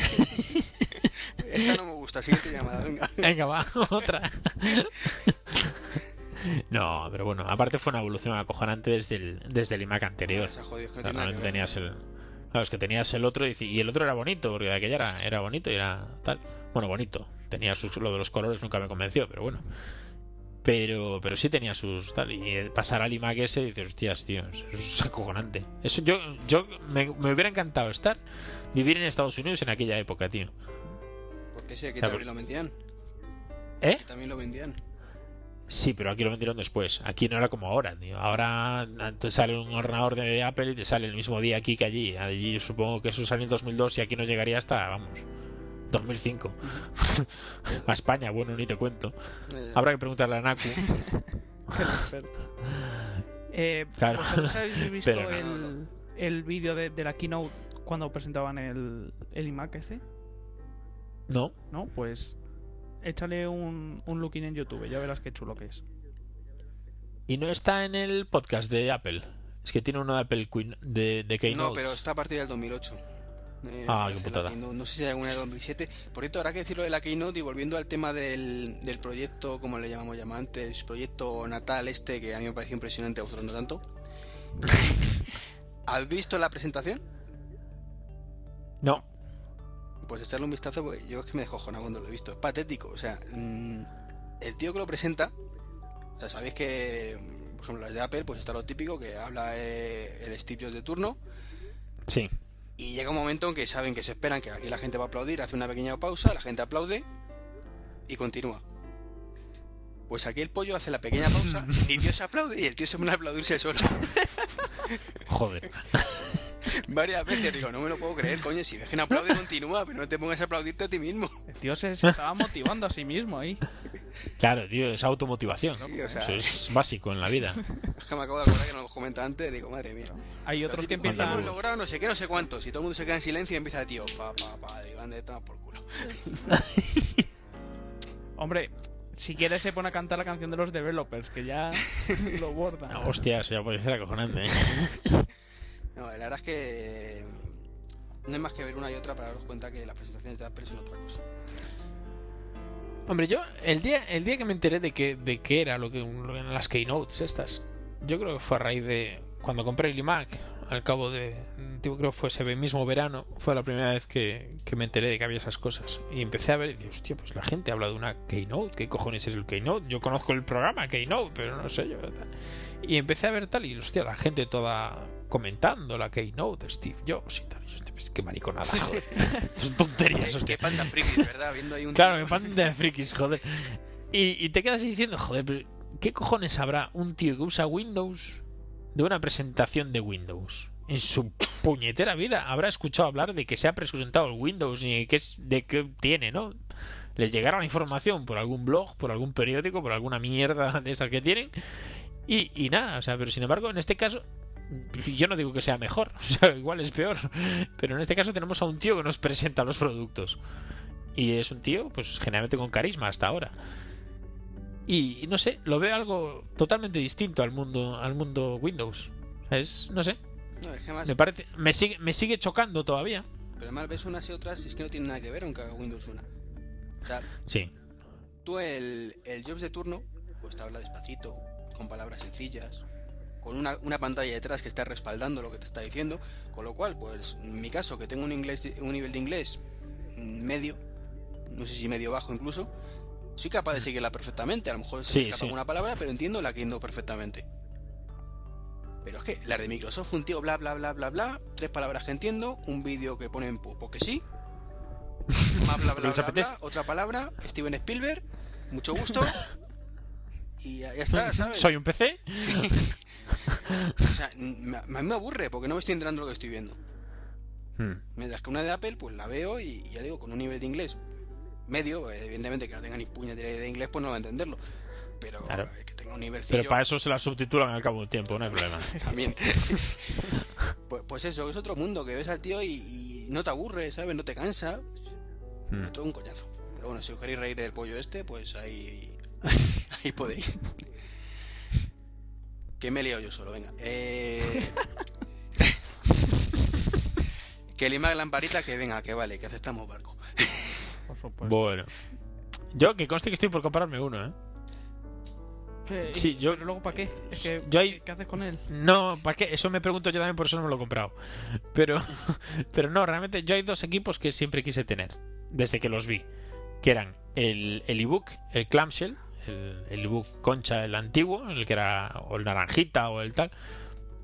Esta no me gusta, siguiente llamada, venga. Venga, va, otra. No, pero bueno, aparte fue una evolución acojonante desde el, desde el iMac anterior. Jodido, es que no O sea, tenías el. Claro, es que tenías el otro y, y el otro era bonito, porque aquella era, era bonito y era tal. Bueno, bonito. Tenía sus, lo de los colores nunca me convenció, pero bueno. Pero, pero sí tenía sus tal. Y eh, pasar al iMac ese dices, hostias, tío, eso es acojonante. Eso yo, yo me, me hubiera encantado estar, vivir en Estados Unidos en aquella época, tío. Porque sí, aquí Claro. también lo vendían. ¿Eh? Aquí también lo vendían. Sí, pero aquí lo vendieron después. Aquí no era como ahora, tío. Ahora te sale un ordenador de Apple y te sale el mismo día aquí que allí. Allí yo supongo que eso salió en 2002 y aquí no llegaría hasta, vamos, 2005. a España, bueno, ni te cuento. Eh, Habrá que preguntarle a Naku. Eh, Claro. ¿Vosotros habéis visto Pero no, el, el vídeo de, de la keynote cuando presentaban el, el iMac este? No, ¿No? Pues échale un, un looking en YouTube, ya verás qué chulo que es. y no está en el podcast de Apple. Es que tiene uno de Apple Queen de, de Keynote. no, pero está a partir del 2008. Eh, Ah, la putada. Keynote. No sé si hay alguna de 2007. Por cierto, habrá que decirlo de la Keynote y volviendo al tema del, del proyecto, como le llamamos ya antes, proyecto natal este, que a mí me pareció impresionante, a vosotros no tanto. ¿Has visto la presentación? No, Pues echarle un vistazo, porque yo es que me dejo jona cuando lo he visto. Es patético, o sea, mm, el tío que lo presenta, o sea, sabéis que, por ejemplo, las de Apple, pues está lo típico que habla eh, el Steve Jobs de turno, sí. Y llega un momento en que saben que se esperan que aquí la gente va a aplaudir, hace una pequeña pausa, la gente aplaude y continúa. Pues aquí el pollo hace la pequeña pausa, y Dios aplaude y el tío se pone a aplaudirse solo. Joder. Varias veces digo, no me lo puedo creer, coño, si ves que no aplaude, continúa, pero no te pongas a aplaudirte a ti mismo. El tío se, se estaba motivando a sí mismo ahí. Claro, tío, es automotivación. Sí, o sea- Eso es básico en la vida. Es que me acabo de acordar que no lo comenta antes, digo, madre mía. Hay otros que empiezan- Hemos logrado no sé qué, no sé cuántos, y todo el mundo se queda en silencio y empieza el tío, pa, pa, pa, digo, ande, toma por culo. Hombre, si quieres se pone a cantar la canción de los developers, que ya lo borda. No, hostia, eso ya puede ser acojonante. ¿eh? No, la verdad es que no hay más que ver una y otra para daros cuenta que las presentaciones de Apple son otra cosa. Hombre, yo el día, el día que me enteré de que, de qué era lo que las keynotes estas, yo creo que fue a raíz de cuando compré el iMac, al cabo de, creo que fue ese mismo verano, fue la primera vez que, que me enteré de que había esas cosas. Y empecé a ver y dije, hostia, pues la gente habla de una keynote, ¿qué cojones es el keynote? Yo conozco el programa keynote, pero no sé yo. Y empecé a ver tal y, hostia, la gente toda comentando la keynote de Steve Jobs y tal. Y yo, pues qué mariconadas, joder. Son tonterías, Qué, qué panda friki, ¿verdad? Viendo ahí un Claro, tío- que pan de frikis, joder. Y, y te quedas ahí diciendo, joder, ¿qué cojones habrá un tío que usa Windows de una presentación de Windows? En su puñetera vida habrá escuchado hablar de que se ha presentado el Windows y qué, es- de qué tiene, ¿no? Les llegará la información por algún blog, por algún periódico, por alguna mierda de esas que tienen. Y, y nada, o sea, pero sin embargo, en este caso, yo no digo que sea mejor, o sea, igual es peor. Pero en este caso tenemos a un tío que nos presenta los productos. Y es un tío, pues generalmente con carisma hasta ahora. Y no sé, lo veo algo totalmente distinto al mundo, al mundo Windows. Es, no sé, No, es que más, me parece, me sigue, me sigue chocando todavía. pero además ves unas y otras y es que no tienen nada que ver aunque haga Windows una. O sea, Sí, tú el, el Jobs de turno, pues te habla despacito, con palabras sencillas, con una, una pantalla detrás que está respaldando lo que te está diciendo, con lo cual, pues en mi caso, que tengo un inglés, un nivel de inglés medio, no sé si medio bajo incluso, soy capaz de seguirla perfectamente, a lo mejor se Sí, me escapa sí. alguna palabra, pero entiendo la que entiendo perfectamente. Pero es que la de Microsoft, un tío bla bla bla bla bla, tres palabras que entiendo, un vídeo que ponen po- porque sí, más bla bla bla, bla, otra palabra, Steven Spielberg, mucho gusto, y ya, está, ¿sabes? soy un PC. O sea, a mí me aburre porque no me estoy enterando de lo que estoy viendo. Hmm. Mientras que una de Apple, pues la veo y ya digo, con un nivel de inglés medio, evidentemente que no tenga ni puñetera de inglés, pues no va a entenderlo. Pero Claro. que tenga un nivel Pero para eso se la subtitulan al cabo del tiempo, no hay problema. también. pues, pues eso, es otro mundo que ves al tío y, y no te aburre, ¿sabes? No te cansa. Hmm. Es todo un coñazo. Pero bueno, si os queréis reír del pollo este, pues ahí, ahí podéis. Que me he liado yo solo, venga. Eh... que lima la lamparita, que venga, que vale, que aceptamos barco. Por supuesto. Bueno. Yo, que conste que estoy por comprarme uno, ¿eh? Sí, yo- Pero luego, ¿para qué? Es que, yo ¿Qué haces con él? No, ¿para qué? Eso me pregunto yo también, por eso no me lo he comprado. Pero, pero no, realmente yo hay dos equipos que siempre quise tener, desde que los vi, que eran el, el ebook, el clamshell, el, el ebook concha, el antiguo, el que era o el naranjita o el tal.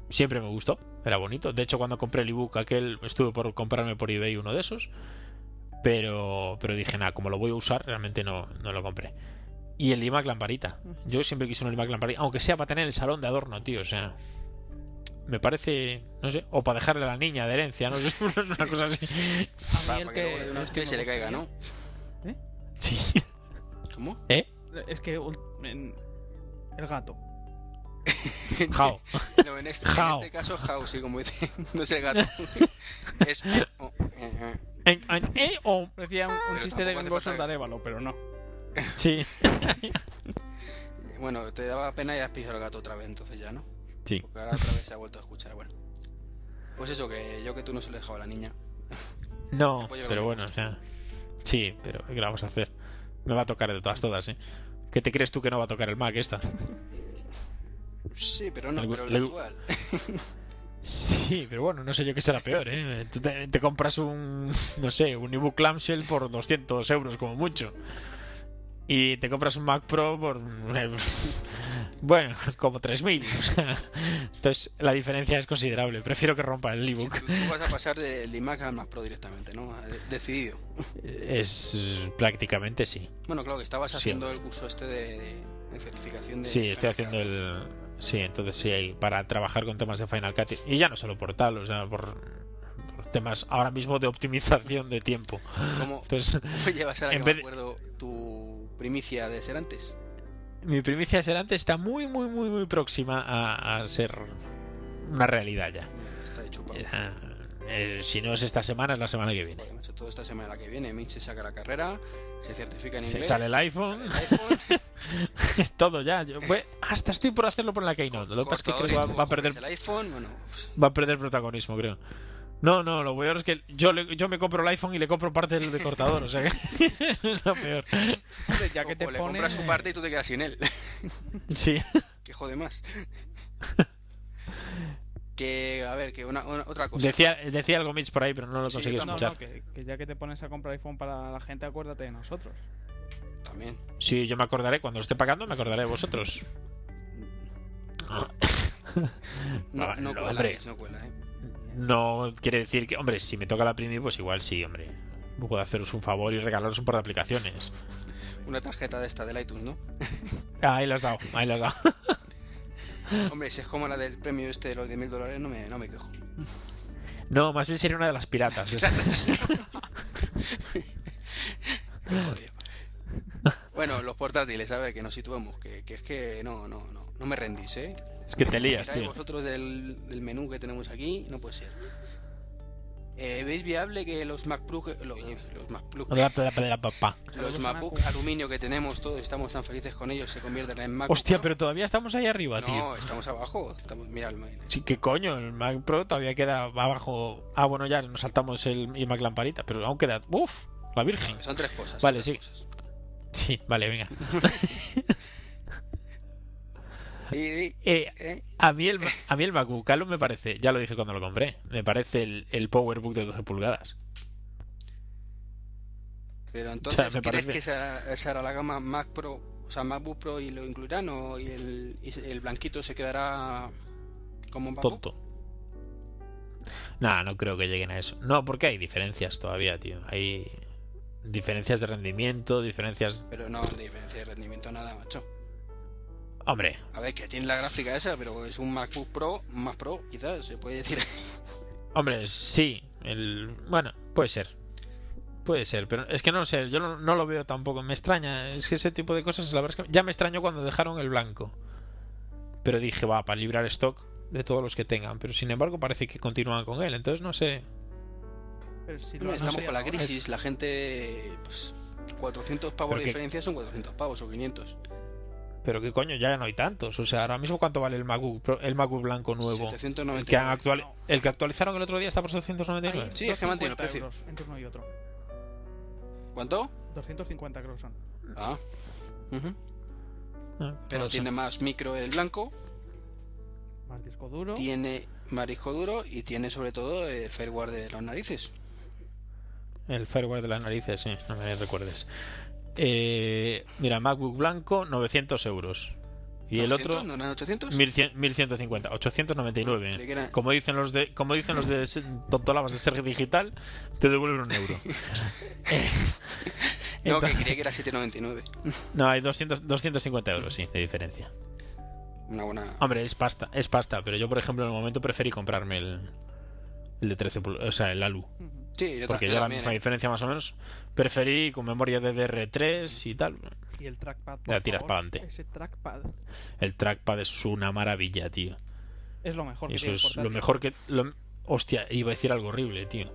Siempre me gustó, era bonito. De hecho, cuando compré el ebook aquel, estuve por comprarme por eBay uno de esos. Pero, pero dije, nada, como lo voy a usar, realmente no, no lo compré. Y el iMac lamparita. Yo siempre quise un iMac lamparita, aunque sea para tener el salón de adorno, tío. O sea, me parece, no sé, o para dejarle a la niña de herencia, no sé, una cosa así. A Para, mí el para que luego una y me se le caiga, ¿no? Sí. ¿Cómo? ¿Eh? Es que en- el gato. Jao. No, en este, en este caso, Jao, sí, como dice. No es el gato. es. oh, eh, eh. En- en- ¿Eh? O- Parecía un, chiste de falta de Arévalo, pero no. Sí. Bueno, te daba pena y has pisado al gato otra vez, entonces ya, ¿no? Sí. Porque ahora otra vez se ha vuelto a escuchar. Bueno. Pues eso, que yo que tú no se lo dejaba a la niña. No, pero bueno, o sea. Sí, pero ¿qué le vamos a hacer? Me va a tocar de todas, todas, ¿eh? ¿Qué te crees tú que no va a tocar el Mac esta? Sí, pero no, gu- pero el gu- actual. Sí, pero bueno, no sé yo qué será peor, ¿eh? Tú te, te compras un, no sé, un ebook clamshell por 200 euros como mucho. Y te compras un Mac Pro por, bueno, como 3.000. O sea, entonces la diferencia es considerable. Prefiero que rompa el Sí, ebook. tú, tú vas a pasar del iMac al Mac Pro directamente, ¿no? De- Decidido. Es prácticamente sí. Bueno, claro que estabas Sí. haciendo el curso este de, de certificación de. Sí, estoy haciendo el... Sí, entonces sí, hay para trabajar con temas de Final Cut. Y ya no solo por tal, o sea, por, por temas ahora mismo de optimización de tiempo. ¿Cómo, Entonces, cómo llevas ahora en que vez me de- acuerdo tu primicia de ser antes? Mi primicia de ser antes está muy, muy, muy, muy próxima a, a ser una realidad ya. Está de chupado. Ya, eh, si no es esta semana, es la semana que viene. Macho, toda esta semana que viene, Mitch se saca la carrera, se certifica en Se inglés. sale el iPhone. sale el iPhone, Todo ya. Yo- bueno, hasta estoy por hacerlo por la Keynote. Lo que pasa es que creo va, va a todo, perder el iPhone, bueno, pues, va a perder protagonismo, creo. No, no, lo peor es que yo, le- yo me compro el iPhone y le compro parte del de cortador, o sea que es lo peor. Ya que o, te le compras su parte y tú te quedas sin él. Sí. que jode más. que, a ver, que una, una- otra cosa. Decía, decía algo Mitch por ahí, pero no lo Sí, conseguí yo No, escuchar. no, que, que ya que te pones a comprar iPhone para la gente, acuérdate de nosotros. También. Sí, yo me acordaré, cuando lo esté pagando, me acordaré de vosotros. No, Ah, no no, cuela, hombre. Mitch, no cuela, ¿eh? No quiere decir que, hombre, si me toca la Primi, pues igual sí, hombre. Puedo haceros un favor y regalaros un par de aplicaciones. Una tarjeta de esta del iTunes, ¿no? Ah, ahí las has dado, ahí las has dado. Hombre, si es como la del premio este de los 10.000 dólares, no me, no me quejo. No, más bien sería una de las piratas. Bueno, los portátiles, ¿sabes? Que nos situemos, que, que es que no, no, no, no me rendís, ¿eh? es que te lías, tío. vosotros del, del menú que tenemos aquí, no puede ser. Eh, ¿Veis viable que los Mac Pro, lo- eh, los Mac Pro, Bla, bla, bla, bla, bla. los MacBook aluminio que tenemos todos, estamos tan felices con ellos, se convierten en Mac Hostia, Pro? pero todavía estamos ahí arriba, tío. No, estamos abajo. Estamos, mira el mail. Sí, ¿qué coño? El Mac Pro todavía queda abajo. Ah, bueno, ya nos saltamos el Mac Lamparita, pero aún queda. ¡Uf! La Virgen. Son tres cosas. Vale, tres sí. cosas. Sí, vale, venga. Eh, eh, a mí el, a mí el MacBook Alu me parece, ya lo dije cuando lo compré, me parece el, el PowerBook de 12 pulgadas. pero entonces, ¿crees que esa, esa era la gama Mac Pro, o sea, MacBook Pro y lo incluirán o y el, y el blanquito se quedará como un MacBook? Tonto. Nah, no creo que lleguen a eso. No, porque hay diferencias todavía, tío. Hay diferencias de rendimiento, diferencias... Pero no, de diferencia de rendimiento nada, macho. Hombre, A ver, que tiene la gráfica esa, pero es un MacBook Pro, más Pro, quizás, se puede decir. hombre, sí. El... Bueno, puede ser. Puede ser, pero es que no lo sé, yo no, no lo veo tampoco. Me extraña, es que ese tipo de cosas, la verdad es que ya me extrañó cuando dejaron el blanco. Pero dije, va, para librar stock de todos los que tengan. Pero sin embargo, parece que continúan con él, entonces no sé. Pero si lo No, han estamos con la crisis, la gente, pues, 400 pavos de que- diferencia son 400 pavos o 500. Pero qué coño, ya no hay tantos. O sea, ahora mismo cuánto vale el MacBook, el MacBook blanco nuevo. El que, 799. han actual... el que actualizaron el otro día está por Hay 799. Sí, es que mantiene el 250 precio. euros entre uno y otro. ¿Cuánto? 250 creo que son. Ah. Ah, Pero no sé. tiene más micro el blanco, Más disco duro. tiene marisco duro y tiene sobre todo el firmware de las narices. El firmware de las narices, sí, no me recuerdes. Eh, mira, MacBook blanco, 900 euros. Y el 900, otro, ¿No eran 800? 1100 1150, 899. Creí que era- Como dicen los de, como dicen los de Tontolabas de Sergio Digital, te devuelven un euro. Eh, No, que creía que era 799. no, hay 200, 250 euros, sí, de diferencia. Una buena. Hombre, es pasta, es pasta, pero yo, por ejemplo, en el momento preferí comprarme el, el de 13 pulgadas, o sea, el ALU. Ujú. Sí, yo, Porque misma ¿eh? diferencia más o menos. Preferí con memoria DDR3 y tal. Y el trackpad. por La tiras favor. Ese trackpad El trackpad es una maravilla, tío. es lo mejor. que Eso el es lo mejor que... lo- hostia, iba a decir algo horrible, tío.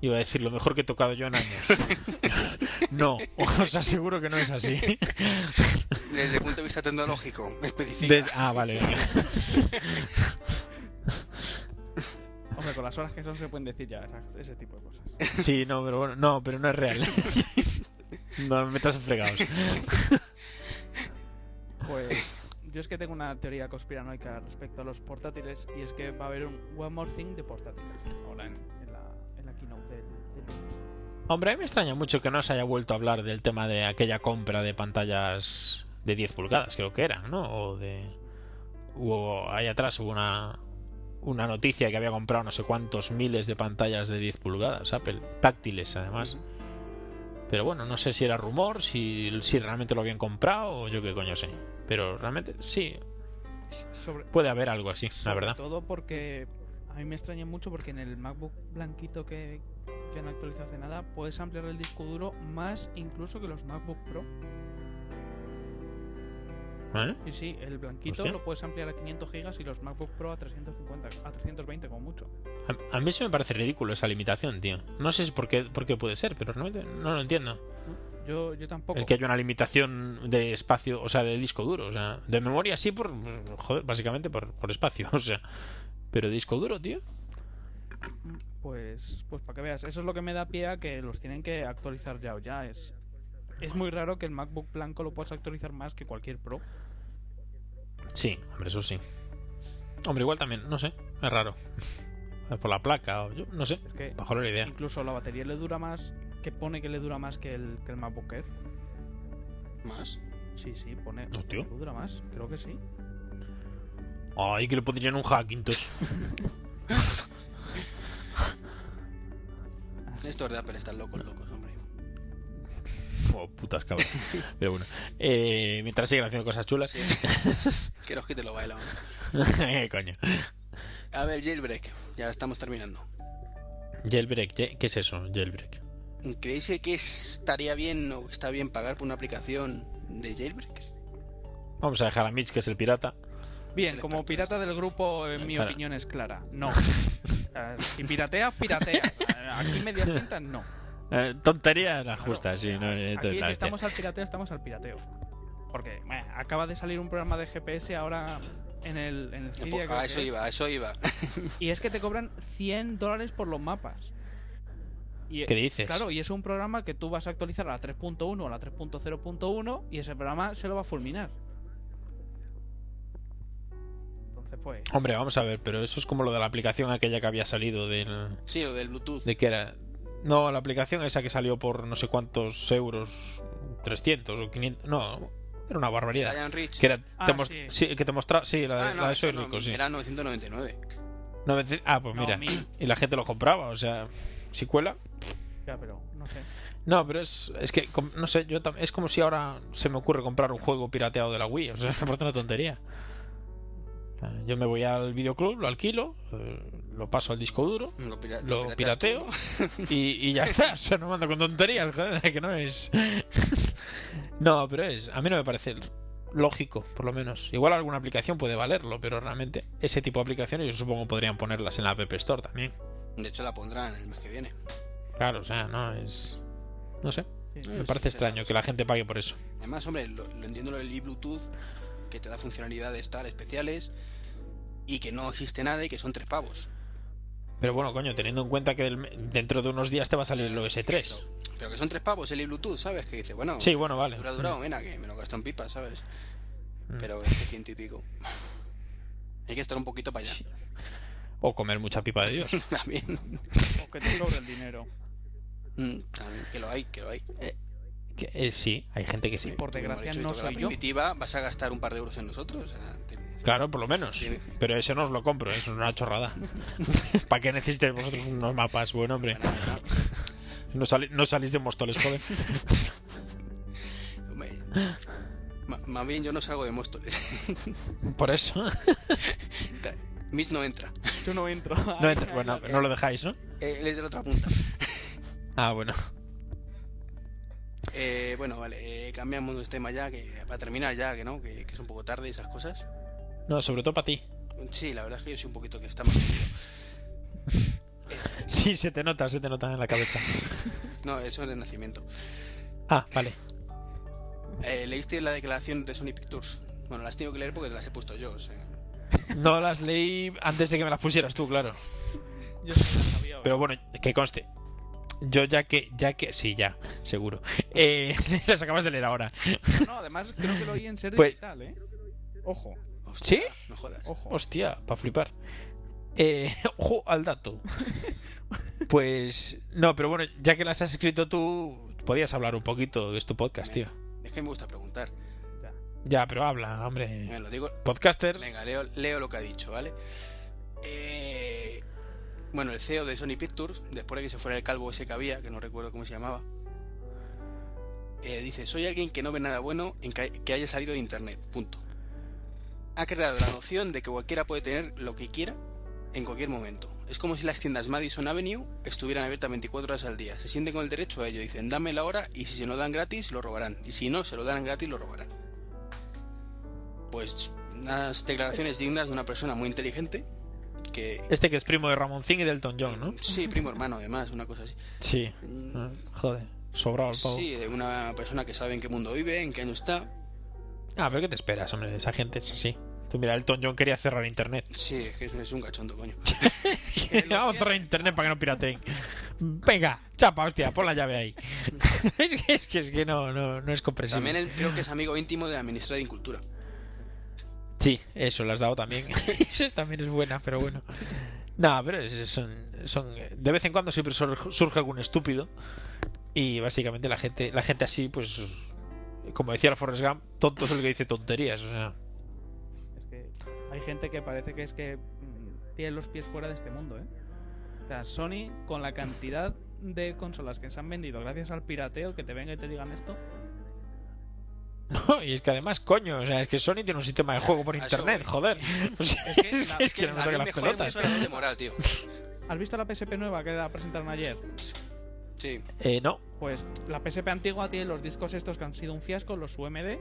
Iba a decir lo mejor que he tocado yo en años. no, os aseguro que no es así. Desde el punto de vista tecnológico, específico. Des- ah, vale. Hombre, con las horas que son se pueden decir ya esas- ese tipo de cosas. Sí, no, pero bueno, no, pero no es real. no me metas en fregados. Pues yo es que tengo una teoría conspiranoica respecto a los portátiles y es que va a haber un One More Thing de portátiles ahora en, en la, en la keynote del, del lunes. Hombre, a mí me extraña mucho que no se haya vuelto a hablar del tema de aquella compra de pantallas de 10 pulgadas, creo que eran, ¿no? O de... Hubo, ahí atrás hubo una, una noticia que había comprado no sé cuántos miles de pantallas de 10 pulgadas, Apple, táctiles además. Pero bueno, no sé si era rumor, si, si realmente lo habían comprado o yo qué coño sé. Pero realmente sí, Sobre, puede haber algo así, la sobre verdad. todo porque a mí me extraña mucho porque en el MacBook blanquito que, que han actualizado hace nada puedes ampliar el disco duro más incluso que los MacBook Pro. ¿Eh? Y sí, el blanquito Hostia. lo puedes ampliar a 500 gigas y los MacBook Pro a 350, a 320 como mucho. A, a mí eso me parece ridículo esa limitación, tío. No sé si por qué, por qué puede ser, pero realmente no lo entiendo. Yo, yo tampoco. El que haya una limitación de espacio, o sea, de disco duro, o sea, de memoria sí por, joder, básicamente por, por espacio, o sea, pero disco duro, tío. Pues, pues para que veas, eso es lo que me da pie a que los tienen que actualizar ya o ya. Es, es muy raro que el MacBook blanco lo puedas actualizar más que cualquier Pro. Sí, hombre, eso sí. Hombre, igual también, no sé, es raro. Por la placa, o yo, no sé, Es que bajo la idea. incluso la batería le dura más, que pone que le dura más que el, que el MacBook Air. Más. Sí, sí, pone. Hostia. Le dura más, creo que sí. Ay, que le pondrían un Hackintosh. Estos de Apple están locos, locos, hombre. Oh, putas cabras. Pero bueno, eh, mientras siguen haciendo cosas chulas. Que nos quite lo bailado. Coño. A ver, jailbreak. Ya estamos terminando. Jailbreak, ¿qué es eso? Jailbreak. ¿Creéis que estaría bien o está bien pagar por una aplicación de jailbreak? Vamos a dejar a Mitch, que es el pirata. Bien, el como pirata del grupo, en mi Claro. opinión es clara. No. Eh, si pirateas, pirateas. Eh, Aquí medias tintas, no. Eh, tontería la justa, sí. No, eh, Aquí si estamos al pirateo, estamos al pirateo. Porque acaba de salir un programa de GPS ahora en el, en el Cydia, creo a que eso es, iba, eso iba. Y es que te cobran 100 dólares por los mapas. Y, ¿Qué dices? Claro, y es un programa que tú vas a actualizar a la 3.1 o a la 3.0.1 y ese programa se lo va a fulminar. Entonces, pues. Hombre, vamos a ver, pero eso es como lo de la aplicación aquella que había salido del... Sí, lo del Bluetooth. ¿De qué era? No, la aplicación esa que salió por no sé cuántos euros, 300 o 500... No, era una barbaridad. Que era, Ah, te sí. sí, que te mostraba... Sí, la, de- Ah, no, la de eso Soy no, Rico, sí. Era 999. No, me- ah, pues No, mira. mil. Y la gente lo compraba, o sea, si cuela... Ya, pero no sé. No, pero es, es que, no sé, yo tam- es como si ahora se me ocurre comprar un juego pirateado de la Wii. O sea, me parece una tontería. Sea, Yo me voy al videoclub, lo alquilo, eh, lo paso al disco duro Lo, pira- Lo pirateas pirateo. y, y ya está. O sea, no mando con tonterías, joder, que no es. no, pero es. A mí no me parece lógico, por lo menos. Igual alguna aplicación puede valerlo, pero realmente ese tipo de aplicaciones yo supongo podrían ponerlas en la App Store también. De hecho, la pondrán el mes que viene. Claro, o sea, no es. No sé. Sí. Me parece extraño que la gente pague por eso. Además, hombre, lo, lo entiendo lo del eBluetooth, que te da funcionalidades tal especiales y que no existe nada y que son tres pavos. Pero bueno, coño, teniendo en cuenta que del- dentro de unos días te va a salir el OS 3. Pero, pero que son tres pavos el eBluetooth, ¿sabes? Que dice, bueno, Sí, bueno, vale. dura, durado, mira, que me lo gasto en pipa, ¿sabes? Pero es que ciento y pico. Hay que estar un poquito para allá. O comer mucha pipa de Dios. También. O que te sobre el dinero. Mm, también, Que lo hay, que lo hay. Que, eh, sí, hay gente que sí. Por desgracia no la soy yo. vas a gastar un par de euros en nosotros. o sea, te- Claro, por lo menos. Tiene- Pero ese no os lo compro, eso es una chorrada. ¿Para qué necesitéis vosotros unos mapas? Bueno, hombre. bueno. No, sali- no salís de Móstoles, joder. Más bien yo no salgo de Móstoles. Por eso. Mitch no entra. Yo no entro. No, entra- bueno, no lo dejáis, ¿no? Eh, Él es de la otra punta. Ah, bueno. Eh, bueno, vale, eh, cambiamos de tema ya, que para terminar ya, que no, que, que es un poco tarde esas cosas. No, sobre todo para ti. Sí, la verdad es que yo soy un poquito que está más metido. Sí, se te nota, se te nota en la cabeza. No, eso es de nacimiento. Ah, vale. Eh, ¿Leíste la declaración de Sony Pictures? Bueno, las tengo que leer porque te las he puesto yo. o sea. No las leí antes de que me las pusieras tú, claro. Yo sí lo sabía. Pero bueno, que conste. Yo ya que, ya que, sí, ya, seguro. Eh, las acabas de leer ahora. No, además creo que lo oí en ser Pues- digital, ¿eh? Ojo, Hostia, ¿Sí? No jodas. ojo. Hostia, para flipar. Eh, ojo al dato. Pues, no, pero bueno, ya que las has escrito tú, podías hablar un poquito, es tu podcast, tío. Es que me gusta preguntar. Ya. Ya, pero habla, hombre. Venga, lo digo. Podcaster. Venga, leo, leo lo que ha dicho, ¿vale? Eh, bueno, el CEO de Sony Pictures, después de que se fuera el calvo ese que había, que no recuerdo cómo se llamaba, eh, dice, soy alguien que no ve nada bueno en que, haya salido de Internet, punto. Ha creado la noción de que cualquiera puede tener lo que quiera en cualquier momento. Es como si las tiendas Madison Avenue estuvieran abiertas 24 horas al día. Se sienten con el derecho a ello. Dicen, dame la hora y si se lo dan gratis, lo robarán. Y si no, se lo dan gratis, lo robarán. Pues unas declaraciones dignas de una persona muy inteligente que... Este que es primo de Ramoncín y del Elton John, ¿no? Sí, primo hermano además, una cosa así. Sí. Ah, Joder, sobrado el pavo. Sí, de una persona que sabe en qué mundo vive, en qué año está. Ah, pero ¿qué te esperas, hombre? Esa gente es así. Tú mira, Elton John quería cerrar internet. Sí, es que es- es un cachondo, coño. Vamos a cerrar internet para que no pirateen. Venga, chapa, hostia, pon la llave ahí. es, que, es que es que no, no, no es comprensible. También él creo que es amigo íntimo de la ministra de Incultura. Sí, eso lo has dado también. eso también es buena, pero bueno. No, pero son, son de vez en cuando siempre sur- surge algún estúpido y básicamente la gente la gente así pues como decía el Forrest Gump, tonto es el que dice tonterías, o sea, Es que hay gente que parece que es que mm, tiene los pies fuera de este mundo, ¿eh? O sea, Sony, con la cantidad de consolas que se han vendido gracias al pirateo, que te venga y te digan esto, y es que además, coño, o sea, es que Sony tiene un sistema de juego por internet, joder. O sea, Es que es, la- que, es que Que no me las pelotas. moral, tío. ¿has visto la PSP nueva que la presentaron ayer? Sí. Eh, no, Pues la PSP antigua tiene los discos estos que han sido un fiasco, los UMD,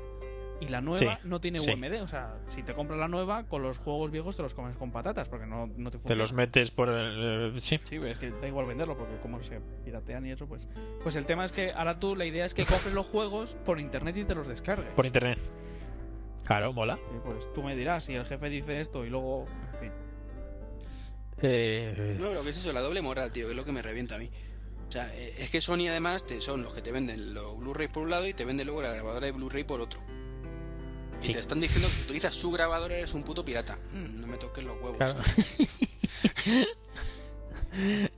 y la nueva Sí, no tiene sí. UMD. O sea, si te compras la nueva, con los juegos viejos te los comes con patatas, porque no, no te te funciona. los metes por el... eh, sí. Sí, es que da igual venderlo, porque como se piratean y eso, pues... Pues el tema es que ahora tú, la idea es que compres los juegos por internet y te los descargues. Por internet. Claro, mola. Sí, pues tú me dirás si el jefe dice esto y luego... En fin. Eh, No, pero ¿qué es eso? La doble moral, tío, que es lo que me revienta a mí. O sea, eh, es que Sony además te, son los que te venden los Blu-ray por un lado y te venden luego la grabadora de Blu-ray por otro. Y Sí. te están diciendo que utilizas su grabadora, eres un puto pirata. Mm, no me toques los huevos. claro.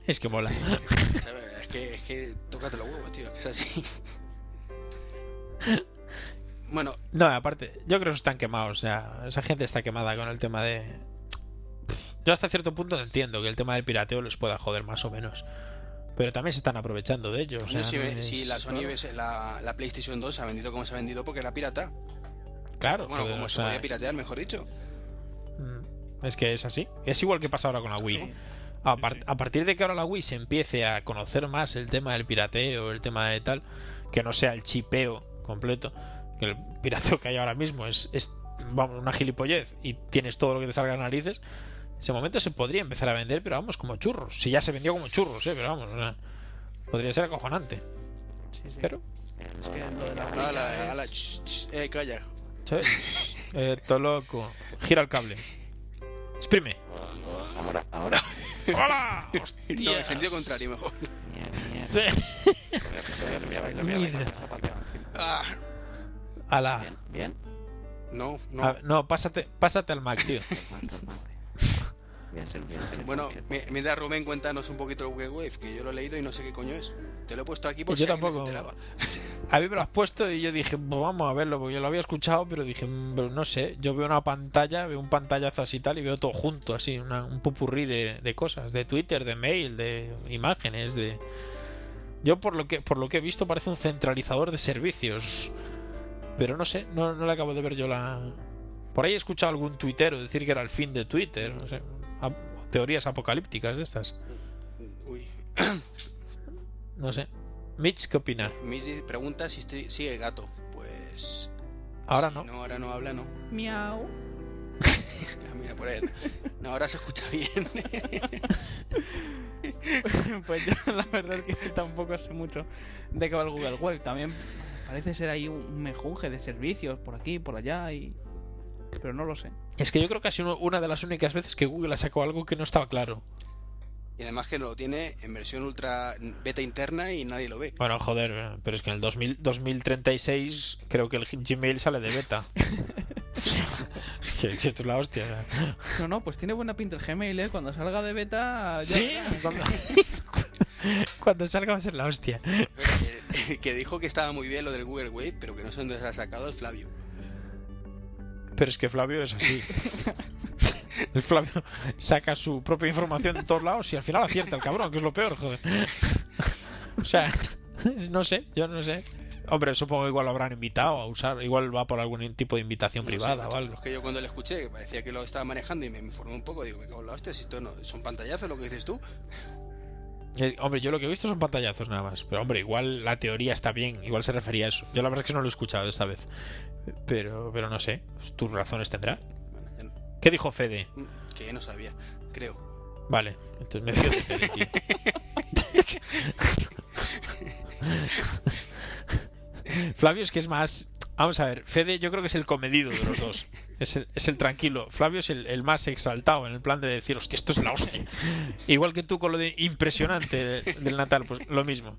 es que mola. Es que, es que tócate los huevos, tío, es que es así. Bueno, No, aparte, yo creo que están quemados. O sea, esa gente está quemada con el tema de. Yo hasta cierto punto entiendo que el tema del pirateo les pueda joder más o menos. Pero también se están aprovechando de ello. O sea, si, no ve- es- si la Sony la, la PlayStation 2 se ha vendido como se ha vendido porque era pirata. Claro, Bueno, como o se sea, podía piratear, mejor dicho. mm, Es que es así. Es igual que pasa ahora con la Wii. A, par- Sí, sí. a partir de que ahora la Wii se empiece a conocer más el tema del pirateo, el tema de tal, que no sea el chipeo completo, que el pirateo que hay ahora mismo es, es vamos, una gilipollez y tienes todo lo que te salga a las narices, ese momento se podría empezar a vender, pero vamos, como churros. Si ya se vendió como churros, ¿eh? pero vamos, o sea, podría ser acojonante. Sí, sí. Pero, Es que lo de la es- ch, eh, calla. Eh, todo loco. Gira el cable. Exprime. Ahora, ahora. ¡Hola! No, ¡Hostias! en sentido contrario, mejor. Sí. Ah, Ala. Bien. No, no. A- no, pásate, pásate al Mac, tío. Voy a ser- voy a Bueno, mi- mientras Rubén, cuéntanos un poquito el Wave, que yo lo he leído y no sé qué coño es. Te lo he puesto aquí por Yo si tampoco. enteraba. A mí me lo has puesto y yo dije, pues vamos a verlo, porque yo lo había escuchado, pero dije, "Mm, pero no sé, yo veo una pantalla, veo un pantallazo así y tal, y veo todo junto, así, una- un pupurrí de, de cosas, de Twitter, de mail, de imágenes, de... Yo por lo que por lo que he visto parece un centralizador de servicios, pero no sé, no, no le acabo de ver yo la... Por ahí he escuchado algún tuitero decir que era el fin de Twitter, no sé, teorías apocalípticas de estas, Uy. no sé. Mitch, ¿qué opina? Miss pregunta si este- sigue gato. Pues. Ahora si no. No, ahora no habla, no. Miau. Ah, Mira, por ahí. No, ahora se escucha bien. pues yo la verdad es que tampoco sé mucho de qué va el Google Wave. También parece ser ahí un mejunje de servicios por aquí, por allá y... Pero no lo sé. Es que yo creo que ha sido una de las únicas veces que Google ha sacado algo que no estaba claro. y además que lo tiene en versión ultra beta interna y nadie lo ve. Bueno, joder, pero es que en el 2000 2036 creo que el Gmail sale de beta. Es que, que esto es la hostia. No, no, pues tiene buena pinta el Gmail, ¿eh? Cuando salga de beta... ya- Sí, cuando, cuando salga va a ser la hostia. Que, que dijo que estaba muy bien lo del Google Wave, pero que no sé dónde se ha sacado el Flavio. Pero es que Flavio es así. El Flavio saca su propia información de todos lados y al final acierta el cabrón, que es lo peor, joder. O sea, no sé, yo no sé. Hombre, supongo que igual lo habrán invitado a usar, igual va por algún tipo de invitación No sé, privada macho, o algo. Es que yo cuando le escuché, que parecía que lo estaba manejando y me informé un poco, digo, me cago en la hostia, si esto no, son pantallazos lo que dices tú. Eh, Hombre, yo lo que he visto son pantallazos nada más. Pero hombre, igual la teoría está bien, igual se refería a eso. Yo la verdad es que no lo he escuchado esta vez. Pero, pero no sé, tus razones tendrá. Bueno, no- ¿Qué dijo Fede? que ya no sabía, creo. Vale, entonces me fío de Fede, tío. Flavio es que es más. Vamos a ver, Fede yo creo que es el comedido de los dos. Es el, es el tranquilo. Flavio es el, el más exaltado en el plan de decir, hostia, esto es la hostia. Igual que tú con lo de impresionante de- del Natal, pues lo mismo.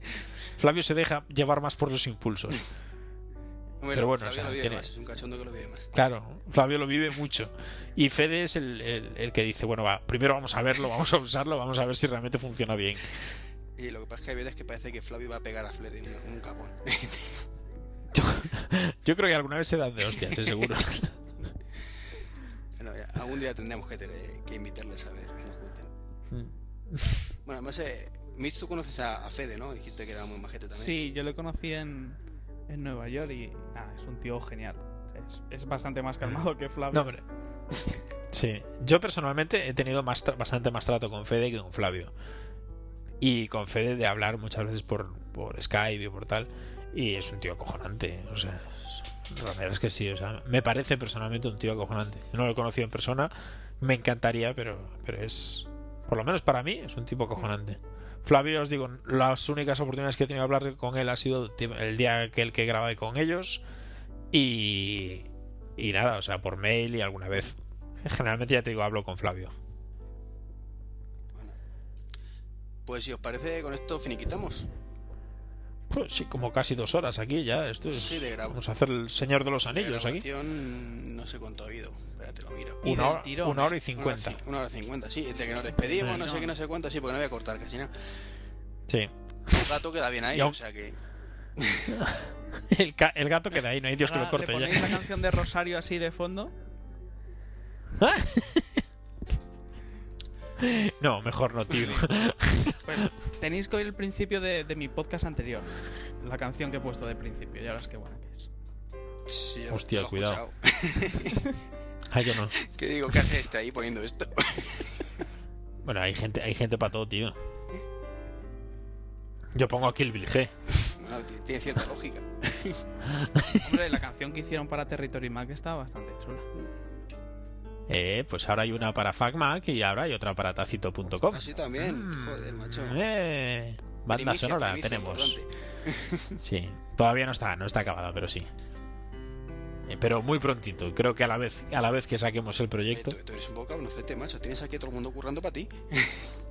Flavio se deja llevar más por los impulsos. Bueno, Pero bueno, Flavio o sea, lo vive más, es un cachondo que lo vive más. Claro, Flavio lo vive mucho. Y Fede es el, el- el que dice, bueno, va, primero vamos a verlo, vamos a usarlo, vamos a ver si realmente funciona bien. Y lo que pasa es que hay veces que parece que Flavio va a pegar a Freddy un, un capón. Yo, yo creo que alguna vez se dan de hostias, eh, seguro. Bueno, ya, algún día tendremos que, tener- que invitarles a ver que nos cuenten. Bueno, además, eh, Mitch, tú conoces a, a Fede, ¿no? Dijiste que era muy majete también. Sí, yo lo conocí en, en Nueva York y es un tío genial. Es, es bastante más calmado que Flavio. Sí, yo personalmente he tenido más bastante más trato con Fede que con Flavio. Y con Fede de hablar muchas veces por, por Skype y por tal. Y es un tío acojonante. O sea, la verdad es que sí. O sea, me parece personalmente un tío acojonante. No lo he conocido en persona. Me encantaría, pero, pero es. Por lo menos para mí, es un tipo acojonante. Flavio, os digo, las únicas oportunidades que he tenido de hablar con él ha sido el día aquel que grabé con ellos. Y. Y nada, o sea, por mail y alguna vez. Generalmente ya te digo, hablo con Flavio. Pues si os parece, con esto finiquitamos. Pues sí, como casi dos horas aquí ya. Esto es. Sí, de grabo. Vamos a hacer el Señor de los Anillos aquí. grabación, no sé cuánto ha habido. Espérate, lo miro. Y Una hora, tirón, una hora y ¿eh? Una hora cincuenta. ci- Una hora cincuenta, sí. Entre que nos despedimos, no sé No. qué, no sé cuánto, sí, porque no voy a cortar casi nada. Sí. El gato queda bien ahí, Y o sea que. El, ca- el gato queda ahí, no hay Dios que lo Ahora corte ¿Le ya. la canción de Rosario así de fondo? No, mejor no, tío. Pues tenéis que oír el principio de, de mi podcast anterior. La canción que he puesto de principio, ya verás qué buena que es. Sí, yo- Hostia, yo lo he cuidado. Ah, yo no. ¿Qué digo? ¿Qué hace este ahí poniendo esto? Bueno, hay gente, hay gente para todo, tío. Yo pongo aquí el G. Bueno, tiene cierta lógica. Hombre, la canción que hicieron para Territory Mac está bastante chula. Eh, pues ahora hay una para FacMac y ahora hay otra para tacito.com. Así también. Joder, macho. Eh, banda Primicia, sonora primicia tenemos. importante. Sí, todavía no está, no está acabada, pero sí. Eh, pero muy prontito. Creo que a la vez, a la vez que saquemos el Eh, proyecto. tú, tú eres un poco cabronocete, macho. Tienes aquí a todo el mundo currando para ti.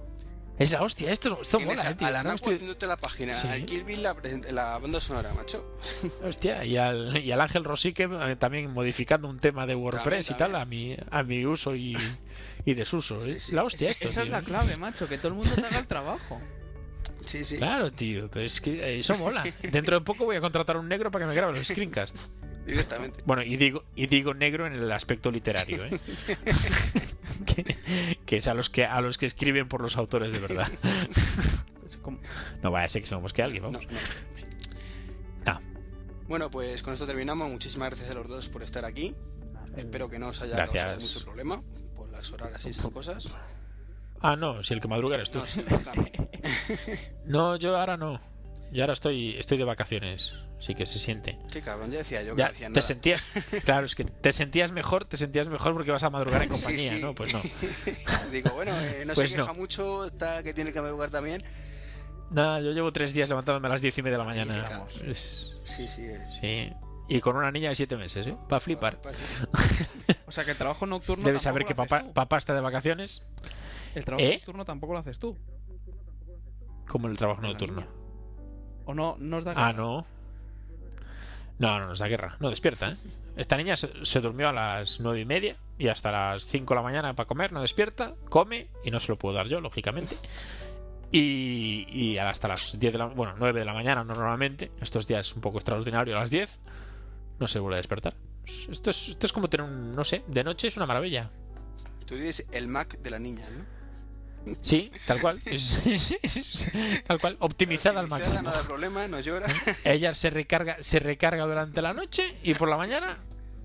Es la hostia, esto, esto mola, a, eh, tío. a la estoy- haciéndote la página, Sí. al Kill Bill la, banda sonora, macho. Hostia, y al, y al Ángel Rosique eh, también modificando un tema de WordPress y También, tal a mi, a mi uso y, y desuso. Es sí. la hostia esto, Esa es la clave, macho, que todo el mundo te haga el trabajo. Sí, sí. Claro, tío, pero es que eso mola. Dentro de poco voy a contratar a un negro para que me grabe los screencasts. Directamente. Bueno, y digo, y digo negro en el aspecto literario, ¿eh? que, que es a los que a los que escriben por los autores de verdad. No vaya a ser que se me mosquee alguien, No, vamos. no. No. Bueno, pues con esto terminamos. Muchísimas gracias a los dos por estar aquí. Espero que no os haya Gracias. causado mucho problema por las horas y esas cosas. Ah, no, si el que madruga eres tú. Sí. No, yo ahora no. Yo ahora estoy, estoy de vacaciones. Sí que se siente. Qué cabrón, ya decía yo que Ya, no decían te nada. sentías, claro, es que te sentías mejor, te sentías mejor porque vas a madrugar en Sí, compañía, sí. ¿no? Pues no. Digo, bueno, eh, no Pues se no. queja mucho, está que tiene que madrugar también. Nada, yo llevo tres días levantándome a las diez y media de la mañana. Es- Sí, sí. sí. Y con una niña de siete meses, ¿eh? Para flipar. Pa- O sea, que el trabajo nocturno. Debes saber que papá, papá está de vacaciones, El trabajo ¿Eh? nocturno tampoco lo haces tú. como el trabajo nocturno. O no, no os da. Ah, no. No, no nos da guerra. No despierta, ¿eh? Esta niña se, se durmió a las nueve y media y hasta las 5 de la mañana para comer, no despierta, come y no se lo puedo dar yo, lógicamente. Y, y hasta las 10 de la bueno, 9 de la mañana normalmente, estos días es un poco extraordinario, a las 10 no se vuelve a despertar. Esto es, esto es como tener un, no sé, de noche es una maravilla. Tú eres el Mac de la niña, ¿no? Sí, tal cual. Es- es- es- tal cual, optimizada al máximo. No da problema, no llora. Ella se recarga, se recarga durante la noche y por la mañana,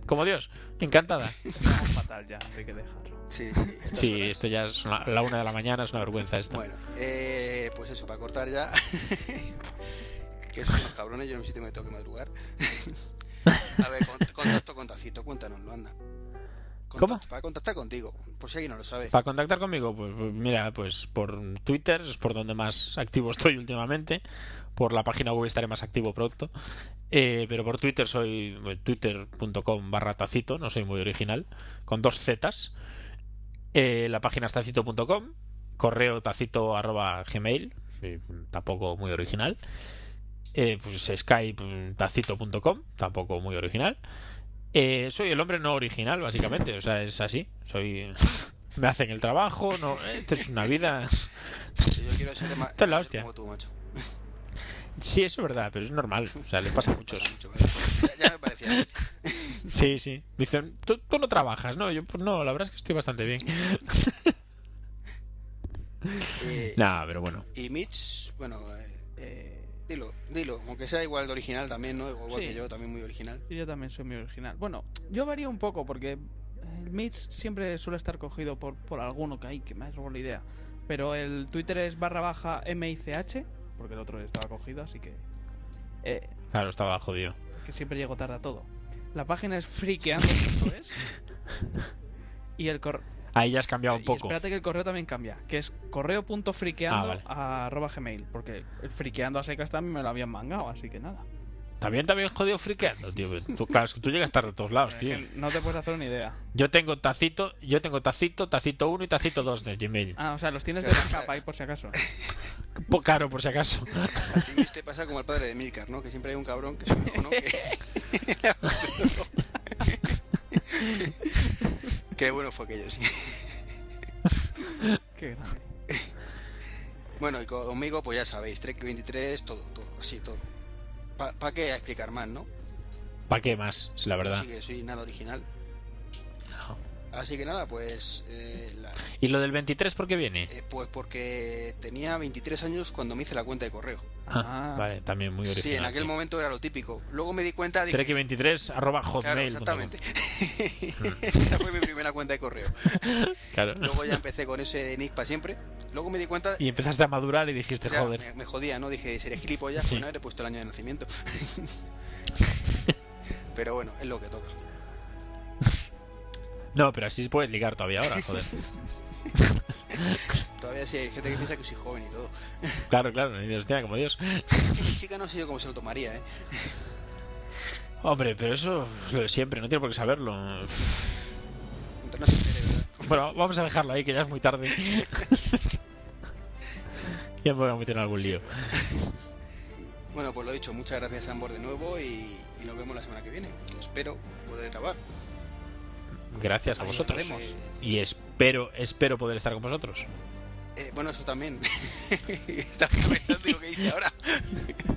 como Dios, encantada. Estamos fatal ya, hay que dejarlo. Sí, sí. Sí, horas. esto ya es una- la una de la mañana, es una vergüenza esto. Bueno, eh, pues eso, para cortar ya. que son unos cabrones, yo no sé si me tengo que madrugar. A ver, con- contacto con Tacito, cuéntanoslo, anda. ¿Cómo? Para contactar contigo, por si alguien no lo sabe. Para contactar conmigo, pues, pues mira, pues por Twitter es por donde más activo estoy últimamente. Por la página web estaré más activo pronto. Eh, pero por Twitter soy twitter.com barra tacito, no soy muy original, con dos zetas. Eh, la página es tacito.com, correo tacito arroba gmail, eh, tampoco muy original. Eh, pues Skype tacito.com, tampoco muy original. Eh, soy el hombre no original, básicamente. O sea, es así. Soy. Me hacen el trabajo. No, esto es una vida. Sí, yo quiero ser Esto es la hostia. como tú, macho. Sí, eso es verdad, pero es normal. O sea, le pasa a muchos. Pasa mucho, ¿vale? ya, ya me parecía. Sí, sí. Dicen, ¿tú, tú no trabajas, ¿no? Yo, pues no, la verdad es que estoy bastante bien. Eh, Nah, pero bueno. Y Mitch, bueno, eh, Eh, dilo, dilo, aunque sea igual de original también, ¿no? Igual Sí. que yo, también muy original. y yo también soy muy original. Bueno, yo varía un poco porque el Mitch siempre suele estar cogido por, por alguno que hay que me ha robado la idea. Pero el Twitter es barra baja MICH, porque el otro estaba cogido, así que. eh, Claro, estaba jodido. que siempre llego tarde a todo. La página es friqueando.es. y el correo. Ahí ya has cambiado un Y poco. espérate que el correo también cambia, que es correo.friqueando Ah, vale. a arroba gmail, porque el friqueando a secas también me lo habían mangado, así que nada. También habías jodido friqueando, tío. Tú, claro, es que tú llegas tarde a todos lados, tío. No te puedes hacer una idea. Yo tengo tacito, yo tengo tacito, tacito 1 y tacito 2 de Gmail. Ah, o sea, los tienes de backup ahí por si acaso. Po- Claro, por si acaso. A ti Mitch, te pasa como al padre de Milcar, ¿no? Que siempre hay un cabrón que es un hijo, ¿no? Que... Qué bueno fue aquello, sí. Qué grande. Bueno, y conmigo, pues ya sabéis, Trek 23, todo, todo, así, todo. ¿Para qué explicar más, no? ¿Para qué más? Es la verdad. Así que soy nada original. Así que nada, pues. eh, la- ¿Y lo del 23 por qué viene? eh, pues porque tenía 23 años cuando me hice la cuenta de correo. Ah, Ah. vale, también muy original. Sí, en aquel sí. momento era lo típico. Luego me di cuenta. Dije, Trek23 arroba Claro, hotmail. exactamente. Esa fue mi primera cuenta de correo. Claro. Luego ya empecé con ese nick para siempre. Luego me di cuenta. Y empezaste a madurar y dijiste, ya, joder. Me, me jodía, ¿no? Dije, seré gilipollas, Sí. pues no he puesto el año de nacimiento. Pero bueno, es lo que toca. No, pero así puedes ligar todavía ahora, joder. Todavía sí hay gente que piensa que soy joven y todo. claro, claro. Y dices, hostia, como Dios. Mi chica no sé yo cómo se lo tomaría, ¿eh? Hombre, pero eso es lo de siempre, no tiene por qué saberlo. Se. Bueno, vamos a dejarlo ahí, que ya es muy tarde. ya me voy a meter en algún lío. Bueno, pues lo dicho, muchas gracias Ambor de nuevo y, y nos vemos la semana que viene. Espero poder grabar. Gracias a vosotros. Y espero, espero poder estar con vosotros. Eh, bueno, eso también. estaba pensando digo, ¿qué dice ahora?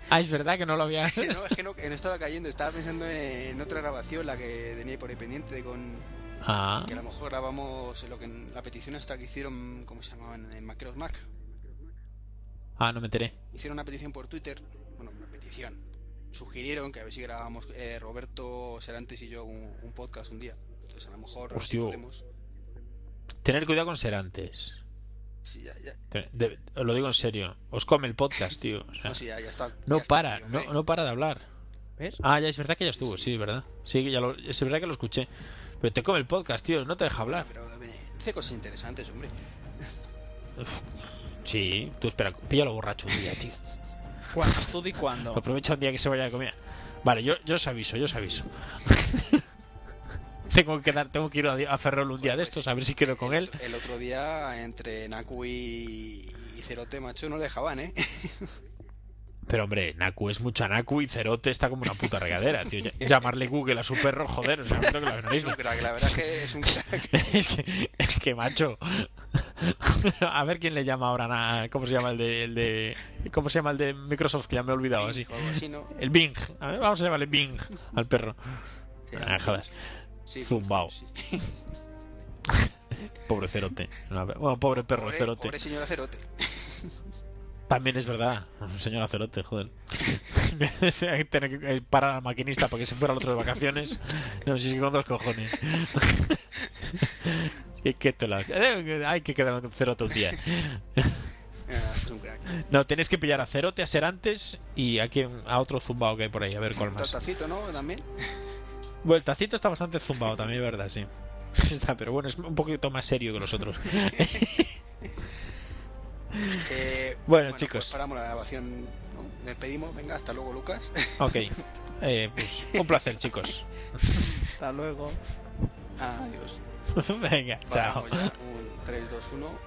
Ah, es verdad que no lo había. no, es que no, que no estaba cayendo, estaba pensando en otra grabación, la que tenía por ahí pendiente, con Ah, que a lo mejor grabamos lo que la petición esta que hicieron, ¿cómo se llamaban? En Macros Mac. ah, no me enteré. Hicieron una petición por Twitter, bueno, una petición. Sugirieron que a ver si grabábamos eh, Roberto Serantes y yo un, un podcast un día. Entonces a lo mejor Hostia. podemos- Tener cuidado con Serantes. Sí, ya, ya. De- os lo digo en serio. Os come el podcast, tío. O sea, No, sí, ya, ya está. no ya está, para, tío, no, no para de hablar. ¿Ves? Ah, ya es verdad que ya estuvo, sí, verdad. Sí, ya lo, es verdad que lo escuché. Pero te come el podcast, tío, no te deja hablar. Pero eh, dice cosas interesantes, hombre. Uf, Sí, tú espera, píllalo borracho un día, tío. ¿Cuándo? ¿Tú di cuándo? Aprovecha un día que se vaya a comer. Vale, yo, yo os aviso, yo os aviso. tengo que dar, tengo que ir a, a Ferrol un día de Pues estos, a ver si quedo con el, él. El otro día, entre Naku y, y Cerote, macho, no le dejaban, ¿eh? Pero hombre, Naku es mucha Naku y Cerote está como una puta regadera, tío. Llamarle Google a su perro, joder, o sea, que Es un crack, la verdad es que es un crack. Es que, es que macho. A ver quién le llama ahora ¿Cómo se llama el de, el de. ¿Cómo se llama el de Microsoft? Que ya me he olvidado. El Bing. A ver, vamos a llamarle Bing al perro. Sí, Ah, jodas. sí, zumbao. sí. Pobre Cerote. Bueno, pobre perro Pobre, Cerote. pobre señora Cerote. También es verdad. Señor Acerote, joder. Hay que tener que parar al maquinista para que se fuera al otro de vacaciones. No, si es que con dos cojones. ¿Qué, qué te la- Eh, Hay que quedar con Cerote un día. No, tenéis que pillar a Cerote, a Serantes y a, quien, a otro zumbao que hay por ahí, a ver cuál más. Tatacito, ¿no? También. Bueno, el tacito está bastante zumbado también, es verdad, sí. Está, pero bueno, es un poquito más serio que los otros. Eh, Bueno, chicos. Pues paramos la grabación. ¿no? Despedimos. Venga, hasta luego, Lucas. Ok. Eh, pues un placer, chicos. Hasta luego. Adiós. Venga, chao. Paramos ya. Un 3, 2, 1. Fuera.